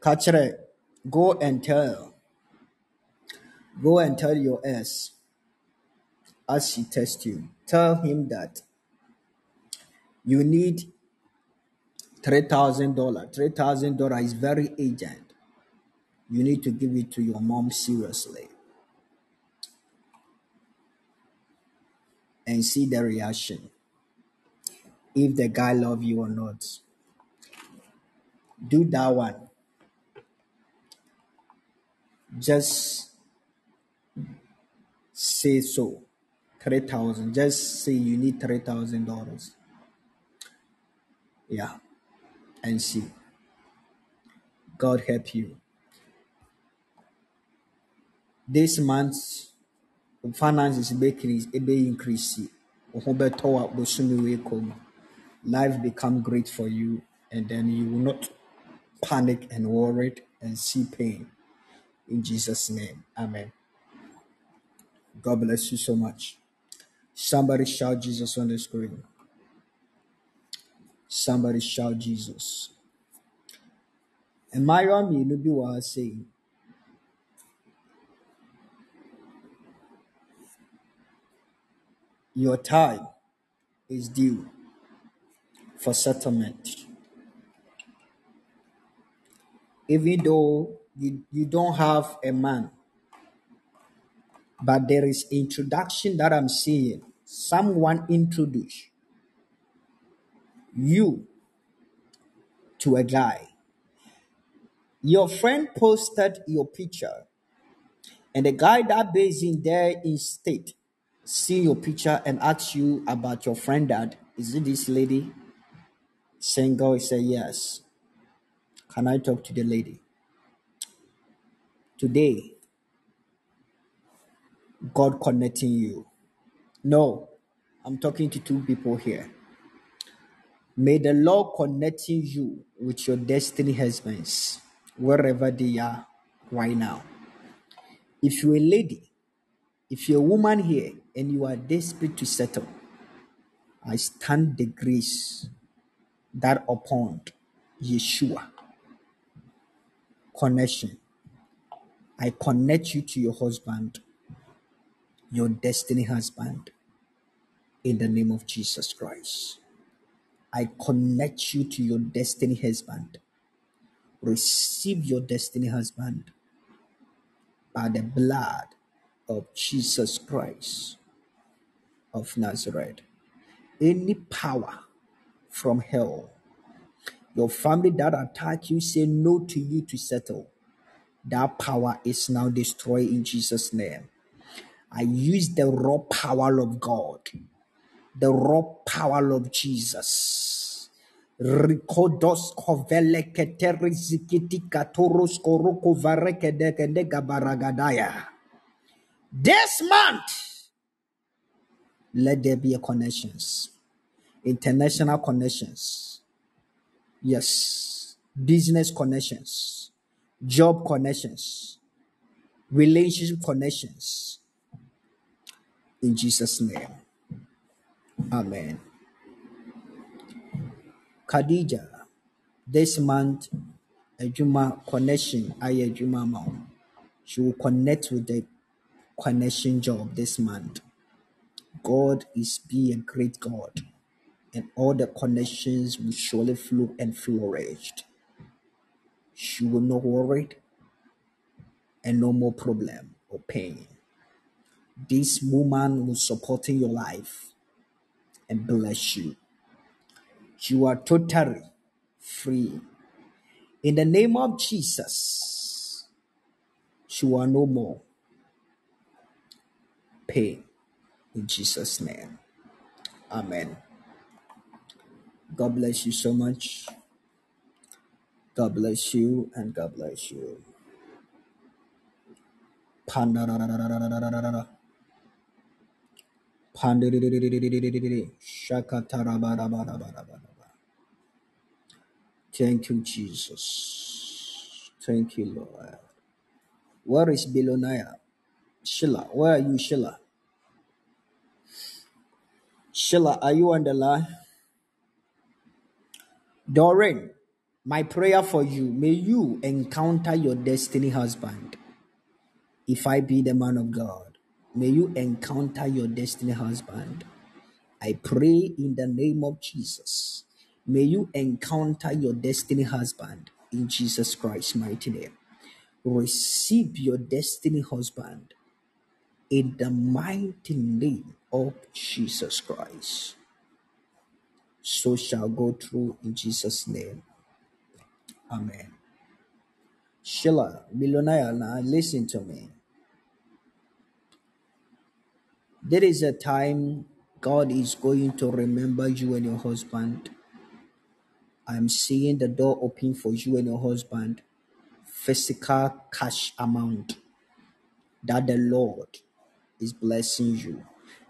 Kachere, go and tell. Go and tell your ass as she tests you. Tell him that you need three thousand dollar. Three thousand dollar is very urgent. You need to give it to your mom seriously and see the reaction. If the guy love you or not. Do that one. Just say so. Three thousand. Just say you need three thousand dollars. Yeah. And see. God help you. This month finances be increase, be increase. Life become great for you, and then you will not panic and worried and see pain. In Jesus' name, Amen. God bless you so much. Somebody shout Jesus on the screen. Somebody shout Jesus. Mmaayewa mmienu bi wɔ ha sei. Your time is due for settlement. Even though you, you don't have a man, but there is introduction that I'm seeing. Someone introduce you to a guy. Your friend posted your picture, and the guy that based in there in state see your picture and ask you about your friend that is it this lady single? He said yes. Can I talk to the lady? Today, God connecting you. No, I'm talking to two people here. May the Lord connecting you with your destiny husbands, wherever they are right now. If you're a lady, if you're a woman here and you are desperate to settle, I stand the grace that upon Yeshua connection. I connect you to your husband, your destiny husband, in the name of Jesus Christ. I connect you to your destiny husband. Receive your destiny husband by the blood of Jesus Christ of Nazareth. Any power from hell, your family that attack you, say no to you to settle. That power is now destroyed in Jesus' name. I use the raw power of God, the raw power of Jesus. Rikodos kovele keteri zikiti katoros koroko vareke dekende gabaragadaya. This month, let there be a connections, international connections. Yes, business connections, job connections, relationship connections. In Jesus' name, Amen. Khadija, this month, a Juma connection, I Juma mom. She will connect with the connection job this month. God is be a great God, and all the connections will surely flow and flourish. She will not worry and no more problem or pain. This woman will support in your life and bless you. You are totally free. In the name of Jesus, you are no more pain. in Jesus' name. Amen. God bless you so much. God bless you and God bless you. Thank you, Jesus. Thank you, Lord. Where is Beloniah? Sheila, where are you, Sheila? Sheila, are you on the line? Doreen, my prayer for you, may you encounter your destiny husband. If I be the man of God, may you encounter your destiny husband. I pray in the name of Jesus. May you encounter your destiny husband in Jesus Christ's mighty name. Receive your destiny husband in the mighty name of Jesus Christ. So shall go through in Jesus' name. Amen. Sheila, now listen to me. There is a time God is going to remember you and your husband. I'm seeing the door open for you and your husband. Physical cash amount that the Lord is blessing you.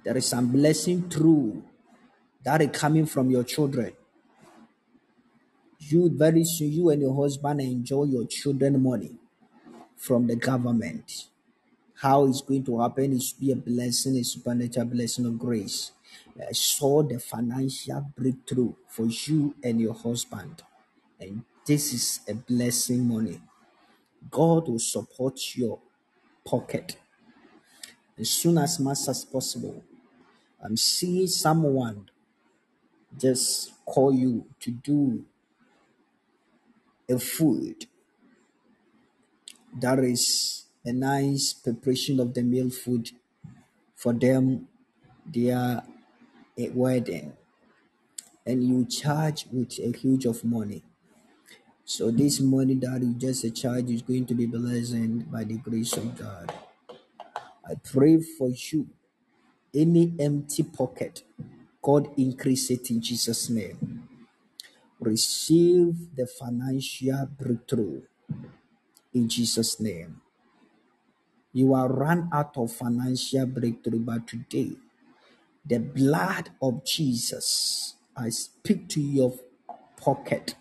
There is some blessing through that is coming from your children. You very soon, you and your husband enjoy your children money from the government. How it's going to happen is be a blessing, a supernatural blessing of grace. I saw the financial breakthrough for you and your husband. And this is a blessing money. God will support your pocket as soon as much as possible. I'm seeing someone just call you to do a food. That is a nice preparation of the meal food for them their a wedding. And you charge with a huge of money. So this money that you just charge is going to be blessed by the grace of god. I pray for you. Any empty pocket god increase it in jesus name receive the financial breakthrough in jesus name you are run out of financial breakthrough but today the blood of Jesus, I speak to your pocket.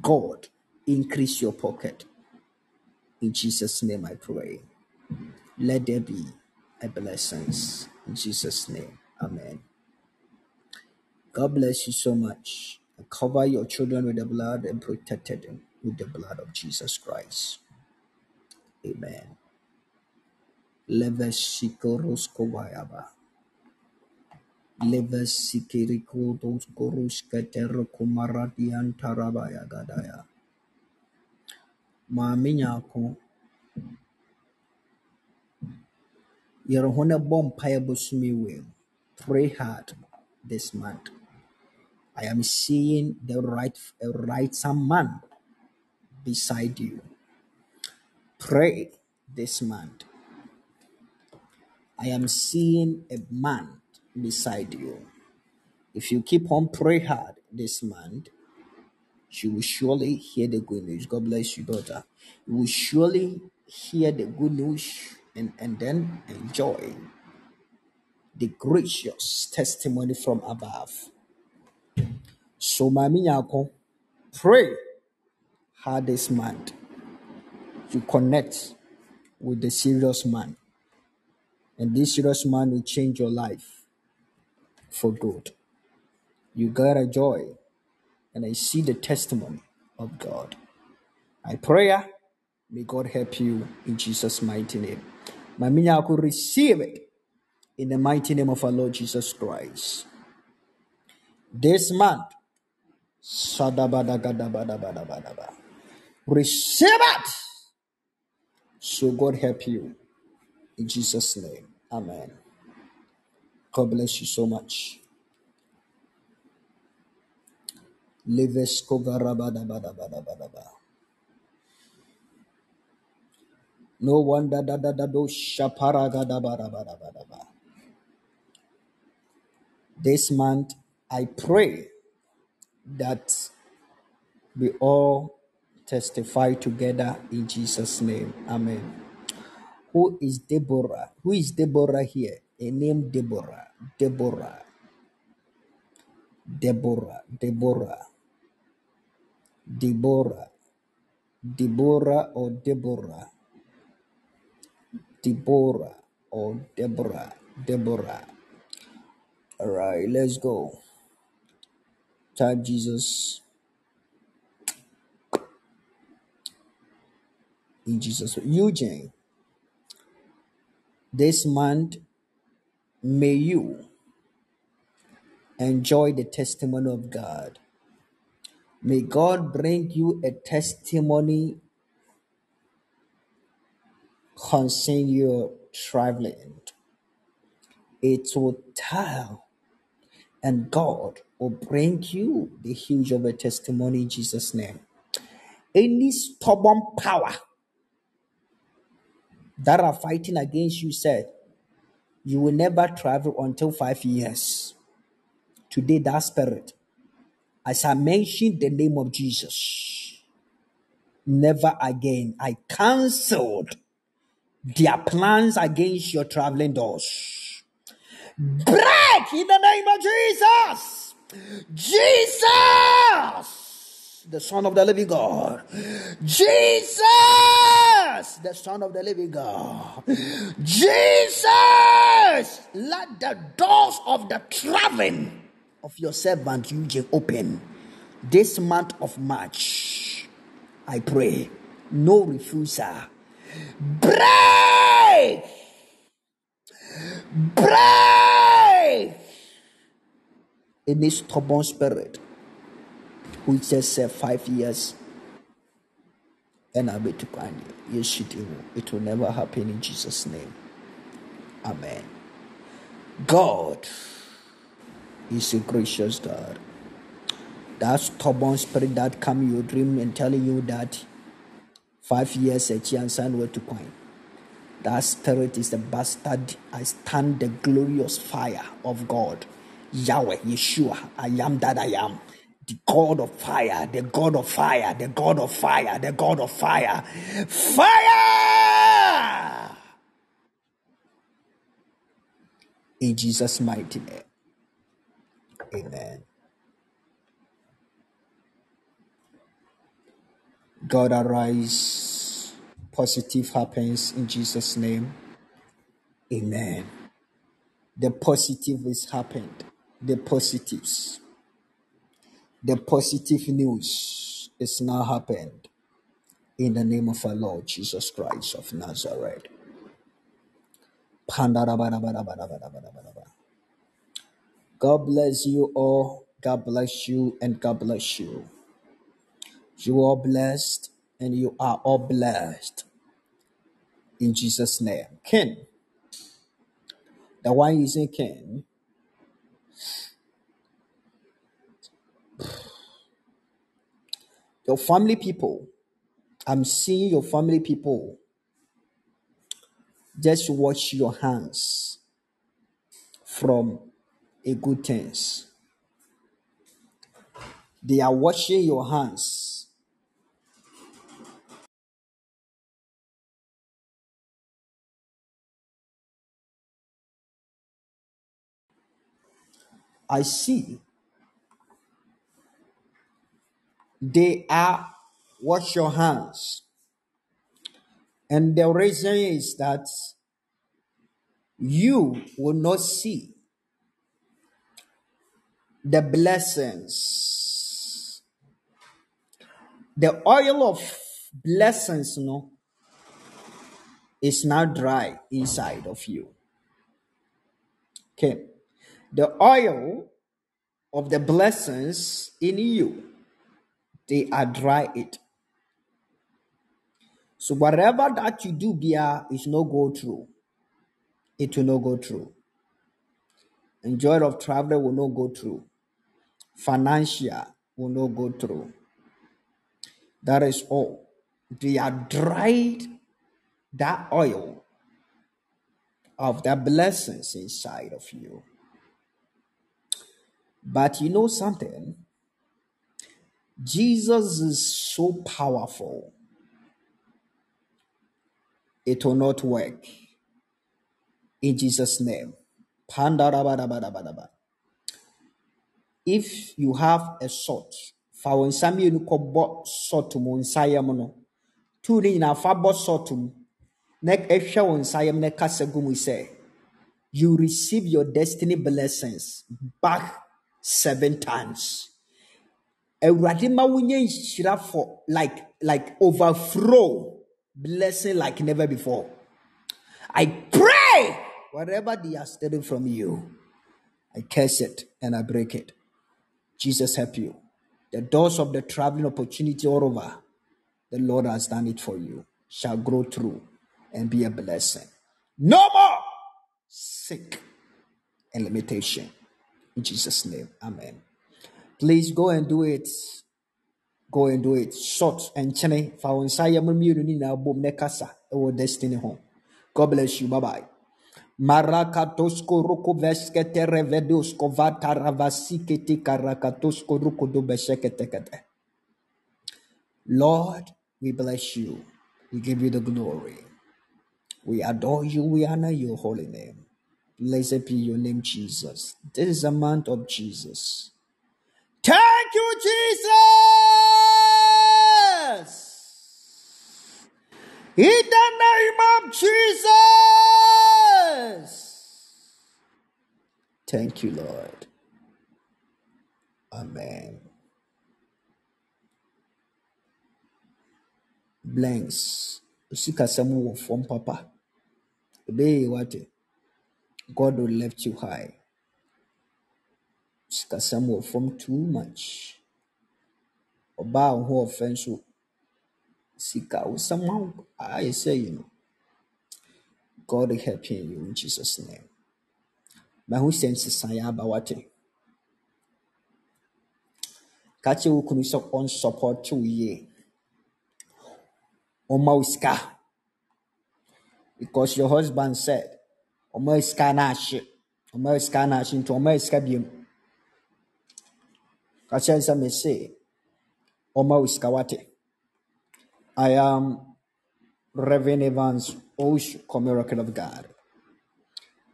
God, increase your pocket. In Jesus' name I pray. Let there be a blessings. In Jesus' name. Amen. God bless you so much. Cover your children with the blood and protect them with the blood of Jesus Christ. Amen. Leveshikoroskobayaba. Levesikirikodos korosketero kumaradian tarabaya gadaya. Maame nyako, yɛrɛ ho na bɔ mpaeɛ bosome wei. Pray hard this month. I am seeing the right, a rightsome man beside you. Pray this month. I am seeing a man beside you. If you keep on pray hard this month, you will surely hear the good news. God bless you, daughter. You will surely hear the good news and, and then enjoy the gracious testimony from above. So, Mami Nyako, pray hard this month. You connect with the serious man, and this serious man will change your life for good. You got a joy, and I see the testimony of God. I pray, may God help you in Jesus' mighty name. Mami Nyako, receive it in the mighty name of our Lord Jesus Christ. This month, receive it. So God help you in Jesus' name. Amen. God bless you so much. No wonder that that that those shaparagadabadabadabadaba. This month, I pray that we all testify together in Jesus' name. Amen. Who is Deborah? Who is Deborah here? A name Deborah. Deborah. Deborah. Deborah. Deborah. Deborah or Deborah. Deborah or Deborah. Deborah. All right, let's go. Type Jesus in Jesus. Eugene, this month, may you enjoy the testimony of God. May God bring you a testimony concerning your traveling. It will tell, and God will bring you the huge of a testimony in Jesus' name. Any stubborn power that are fighting against you said, you will never travel until five years. Today, that spirit, as I mentioned the name of Jesus, never again. I cancelled their plans against your traveling doors. Break in the name of Jesus. Jesus, the Son of the Living God. Jesus, the Son of the Living God. Jesus, let the doors of the traveling of your servant Eugene open this month of March. I pray, no refusal. Break! Break! Any stubborn spirit which just uh, said five years and I'll be to find you. Yes, it will. It will never happen in Jesus' name. Amen. God is a gracious God. That stubborn spirit that come your dream and telling you that five years a chance and where to coin. That spirit is the bastard. I stand the glorious fire of God. Yahweh, Yeshua, I am that I am. The God of fire, the God of fire, the God of fire, the God of fire. Fire! In Jesus' mighty name. Amen. God arise. Positive happens in Jesus' name. Amen. The positive is happened. The positives. The positive news is now happened. In the name of our Lord Jesus Christ of Nazareth. God bless you all. God bless you and God bless you. You are blessed and you are all blessed in Jesus' name. Ken, the one using Ken, your family people, I'm seeing your family people. Just wash your hands from a good things. They are washing your hands. I see they are wash your hands. And the reason is that you will not see the blessings. The oil of blessings, you know, is now dry inside of you. Okay. The oil of the blessings in you, they are dry it. So whatever that you do, Bia, is no go through. It will not go through. And joy of travel will not go through. Financial will not go through. That is all. They are dried that oil of the blessings inside of you. But you know something? Jesus is so powerful, it will not work. In Jesus' name. If you have a sword, fa wo nsa mmienu fa bɔ you receive your destiny blessings back seven times. Awurade ma wonye nhyira for like like overflow blessing like never before. I pray whatever they are stealing from you, I curse it and I break it. Jesus help you. The doors of the traveling opportunity all over, the Lord has done it for you, shall grow through and be a blessing. No more sick and limitation. In Jesus' name, Amen. Please go and do it. Go and do it. Short and chene. Fa wo nsa yɛ mo mmienu ne nyinaa bom na kasa ɛwɔ destiny ho. God bless you. Bye bye. Marakatosko roko veskete revedosko vata ravasikete karakatosko roko do beshekete kete. Lord, we bless you. We give you the glory. We adore you. We honor your holy name. Blessed be your name, Jesus. This is a month of Jesus. Thank you, Jesus. In the name of Jesus. Thank you, Lord. Amen. Blanks. Usikasɛm wɔ fam papa. Ebeye wate. God will lift you high. Usikasɛm wɔ fam too much. Ɔbaa a ho ɔfɛ sika wosɛm aw- ayɛ sɛ yi no. God will help you in Jesus' name. Mahu sɛ nsesaeɛ aba wate. Ka kyerɛ wo kunu sɛ ɔnsɔpɔte wo yie. Sika. Because your husband said, I am Reverend Evans Osh, Miracle of God.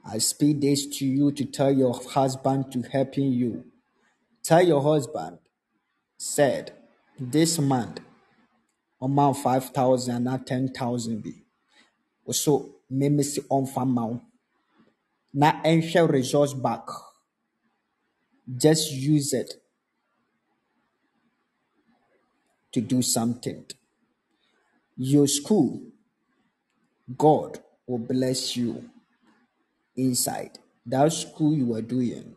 I speak this to you to tell your husband to helping you. Tell your husband, said, this month, amount 5,000 and not 10,000 be. So, meme si ma wo. Na ɛnhwɛ resource back. Just use it to do something. Your school, God will bless you inside. That school you are doing,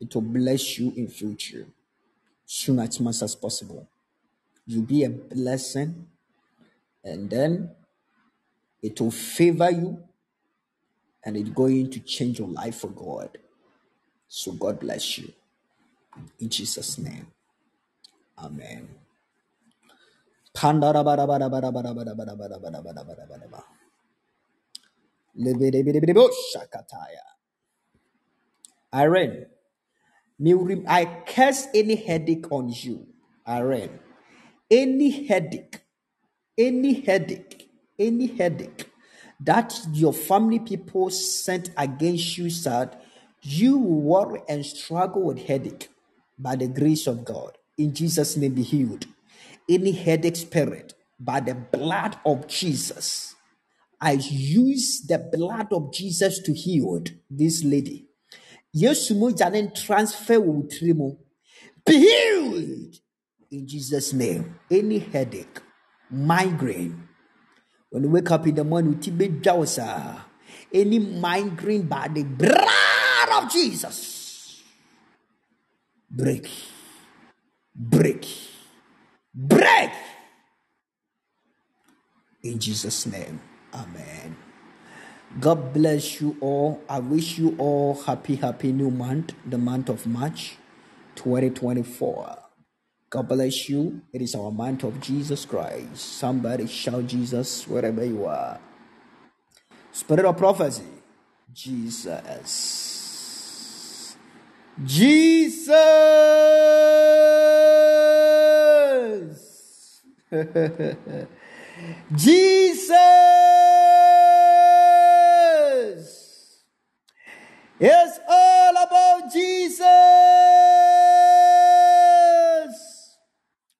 it will bless you in future, soon as much as possible. You'll be a blessing, and then it will favor you, and it's going to change your life for God. So God bless you. In Jesus' name. Amen. Irene, I curse any headache on you. Irene, any headache, any headache, any headache that your family people sent against you, said you will worry and struggle with headache by the grace of God. In Jesus' name, be healed. Any headache spirit by the blood of Jesus. I use the blood of Jesus to heal this lady. Yesu mogya ne transfer tiri. Be healed in Jesus' name. Any headache, migraine, when you wake up in the morning. Any migraine by the blood of Jesus. Break, break, break. In Jesus' name. Amen. God bless you all. I wish you all happy, happy new month, the month of March 2024. God bless you. It is our month of Jesus Christ. Somebody shout Jesus wherever you are. Spirit of prophecy, Jesus. Jesus. Jesus. It's all about Jesus.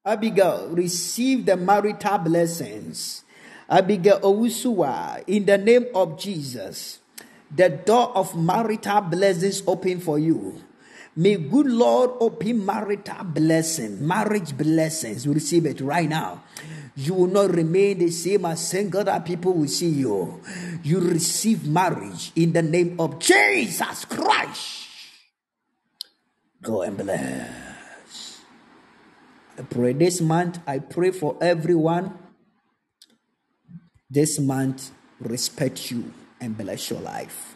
Abigail, receive the marital blessings. Abigail Owusuwa, in the name of Jesus, the door of marital blessings open for you. May good Lord open marital blessing, marriage blessings. Receive it right now. You will not remain the same as single that people will see you. You receive marriage in the name of Jesus Christ. Go and bless. Pray this month, I pray for everyone. This month, respect you and bless your life.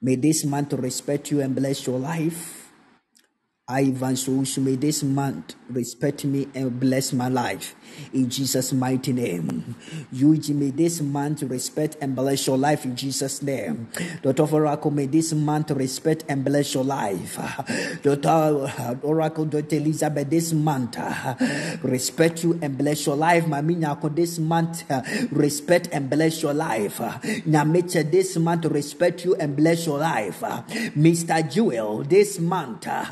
May this month respect you and bless your life. I, Ivan Sousu, may this month respect me and bless my life. In Jesus' mighty name. Yuji, may this month respect and bless your life in Jesus' name. Dr. Oracle, may this month respect and bless your life. Dr. Oracle, Dr. Elizabeth, this month respect you and bless your life. Mami Nyako, this month respect and bless your life. Nyamecha, this month respect you and bless your life. Mr. Jewel, this month uh,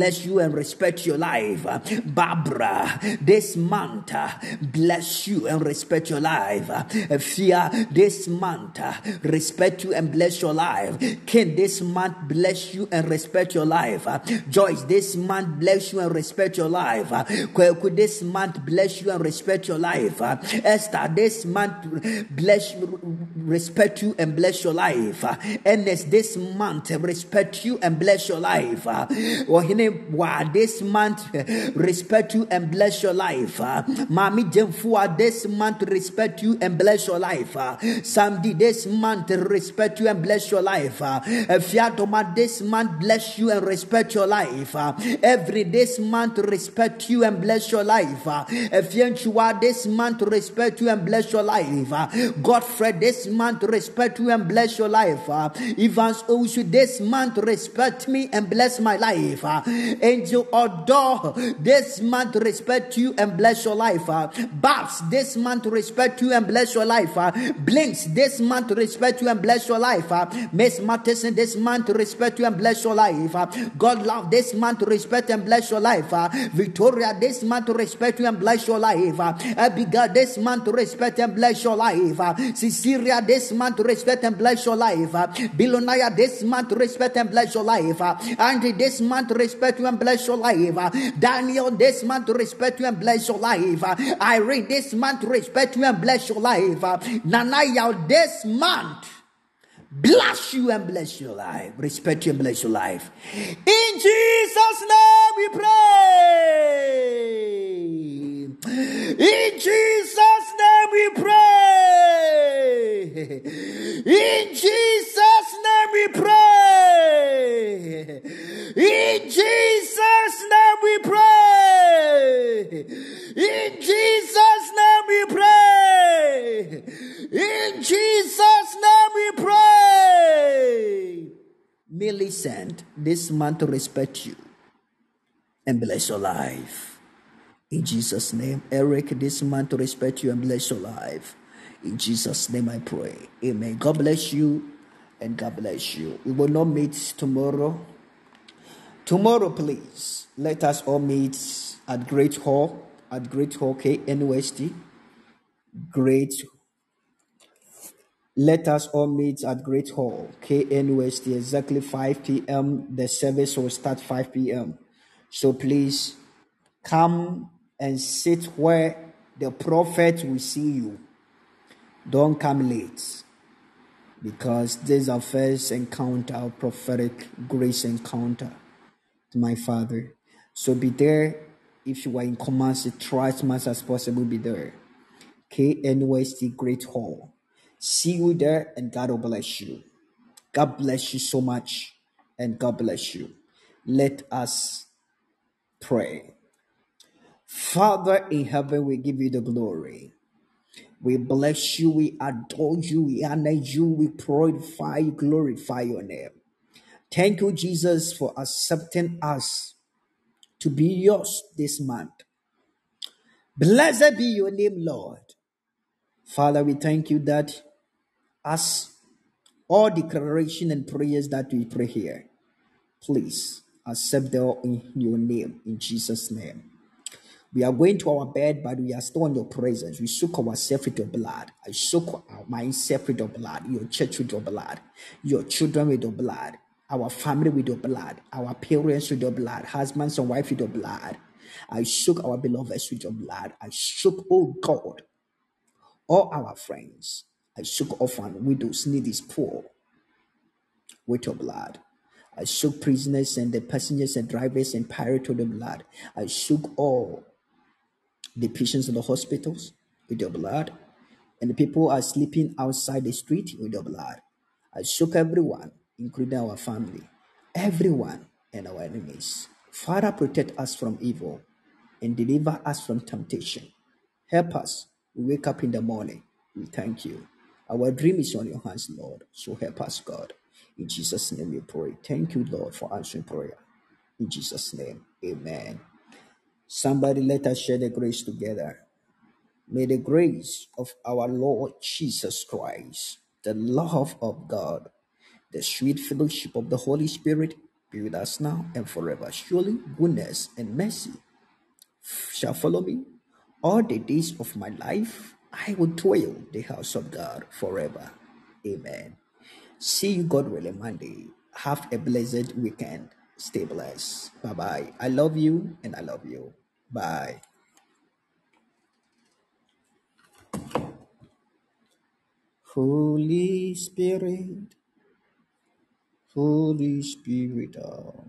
bless you and respect your life. Barbara, this month bless you and respect your life. Fia, this month respect you and bless your life. Ken, this month bless you and respect your life. Joyce, this month bless you and respect your life. Kweku, this month bless you and respect your life. Esther, this month bless you, respect you and bless your life. Ernest, this month respect you and bless your life. Uh, Ohene, this month respect you and bless your life. Uh, Mami Jemfua, this month respect you and bless your life. Uh, Samdi, this month respect you and bless your life. Uh, Fiatoma, this month bless you and respect your life. Every this month respect you and bless your life. Fianchua, this month respect you and bless your life. Godfrey, this month respect you and bless your life. Evans Osu, this month respect me and bless my life. Uh, Angel Odor, this month respect you and bless your life. Uh, Babs, this month respect you and bless your life. Uh, Blinks, this month respect you and bless your life. Uh, Miss Matheson, this month respect you and bless your life. Uh, God love, this month respect and bless your life. Uh, Victoria, this month respect you and bless your life. Uh, Abigail, this month to respect and bless your life. Uh, Cecilia, this month respect and bless your life. Uh, Bilonaya, this month respect and bless your life. Uh, Andy, this month respect you and bless your life. Uh, Daniel, this month respect you and bless your life. Uh, Irene, this month respect you and bless your life. Uh, Nanaya, this month bless you and bless your life. Respect you and bless your life. In Jesus' name we pray. In Jesus' name we pray. In Jesus' name we pray. In Jesus' name we pray. In Jesus' name we pray. In Jesus' name we pray. Millicent, this month to respect you and bless your life. In Jesus' name, Eric, this month to respect you and bless your life. In Jesus' name I pray. Amen. God bless you and God bless you. We will not meet tomorrow. Tomorrow, please, let us all meet at Great Hall, at Great Hall KNUST. Great let us all meet at Great Hall, KNUST, exactly 5 p.m. The service will start 5 p.m. So please come and sit where the prophet will see you. Don't come late because this is our first encounter, our prophetic grace encounter to my father. So be there. If you are in Kumasi, try as much as possible be there. KNUST Great Hall. See you there and God will bless you. God bless you so much and God bless you. Let us pray. Father in heaven, we give you the glory. We bless you, we adore you, we honor you, we glorify you, glorify your name. Thank you, Jesus, for accepting us to be yours this month. Blessed be your name, Lord. Father, we thank you that as all declaration and prayers that we pray here, please accept them in your name, in Jesus' name. We are going to our bed, but we are still in your presence. We soak ourselves with your blood. I soak mindset with your blood, your church with your blood, your children with your blood, our family with your blood, our parents with your blood, husbands and wife with your blood. I soak our beloveds with your blood. I soak, oh God, all our friends. I soak orphan, widows, needy, poor with your blood. I soak prisoners and the passengers and drivers and pirates with the blood. I soak all the patients in the hospitals with your blood, and the people are sleeping outside the street with your blood. I shook everyone, including our family, everyone, and our enemies. Father, protect us from evil and deliver us from temptation. Help us. We wake up in the morning. We thank you. Our dream is on your hands, Lord. So help us, God. In Jesus' name we pray. Thank you, Lord, for answering prayer. In Jesus' name, amen. Somebody let us share the grace together. May the grace of our Lord Jesus Christ, the love of God, the sweet fellowship of the Holy Spirit be with us now and forever. Surely goodness and mercy shall follow me all the days of my life. I will dwell the house of God forever. Amen. See you, God willing, Monday. Have a blessed weekend. Stay blessed. Bye bye. I love you and I love you. Bye. Holy Spirit, Holy Spirit. oh.